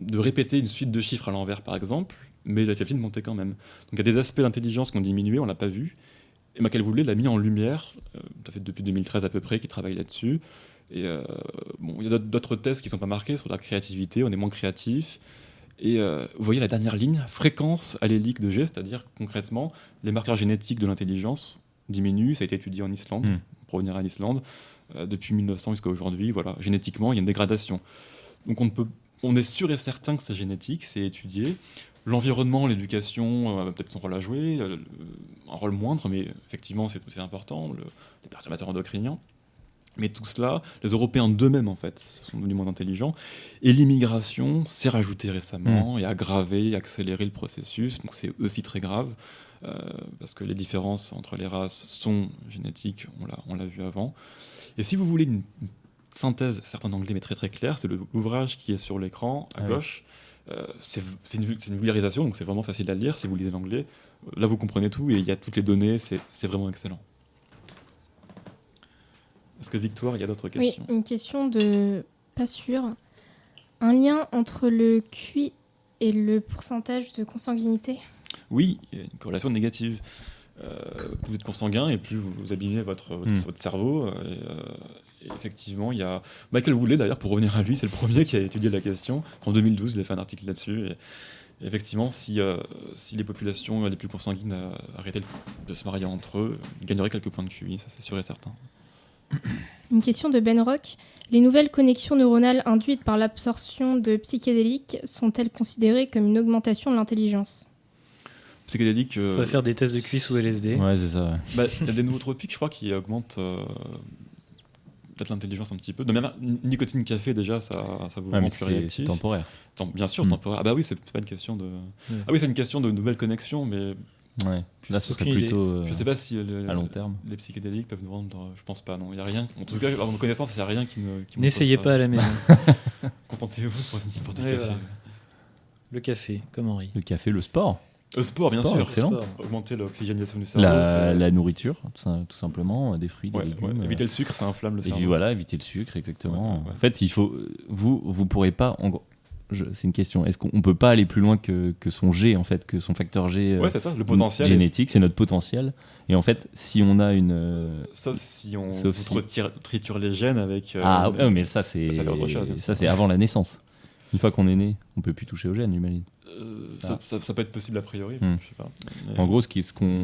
de répéter une suite de chiffres à l'envers, par exemple, mais l'effet Flynn montait quand même. Donc il y a des aspects d'intelligence qui ont diminué, on l'a pas vu. Et Michael Woodley l'a mis en lumière, euh, ça fait depuis 2013 à peu près qu'il travaille là-dessus. Et euh, bon, il y a d'autres- tests qui sont pas marqués sur la créativité, on est moins créatif. Et euh, vous voyez la dernière ligne, fréquence allélique de G, c'est-à-dire concrètement, les marqueurs génétiques de l'intelligence diminuent. Ça a été étudié en Islande, Mm. pour revenir à l'Islande, euh, depuis 1900 jusqu'à aujourd'hui. Voilà, génétiquement, il y a une dégradation. Donc on, ne peut, on est sûr et certain que c'est génétique, c'est étudié. L'environnement, l'éducation, euh, peut-être son rôle à jouer, euh, un rôle moindre, mais effectivement c'est important, le- les perturbateurs endocriniens. Mais tout cela, les Européens d'eux-mêmes, en fait, sont devenus moins intelligents. Et l'immigration s'est rajoutée récemment et a aggravé, accéléré le processus. Donc c'est aussi très grave, euh, parce que les différences entre les races sont génétiques, on l'a- vu avant. Et si vous voulez une synthèse, certains anglais, mais très très claire, c'est l'ouvrage qui est sur l'écran à Ah oui. Euh, c'est une, vulgarisation, donc c'est vraiment facile à lire si vous lisez l'anglais. Là, vous comprenez tout et il y a toutes les données, c'est vraiment excellent. Est-ce que Victoire, il y a d'autres Oui, questions? une question de pas sûr. Un lien entre le QI et le pourcentage de consanguinité? Oui, il y a une corrélation négative. Euh, vous êtes consanguin et plus vous, vous abîmez votre, votre, Hmm. votre cerveau. euh, Et, euh, effectivement, il y a Michael Woolley, d'ailleurs, pour revenir à lui, c'est le premier qui a étudié la question. En 2012, il a fait un article là-dessus. Et, effectivement, si, euh, si les populations les plus consanguines euh, arrêtaient de se marier entre eux, ils gagneraient quelques points de QI, ça c'est sûr et certain. Une question de Ben Rock. Les nouvelles connexions neuronales induites par l'absorption de psychédéliques sont-elles considérées comme une augmentation de l'intelligence? Psychédélique. Il euh, faudrait faire des tests de cuisse ou LSD. Ouais, c'est ça. ouais. Bah, Il y a des nootropiques, je crois, qui augmentent euh, peut-être l'intelligence un petit peu. De même, nicotine café, déjà, ça, ça vous Ouais, rend plus c'est réactif. c'est temporaire. Tem- Bien sûr, Mm. temporaire. Ah bah oui, c'est pas une question de. Ah oui, c'est une question de nouvelles connexions, mais Ouais. Là, ce serait plutôt euh, je sais pas si euh, le- à long terme. les psychédéliques peuvent nous rendre. euh, Je pense pas, non. Il y a rien. En tout cas, à mon connaissance, il y a rien qui ne. N'essayez pas ça. à la maison. [LAUGHS] Contentez-vous pour n'importe du Ouais, café. voilà. Le café, comme Henri. Le café, le sport, Euh, sport, bien Sport, sûr. excellent. Sport. Augmenter l'oxygénation du cerveau. la, nourriture, tout simplement, des fruits, des légumes. ouais. Éviter le sucre, ça inflamme le Et cerveau. puis voilà, éviter le sucre, exactement. Ouais, ouais, ouais. En fait, il faut. Vous, vous pourrez pas. en gros, C'est une question. Est-ce qu'on peut pas aller plus loin que, que son G, en fait, que son facteur G euh, Ouais, c'est ça, le potentiel. est- génétique, c'est notre potentiel. Et en fait, si on a une. euh, Sauf si on Sauf si- retire- triture les gènes avec. euh, ah, une- ouais, mais ça, c'est. Ça, c'est avant la naissance. Une fois qu'on est né, on peut plus toucher aux gènes, j'imagine. Euh, ça, Ah. ça- ça peut être possible a priori, Hmm. je sais pas. Mais- En gros, ce qui- ce qu'on,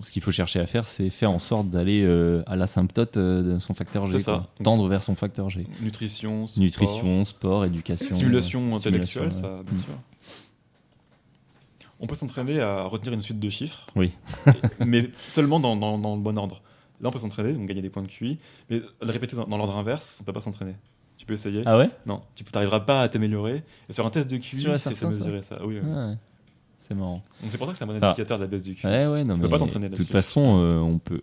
ce qu'il faut chercher à faire, c'est faire en sorte d'aller euh, à l'asymptote euh, de son facteur G. Quoi. Tendre vers son facteur G. nutrition, sport, Nutrition, sport, éducation. stimulation intellectuelle, stimulation, ça, bien Mm. sûr. On peut s'entraîner à retenir une suite de chiffres, Oui. mais seulement dans, dans- dans le bon ordre. Là, on peut s'entraîner, donc gagner des points de QI, mais le répéter dans, dans l'ordre inverse, on peut pas s'entraîner. Tu peux essayer Ah ouais Non, tu n'arriveras pas à t'améliorer. Et sur un test de QI, c'est ça mesuré ça. Oui, oui. Ah ouais. C'est marrant. Donc c'est pour ça que c'est un bon Ah. indicateur de la baisse du QI. Ouais, ouais, non, Tu mais peux pas t'entraîner De toute façon, euh, on peut.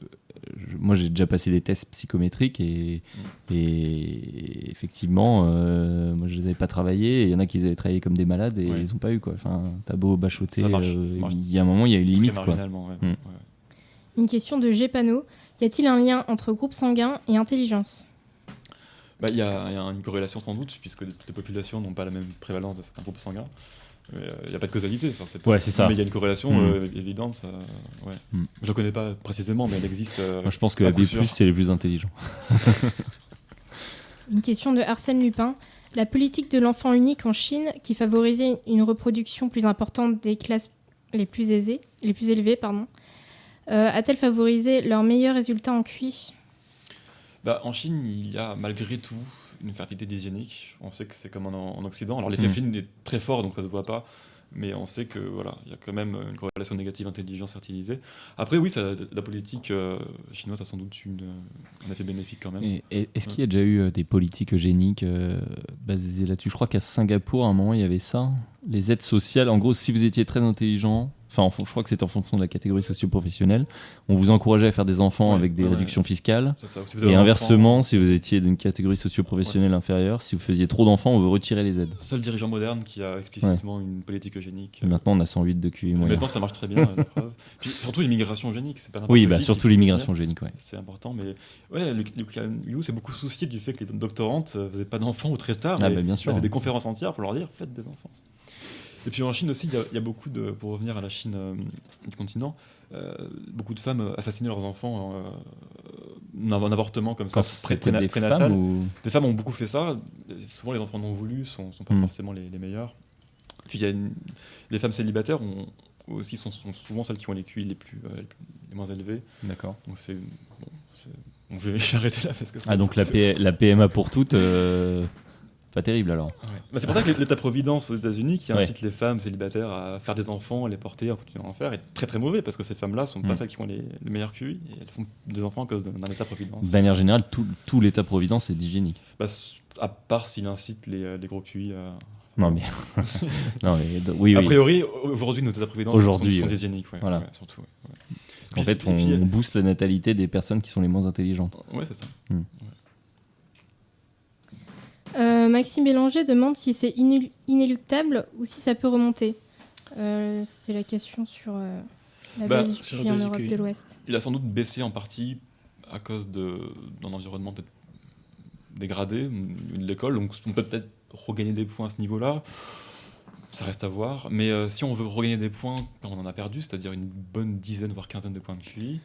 moi, j'ai déjà passé des tests psychométriques et, Mm. et effectivement, euh, moi, je les avais pas travaillés. Il y en a qui les avaient travaillé comme des malades et Ouais. ils ont pas eu quoi. Enfin, t'as beau bachoter, euh, il y a un moment, il y a une Très limite quoi. Mm. Ouais. Une question de Gépano. Y a-t-il un lien entre groupe sanguin et intelligence? Bah, Il y, a il y a une corrélation sans doute, puisque toutes les populations n'ont pas la même prévalence de certains groupes sanguins. Mais, euh, Il n'y a pas de causalité. enfin, c'est- Ouais, c'est ça. Mais il y a une corrélation Mm. euh, évidente. ça- ouais. Mm. Je ne connais pas précisément, mais elle existe. euh, Moi, je pense que B+, c'est les plus intelligents. [LAUGHS] Une question de Arsène Lupin. La politique de l'enfant unique en Chine, qui favorisait une reproduction plus importante des classes les plus aisées, les plus élevées, pardon, euh, a-t-elle favorisé leurs meilleurs résultats en QI bah, En Chine, il y a malgré tout une fertilité dysgénique. On sait que c'est comme en, en Occident. Alors l'effet Mm. film est très fort, donc ça se voit pas. Mais on sait que voilà, il y a quand même une corrélation négative intelligence fertilisée. Après, oui, ça, la politique euh, chinoise a sans doute une, un effet bénéfique quand même. Est-ce qu'il y a déjà eu euh, des politiques eugéniques euh, basées là-dessus? Je crois qu'à Singapour, à un moment, il y avait ça. Les aides sociales, en gros, si vous étiez très intelligent, enfin, en je crois que c'est en fonction de la catégorie socio-professionnelle, on vous encourageait à faire des enfants Ouais, avec des ouais, réductions fiscales. Ça. Si Et inversement, enfant- si vous étiez d'une catégorie socio-professionnelle inférieure, si vous faisiez trop d'enfants, on vous retirait les aides. Seul dirigeant moderne qui a explicitement une politique eugénique. Et maintenant, on a 108 de QI moyen. Maintenant, ça marche très bien. [LAUGHS] Puis surtout l'immigration eugénique, c'est pas n'importe Oui, bah, surtout l'immigration eugénique, ouais. C'est important, mais ouais, Luc Luc Liu s'est beaucoup soucié du fait que les doctorantes euh, faisaient pas d'enfants ou très tard. Ah, bah, bien il sûr. avait des conférences entières pour leur dire faites des enfants. Et puis en Chine aussi, il y a- il y, a beaucoup de, pour revenir à la Chine euh, du continent, euh, beaucoup de femmes euh, assassinaient leurs enfants euh, en avortement comme Quand ça, pré- des prénatal. femmes ou... Des femmes ont beaucoup fait ça. Et souvent, les enfants non voulus sont, sont pas Mm. forcément les, les meilleurs. Puis il y a une- les femmes célibataires ont, aussi sont, sont souvent celles qui ont les QI les plus, les, plus- les moins élevés. D'accord. Donc c'est bon, [LAUGHS] je vais arrêter là parce que Ah, donc la, c'est- P- la PMA pour toutes, euh, pas terrible alors. Ouais. Bah, c'est pour ça que l'État-providence aux États-Unis qui Ouais. incite les femmes célibataires à faire des enfants, à les porter, à continuer à en faire, est très très mauvais parce que ces femmes-là sont Mm. pas celles qui ont les, QI et elles font des enfants à cause d'un d'un État-providence. De manière générale, tout, tout l'État-providence est hygiénique. Bah, à part s'il incite les, euh, les gros QI à. Non, mais. [LAUGHS] non, mais d- oui, A oui. priori, aujourd'hui, nos États-providence Aujourd'hui, sont, sont ouais. hygiéniques. Ouais, Voilà. ouais, surtout. Parce qu'en fait, on, puis, on booste la natalité des personnes qui sont les moins intelligentes. Ouais, c'est ça. Euh, Maxime Bélanger demande si c'est inélu- inéluctable ou si ça peut remonter. Euh, C'était la question sur euh, la Bah, base du QI en Europe de l'Ouest. Il a sans doute baissé en partie à cause d'un environnement peut-être dégradé de l'école, donc on peut peut-être regagner des points à ce niveau-là. Ça reste à voir. Mais si on veut regagner des points quand on en a perdu, c'est-à-dire une bonne dizaine voire quinzaine de points de QI,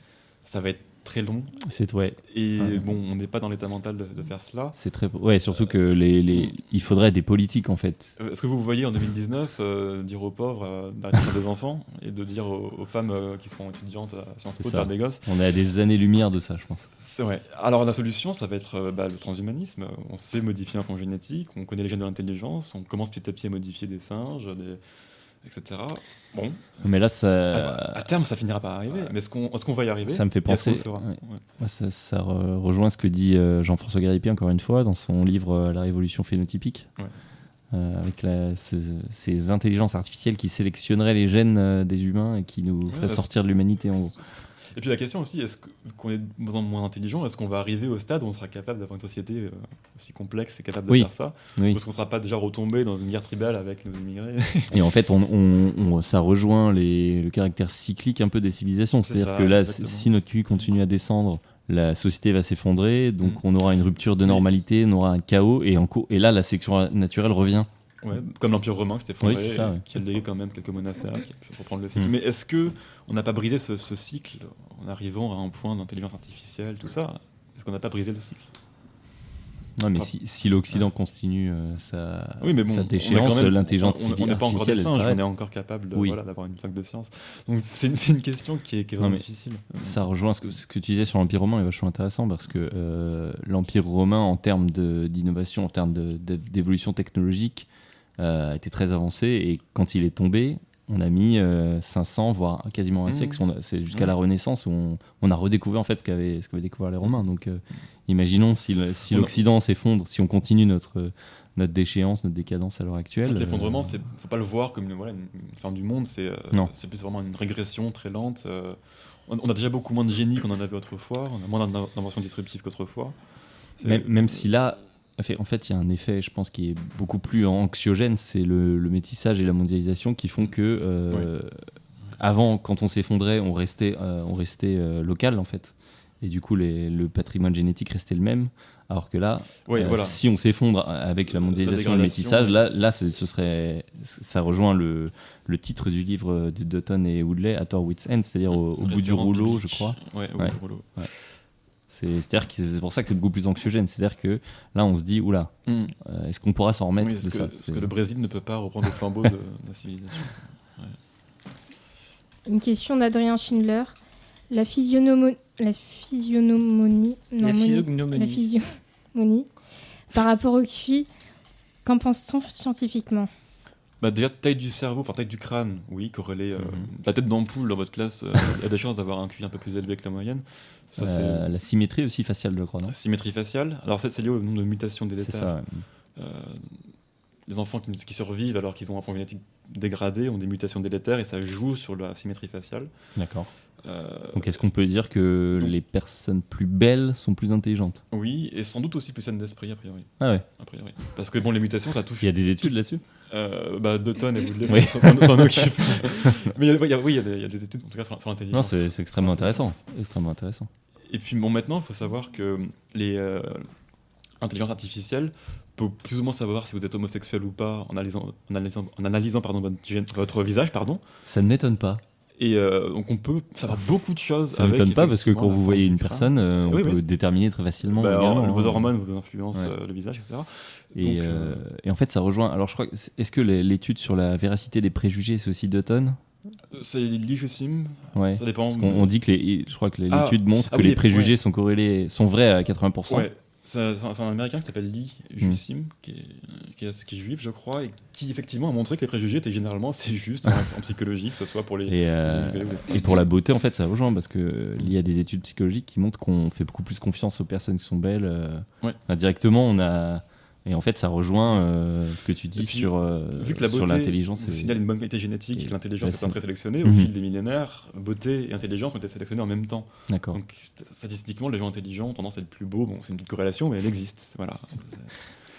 ça va être très long. C'est ouais, Et Ouais. bon, on n'est pas dans l'état mental de, de faire cela. c'est très. Ouais, surtout que les, les, il faudrait des politiques en fait. Euh, Est-ce que vous voyez en 2019 euh, dire aux pauvres euh, d'arrêter de des enfants et de dire aux, aux femmes euh, qui seront étudiantes à Sciences Po de faire des gosses On est à des années-lumière de ça, je pense. C'est vrai. Alors la solution, ça va être euh, bah, le transhumanisme. On sait modifier un fond génétique, on connaît les gènes de l'intelligence, on commence petit à petit à modifier des singes, des... etc. Bon, Mais là, à, ça. à terme, ça finira par arriver. Mais est-ce qu'on est qu'on va y arriver? Ça me fait penser- ouais. Ouais. Ça, ça re- rejoint ce que dit euh, Jean-François Garipi, encore une fois, dans son livre euh, La révolution phénotypique. Ouais. Euh, avec la- ces, ces intelligences artificielles qui sélectionneraient les gènes des humains et qui nous feraient sortir de l'humanité en gros. Et puis la question aussi, est-ce qu'on est de moins en moins intelligent Est-ce qu'on va arriver au stade où on sera capable d'avoir une société euh, aussi complexe et capable de Oui. faire ça Oui. Ou est-ce qu'on sera pas déjà retombé dans une guerre tribale avec nos immigrés [LAUGHS] Et en fait, on, on- on- ça rejoint les, le caractère cyclique un peu des civilisations. C'est C'est-à-dire que là, exactement. si notre QI continue à descendre, la société va s'effondrer, donc Mm. on aura une rupture de normalité, on aura un chaos, et, en co- et là, la sélection naturelle revient. Ouais, comme l'Empire romain Oui, ça, ouais. qui a légué quand même quelques monastères, qui a pu reprendre le cycle. Mm. Mais est-ce que on n'a pas brisé ce, ce cycle en arrivant à un point d'intelligence artificielle, tout ça? Est-ce qu'on n'a pas brisé le cycle? Non, mais si, si l'Occident continue euh, sa, Oui, mais bon, sa on est déchéance, l'intelligence on- on- n'est pas encore des artificielle, elle singes, on s'arrête. est encore capable de- Oui. voilà, d'avoir une fac de sciences. Donc c'est une, question qui est, qui est Non, vraiment difficile. Ça rejoint ce que, ce que tu disais sur l'Empire romain est vachement intéressant parce que euh, l'Empire romain, en termes d'innovation, en termes d'évolution technologique, était très avancé et quand il est tombé, on a mis euh, 500, voire quasiment un Mhm. siècle. C'est jusqu'à Ouais. la Renaissance où on, on a redécouvert en fait ce qu'avaient découvert les Romains. Donc euh, imaginons si l'Occident s'effondre, si on continue notre, notre déchéance, notre décadence à l'heure En actuelle. fait, L'effondrement, euh, c'est faut pas le voir comme une, voilà, une, une fin du monde, c'est euh, plus vraiment une régression très lente. euh, on, on a déjà beaucoup moins de génie qu'on en avait autrefois, on a moins d'in- d'inventions disruptives qu'autrefois. Même si là, en fait, il y a un effet, je pense, qui est beaucoup plus anxiogène, c'est le, le métissage et la mondialisation qui font que, euh, avant, quand on s'effondrait, on restait, euh, on restait euh, local, en fait. Et du coup, les- le patrimoine génétique restait le même. Alors que là, Oui, voilà. si on s'effondre avec la mondialisation et le métissage, là, là ce ce serait, ça rejoint le, le titre du livre de Dutton et Woodley, At Our Wit's End, c'est-à-dire au, au bout du rouleau, je crois. Ouais, au Ouais. bout du rouleau. C'est-à-dire que c'est pour ça que c'est beaucoup plus anxiogène. C'est-à-dire que là, on se dit, oula, Mm. euh, est-ce qu'on pourra s'en remettre Oui, de parce, que, ça parce C'est- que le Brésil ne peut pas reprendre le flambeau de, [LAUGHS] de la civilisation. Une question d'Adrien Schindler. La, physionomo- la physionomonie. non, La monie. physiognomonie. La physionomonie. Par rapport au QI, qu'en pense-t-on scientifiquement? Bah déjà, taille du cerveau, enfin taille du crâne, oui, corrélé. euh, Mhm. La tête d'ampoule dans votre classe, euh, il y a des chances d'avoir un QI un peu plus élevé que la moyenne. Ça, Euh, la symétrie aussi faciale, je crois, non c'est symétrie faciale. Alors, ça, c'est lié au nombre de mutations ça. ouais. Euh, les enfants qui, qui survivent alors qu'ils ont un point génétique dégradé ont des mutations délétères et ça joue sur la symétrie faciale. D'accord. Euh, Donc est-ce qu'on peut dire que donc- les personnes plus belles sont plus intelligentes? Oui, et sans doute aussi plus saines d'esprit, a priori. Ah ouais. a priori. Parce que bon, les mutations, ça touche. Il y a des études là-dessus? Euh, bah, Dutton et Woodley Oui. s'en occupent. [LAUGHS] Mais il y a- oui, il y, a des- il y a des études, en tout cas, sur, sur l'intelligence. Non, c'est extrêmement intéressant. Extrêmement intéressant. Et puis bon, maintenant, il faut savoir que les euh, intelligences artificielles peuvent plus ou moins savoir si vous êtes homosexuel ou pas en analysant, en analysant, en analysant pardon, votre visage. Pardon. Ça ne m'étonne pas. Et euh, donc on peut savoir beaucoup de choses. Ça ne m'étonne pas parce que quand vous voyez une personne, euh, on Oui, peut oui. déterminer très facilement. Bah, également, vos hein. hormones vous influencent Ouais. euh, le visage, etc. Et, Donc, euh, et en fait, ça rejoint. Alors, je crois. Est-ce que l'étude sur la véracité des préjugés, c'est aussi Dutton C'est légitime. Ouais. Ça dépend. Parce on dit que les, je crois que les- Ah, l'étude montre ah que oui, les préjugés ouais. sont corrélés, sont vrais à 80%. Ouais, c'est c'est un, c'est américain qui s'appelle Lee Hmm. Jussim, qui, est, qui, est, qui est juif, je crois, et qui effectivement a montré que les préjugés étaient généralement assez justes en, en psychologie, que ce soit pour les. Et, euh, les immigrés ou les femmes. et pour la beauté, en fait, ça rejoint parce que il y a des études psychologiques qui montrent qu'on fait beaucoup plus confiance aux personnes qui sont belles. euh, Ouais. Indirectement, on a. Et en fait, ça rejoint euh, ce que tu dis puis, sur, euh, Vu que la sur beauté l'intelligence. vous et- signale une bonne qualité génétique et et- que l'intelligence est un trait sélectionné, au Mhm. fil des millénaires, beauté et intelligence ont été sélectionnés en même temps. D'accord. Donc statistiquement, les gens intelligents ont tendance à être plus beaux. Bon, c'est une petite corrélation, mais elle existe. Voilà.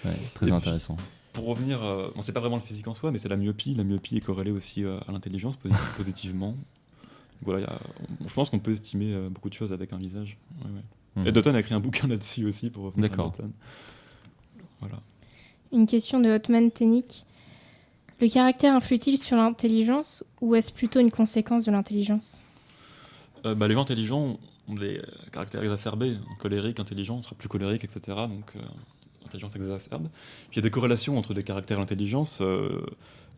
Ouais, Et très puis- intéressant. Pour revenir, euh, bon, c'est pas vraiment le physique en soi, mais c'est la myopie. La myopie est corrélée aussi euh, à l'intelligence posi- [LAUGHS] positivement. Voilà, il y a- on- je pense qu'on peut estimer euh, beaucoup de choses avec un visage. Ouais, ouais. Mhm. Et Dutton a écrit un bouquin là-dessus aussi pour revenir D'accord. Voilà. Une question de Hotman Tenik. Le caractère influe-t-il sur l'intelligence ou est-ce plutôt une conséquence de l'intelligence? Euh, bah, les gens intelligents ont des euh, caractères exacerbés. Colérique, intelligent, on sera plus colérique, etc. Donc, euh, l'intelligence exacerbe. Puis il y a des corrélations entre les caractères et l'intelligence. euh,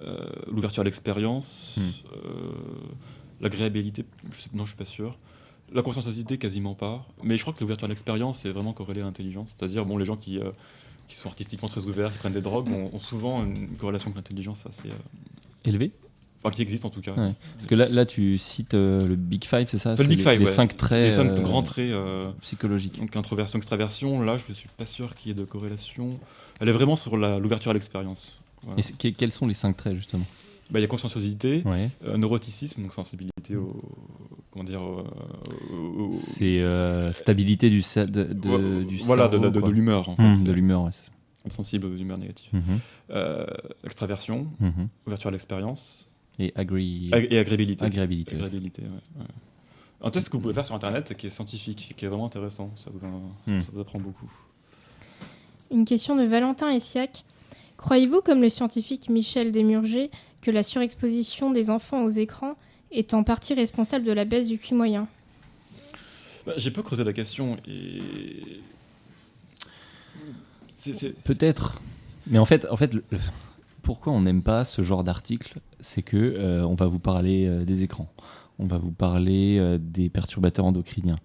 euh, L'ouverture à l'expérience, Hmm. euh, l'agréabilité, je sais- non, je suis pas sûr. La conscienciosité, quasiment pas. Mais je crois que l'ouverture à l'expérience est vraiment corrélée à l'intelligence. C'est-à-dire, bon, les gens qui, euh, qui sont artistiquement très ouverts, qui prennent des drogues, ont, ont souvent une corrélation avec l'intelligence assez. euh, Élevé enfin, qui existe en tout cas. Ouais. Parce que là, là tu cites euh, le Big Five, c'est ça? C'est le Big les, Five, Les ouais. cinq traits Les cinq euh, grands traits. euh, psychologiques. Donc introversion, extraversion, là je suis pas sûr qu'il y ait de corrélation. Elle est vraiment sur l'ouverture à l'expérience. Voilà. Et quels sont les cinq traits, justement? Bah, Il y a conscienciosité, Ouais. neuroticisme, donc sensibilité au. Comment dire au- C'est euh, stabilité du, de, de- Ouais, du voilà, de, cerveau, de- de quoi. l'humeur en fait. Hum, C'est de l'humeur, ouais. sensible aux humeurs négatives. Mhm, Euh, extraversion, mhm. ouverture à l'expérience Et agree... ag- et agréabilité. agréabilité. Agréabilité, ouais, ouais. Un test que vous pouvez faire sur internet qui est scientifique, qui est vraiment intéressant. Ça vous, en- ça vous apprend beaucoup. Une question de Valentin Essiac. Croyez-vous, comme le scientifique Michel Desmurger, que la surexposition des enfants aux écrans est en partie responsable de la baisse du QI moyen Bah, J'ai peu creusé la question et. Peut-être. Mais en fait, en fait le- pourquoi on n'aime pas ce genre d'article C'est que euh, on va vous parler euh, des écrans, on va vous parler euh, des perturbateurs endocriniens,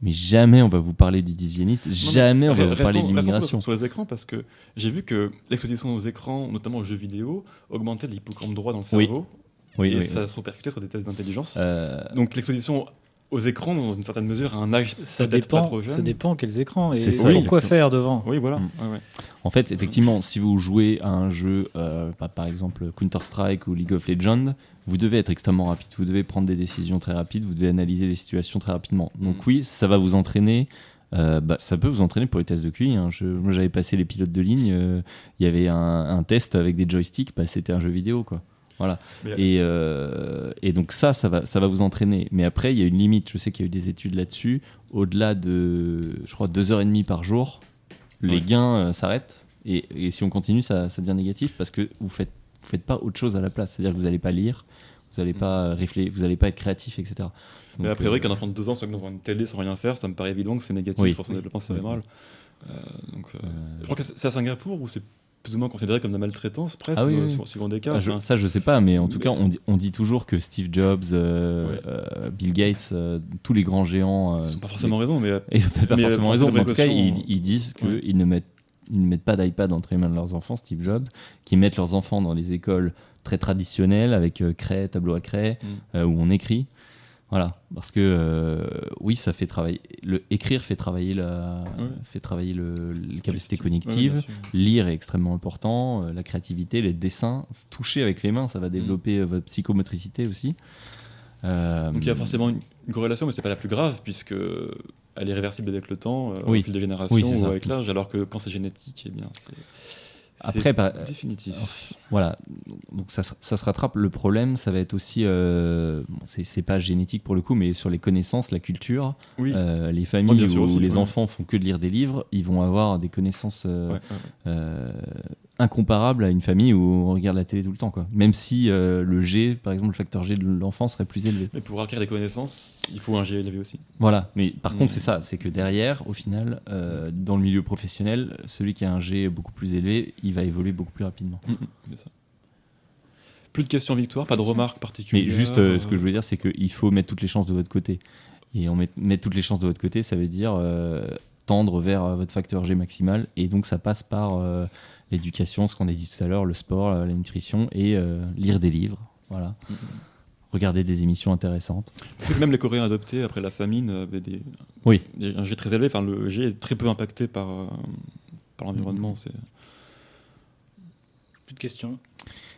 mais jamais on va vous parler du dysianisme, jamais on va vous parler de l'immigration. sur, sur les écrans parce que j'ai vu que l'exposition aux écrans, notamment aux jeux vidéo, augmentait l'hippocampe droit dans le cerveau Oui, et oui, ça oui. se répercutait sur des tests d'intelligence. Euh, Donc l'exposition aux écrans, dans une certaine mesure, à un âge Ça peut-être pas dépend, trop jeune. ça dépend quels écrans et C'est ça, pourquoi exactement. faire devant. Oui, voilà. Mm. Ouais. En fait, effectivement, si vous jouez à un jeu, euh, par- par exemple Counter-Strike ou League of Legends, vous devez être extrêmement rapide, vous devez prendre des décisions très rapides, vous devez analyser les situations très rapidement. Donc Mm. oui, ça va vous entraîner. euh, bah, ça peut vous entraîner pour les tests de QI. hein. Je- moi, j'avais passé les pilotes de ligne. euh, Il y avait un, un test avec des joysticks. Bah, C'était un jeu vidéo, quoi. Voilà. Mais- Et, euh, et donc ça, ça va, ça va vous entraîner. Mais après, il y a une limite. Je sais qu'il y a eu des études là-dessus. Au-delà de, je crois, deux heures et demie par jour, les Ouais. gains euh, s'arrêtent. Et, et si on continue, ça, ça devient négatif parce que vous faites, vous faites pas autre chose à la place. C'est-à-dire que vous n'allez pas lire, vous n'allez Mm. pas réfléchir, vous n'allez pas être créatif, etc. Mais a priori, euh, qu'un enfant de 2 ans soit devant une télé sans rien faire, ça me paraît évident que c'est négatif Oui. pour son développement cérébral. Euh, donc, euh, euh, je crois que c'est c'est à Singapour où c'est plus ou moins considéré comme de la maltraitance, presque, Ah oui, dans- oui. sur- suivant des cas. Ah, je- ça, je sais pas, mais en tout Mais- cas, on dit, on dit toujours que Steve Jobs, euh, Ouais. euh, Bill Gates, euh, tous les grands géants. ils n'ont pas forcément raison, mais [LAUGHS] Ils ont peut-être pas forcément raison, mais en tout cas, ils, ils disent qu'ils ouais. ne mettent, ils ne mettent pas d'iPad entre les mains de leurs enfants, Steve Jobs, qu'ils mettent leurs enfants dans les écoles très traditionnelles avec craie, tableau à craie, Mm. où on écrit. Voilà, parce que euh, oui, ça fait travailler. Le écrire fait travailler la, Ouais. fait travailler le, les capacités cognitives. Lire est extrêmement important, euh, la créativité, les dessins, toucher avec les mains, ça va Mm. développer euh, votre psychomotricité aussi. Euh, Donc il y a forcément une, une corrélation, mais c'est pas la plus grave, puisque elle est réversible avec le temps, Oui. au fil des générations Oui, ou avec l'âge, alors que quand c'est génétique, eh bien, c'est Après, définitif. Voilà, donc ça, se- ça se rattrape. Le problème, ça va être aussi, euh, bon, c'est pas génétique pour le coup, mais sur les connaissances, la culture, Oui, euh, les Ouais, familles où aussi, les ouais. enfants font que de lire des livres, ils vont avoir des connaissances euh, ouais, ouais. Incomparables à une famille où on regarde la télé tout le temps, quoi. Même si euh, le G, par exemple, le facteur G de l'enfant serait plus élevé. Mais pour acquérir des connaissances, il faut un G élevé aussi. Voilà, mais par Mm. contre, c'est ça, c'est que derrière, au final, euh, dans le milieu professionnel, celui qui a un G beaucoup plus élevé, il va évoluer beaucoup plus rapidement. Mm, mm, c'est ça. Plus de questions victoire, pas de remarques particulières. Mais juste, euh, ce que je veux dire, c'est qu'il faut mettre toutes les chances de votre côté. Et on met, mettre toutes les chances de votre côté, ça veut dire euh, tendre vers votre facteur G maximal. Et donc, ça passe par euh, l'éducation, ce qu'on a dit tout à l'heure, le sport, la, la nutrition et euh, lire des livres. Voilà. Mm, Regarder des émissions intéressantes. C'est que même les Coréens adoptés après la famine avaient des, Oui. des- un G très élevé. Enfin, le G est très peu impacté par, euh, par l'environnement. C'est Plus de questions.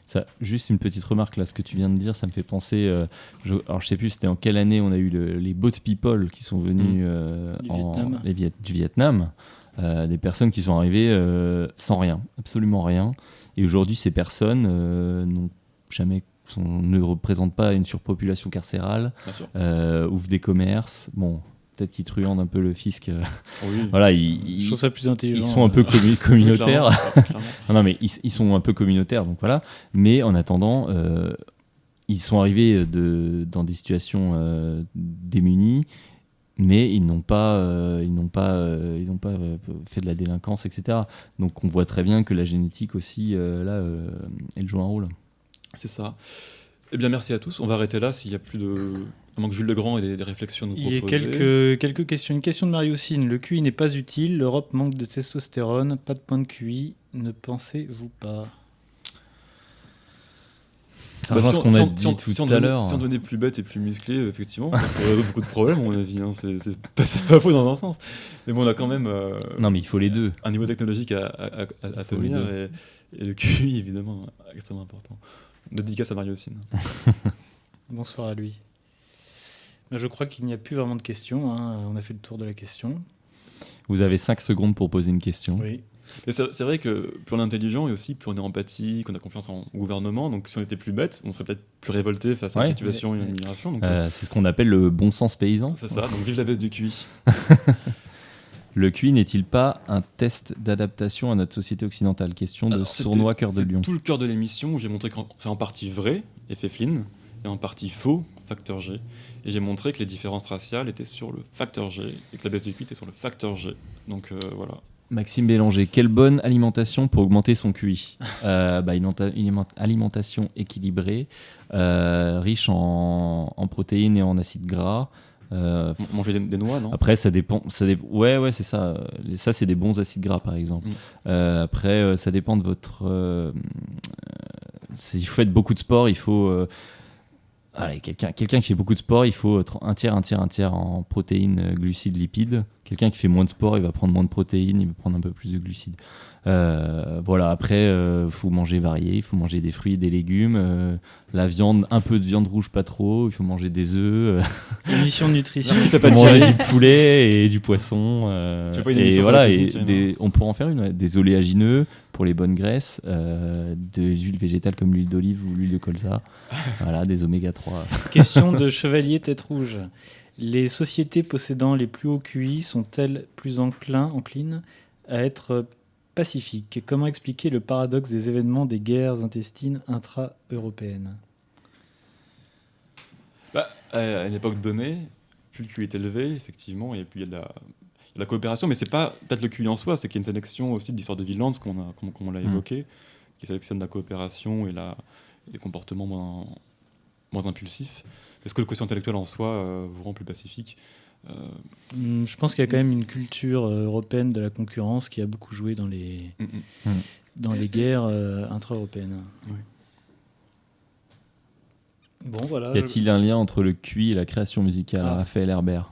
Ça, juste une petite remarque là, ce que tu viens de dire, ça me fait penser. euh, je, alors je sais plus, c'était en quelle année on a eu le- les boat people qui sont venus Mm. euh, Du en- Vietnam. les Viet- du Vietnam, euh, des personnes qui sont arrivées euh, sans rien, absolument rien. Et aujourd'hui, ces personnes euh, n'ont jamais, sont- ne représentent pas une surpopulation carcérale, euh, ouvrent des commerces. Bon, peut-être qu'ils truandent un peu le fisc. euh, Oui. [LAUGHS] voilà, ils, Je trouve ça plus intelligent. ils sont un peu euh, commu- [LAUGHS] communautaires. [LAUGHS] Non, non, mais ils, ils sont un peu communautaires, donc voilà. Mais en attendant, euh, ils sont arrivés de, dans des situations euh, démunies, mais ils n'ont pas, euh, ils n'ont pas, euh, ils n'ont pas euh, fait de la délinquance, etc. Donc on voit très bien que la génétique aussi, euh, là, euh, elle joue un rôle. C'est ça. Eh bien, merci à tous. On va arrêter là s'il n'y a plus de. À moins que Jules Legrand ait des, des réflexions à nous Il y a quelques, quelques questions. Une question de Mariocine. Le QI n'est pas utile. L'Europe manque de testostérone. Pas de point de QI. Ne pensez-vous pas? Ça Bah, rejoint si ce on- qu'on si a on- dit si on- tout si on à l'heure. Si on devenait plus bête et plus musclé, euh, effectivement, ça pourrait résoudre beaucoup de problèmes, à mon avis. hein. C'est pas, faux dans un sens. Mais bon, on a quand même euh, Non, mais il faut les deux. un niveau technologique à, tenir et, et le QI, évidemment, extrêmement important. Dédicace à Mariocine. [LAUGHS] Bonsoir à lui. Ben, Je crois qu'il n'y a plus vraiment de questions. hein. On a fait le tour de la question. Vous avez 5 secondes pour poser une question. Oui. Mais c'est vrai que plus on est intelligent et aussi plus on est empathique, on a confiance en au gouvernement. Donc si on était plus bête, on serait peut-être plus révolté face à Ouais. une situation et une migration. Donc, Euh, c'est ce qu'on appelle le bon sens paysan. c'est ça. Donc vive la baisse du QI. [LAUGHS] Le QI n'est-il pas un test d'adaptation à notre société occidentale? Question de Alors, Sournois Cœur de c'est Lion. tout le cœur de l'émission où j'ai montré que c'est en partie vrai, effet Flynn, et en partie faux, facteur G. Et j'ai montré que les différences raciales étaient sur le facteur G et que la baisse du QI était sur le facteur G. Donc euh, voilà. Maxime Bélanger, quelle bonne alimentation pour augmenter son QI [LAUGHS] Euh, bah, une enta- une aliment- alimentation équilibrée, euh, riche en, en protéines et en acides gras. Euh, Manger des, des noix, non? après, ça dépend. Ça dé- Ouais, ouais, c'est ça. Ça, c'est des bons acides gras, par exemple. Mm. Euh, après, ça dépend de votre. si vous faites beaucoup de sport, il faut. Euh, allez, quelqu'un quelqu'un qui fait beaucoup de sport, il faut un tiers, un tiers, un tiers en protéines, euh, glucides, lipides. Quelqu'un qui fait moins de sport, il va prendre moins de protéines, il va prendre un peu plus de glucides. Euh, voilà, après, il faut manger varié, il faut manger des fruits et des légumes. euh, la viande, un peu de viande rouge, pas trop. Il faut manger des œufs. euh, Émission de nutrition. Il faut manger du poulet et du poisson. euh, Tu pas une et voilà, et des- on pourrait en faire une. ouais, des oléagineux pour les bonnes graisses, euh, des huiles végétales comme l'huile d'olive ou l'huile de colza. [LAUGHS] voilà, des oméga 3. Question de [LAUGHS] Chevalier Tête Rouge. Les sociétés possédant les plus hauts QI sont-elles plus enclins, enclines à être pacifiques? Comment expliquer le paradoxe des événements des guerres intestines intra-européennes? Bah, à une époque donnée, plus le QI est élevé, effectivement, et plus il y a de la, la coopération, mais c'est pas peut-être le QI en soi, c'est qu'il y a une sélection aussi de Villand, comme on, a, comme, comme on l'a Mm. évoqué, qui sélectionne la coopération et la, et des comportements moins, moins impulsifs. Est-ce que le quotient intellectuel en soi euh, vous rend plus pacifique Euh, Hum, Je pense qu'il y a quand même une culture euh, européenne de la concurrence qui a beaucoup joué dans les, mm, mm. dans les guerres euh, intra-européennes. Oui. Bon, voilà. Y a-t-il un lien entre le QI et la création musicale Ah. Raphaël Herbert?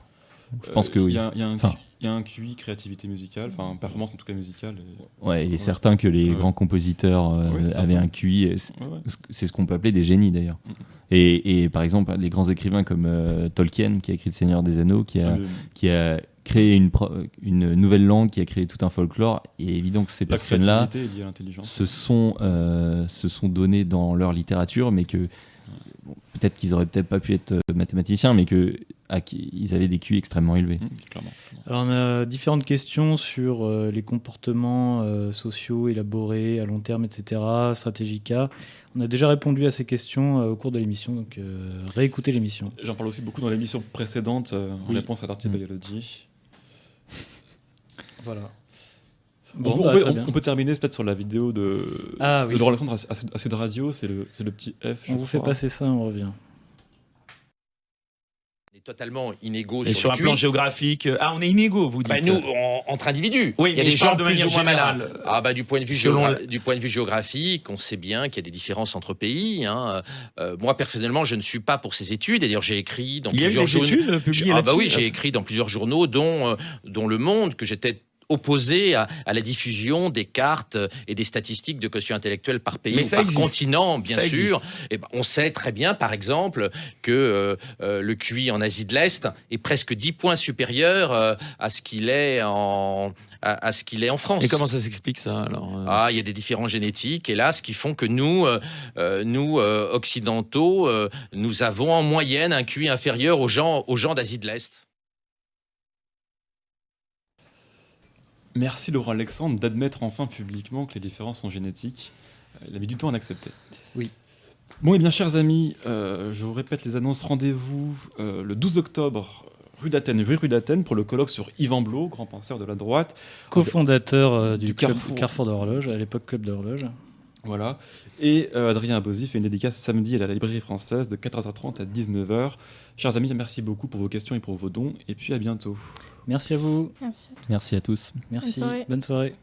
Je pense que oui. Il y, a- y a un- Enfin. Il y a un QI créativité musicale, enfin performance en tout cas musicale. et- Ouais, il est certain que les Ouais. grands compositeurs euh, Ouais, avaient un QI. et C'est Ouais, ce qu'on peut appeler des génies d'ailleurs. Mhm. Et, et par exemple, les grands écrivains comme euh, Tolkien, qui a écrit Le Seigneur des Anneaux, qui a, qui a créé une, une nouvelle langue, qui a créé tout un folklore, il est évident que ces personnes-là se sont, euh, se sont donnés dans leur littérature, mais que peut-être qu'ils auraient peut-être pas pu être euh, mathématiciens, mais que à qui- ils avaient des QI extrêmement élevés. Mmh, clairement. Alors, on a différentes questions sur euh, les comportements euh, sociaux élaborés à long terme, etc., Stratégica. On a déjà répondu à ces questions euh, au cours de l'émission, donc euh, réécoutez l'émission. J'en parle aussi beaucoup dans l'émission précédente, euh, en Oui. réponse à Dirty Mm. Biology. Voilà. On, Bon, bah, on peut, très on- bien. on peut terminer peut-être sur la vidéo de, Ah oui. de Laurent Alexandre à, à Sud- Radio, c'est le, c'est le petit F. On vous fait passer ça, on revient. On est totalement inégaux Et sur, sur le un plan géographique, euh, ah, on est inégaux, vous dites. Bah, nous, en- entre individus. Oui, il y a des gens de plus ou moins générale. Ah bah du point de vue Selon géogra- le- du point de vue géographique, on sait bien qu'il y a des différences entre pays. hein. Euh, moi personnellement, je ne suis pas pour ces études. D'ailleurs, j'ai écrit dans Il y a eu plusieurs des journaux. études publiées Ah bah oui, j'ai écrit dans plusieurs journaux, dont euh, dont Le Monde, que j'étais opposé à, à la diffusion des cartes et des statistiques de quotient intellectuel par pays Mais ou par existe. continent, bien Ça sûr. Et ben, on sait très bien, par exemple, que euh, euh, le QI en Asie de l'Est est presque 10 points supérieur euh, à ce qu'il est en à, à ce qu'il est en France. Et comment ça s'explique ça alors euh? Ah, il y a des différences génétiques, hélas, qui font que nous, euh, euh, nous euh, occidentaux, euh, nous avons en moyenne un QI inférieur aux gens, aux gens d'Asie de l'Est. Merci Laurent Alexandre d'admettre enfin publiquement que les différences sont génétiques. Euh, Il a mis du temps à l'accepter. Oui. Bon, et bien, chers amis, euh, je vous répète les annonces. Rendez-vous euh, le 12 octobre, rue d'Athènes, rue rue d'Athènes, pour le colloque sur Yvan Blot, grand penseur de la droite. Co-fondateur euh, du, Du Carrefour. Carrefour d'horloge, à l'époque Club d'horloge. Voilà. Et euh, Adrien Abosi fait une dédicace samedi à la librairie française de 14h30 à 19h. Chers amis, merci beaucoup pour vos questions et pour vos dons. Et puis à bientôt. Merci à vous. Merci à tous. Merci à tous. Merci. soirée. Bonne soirée.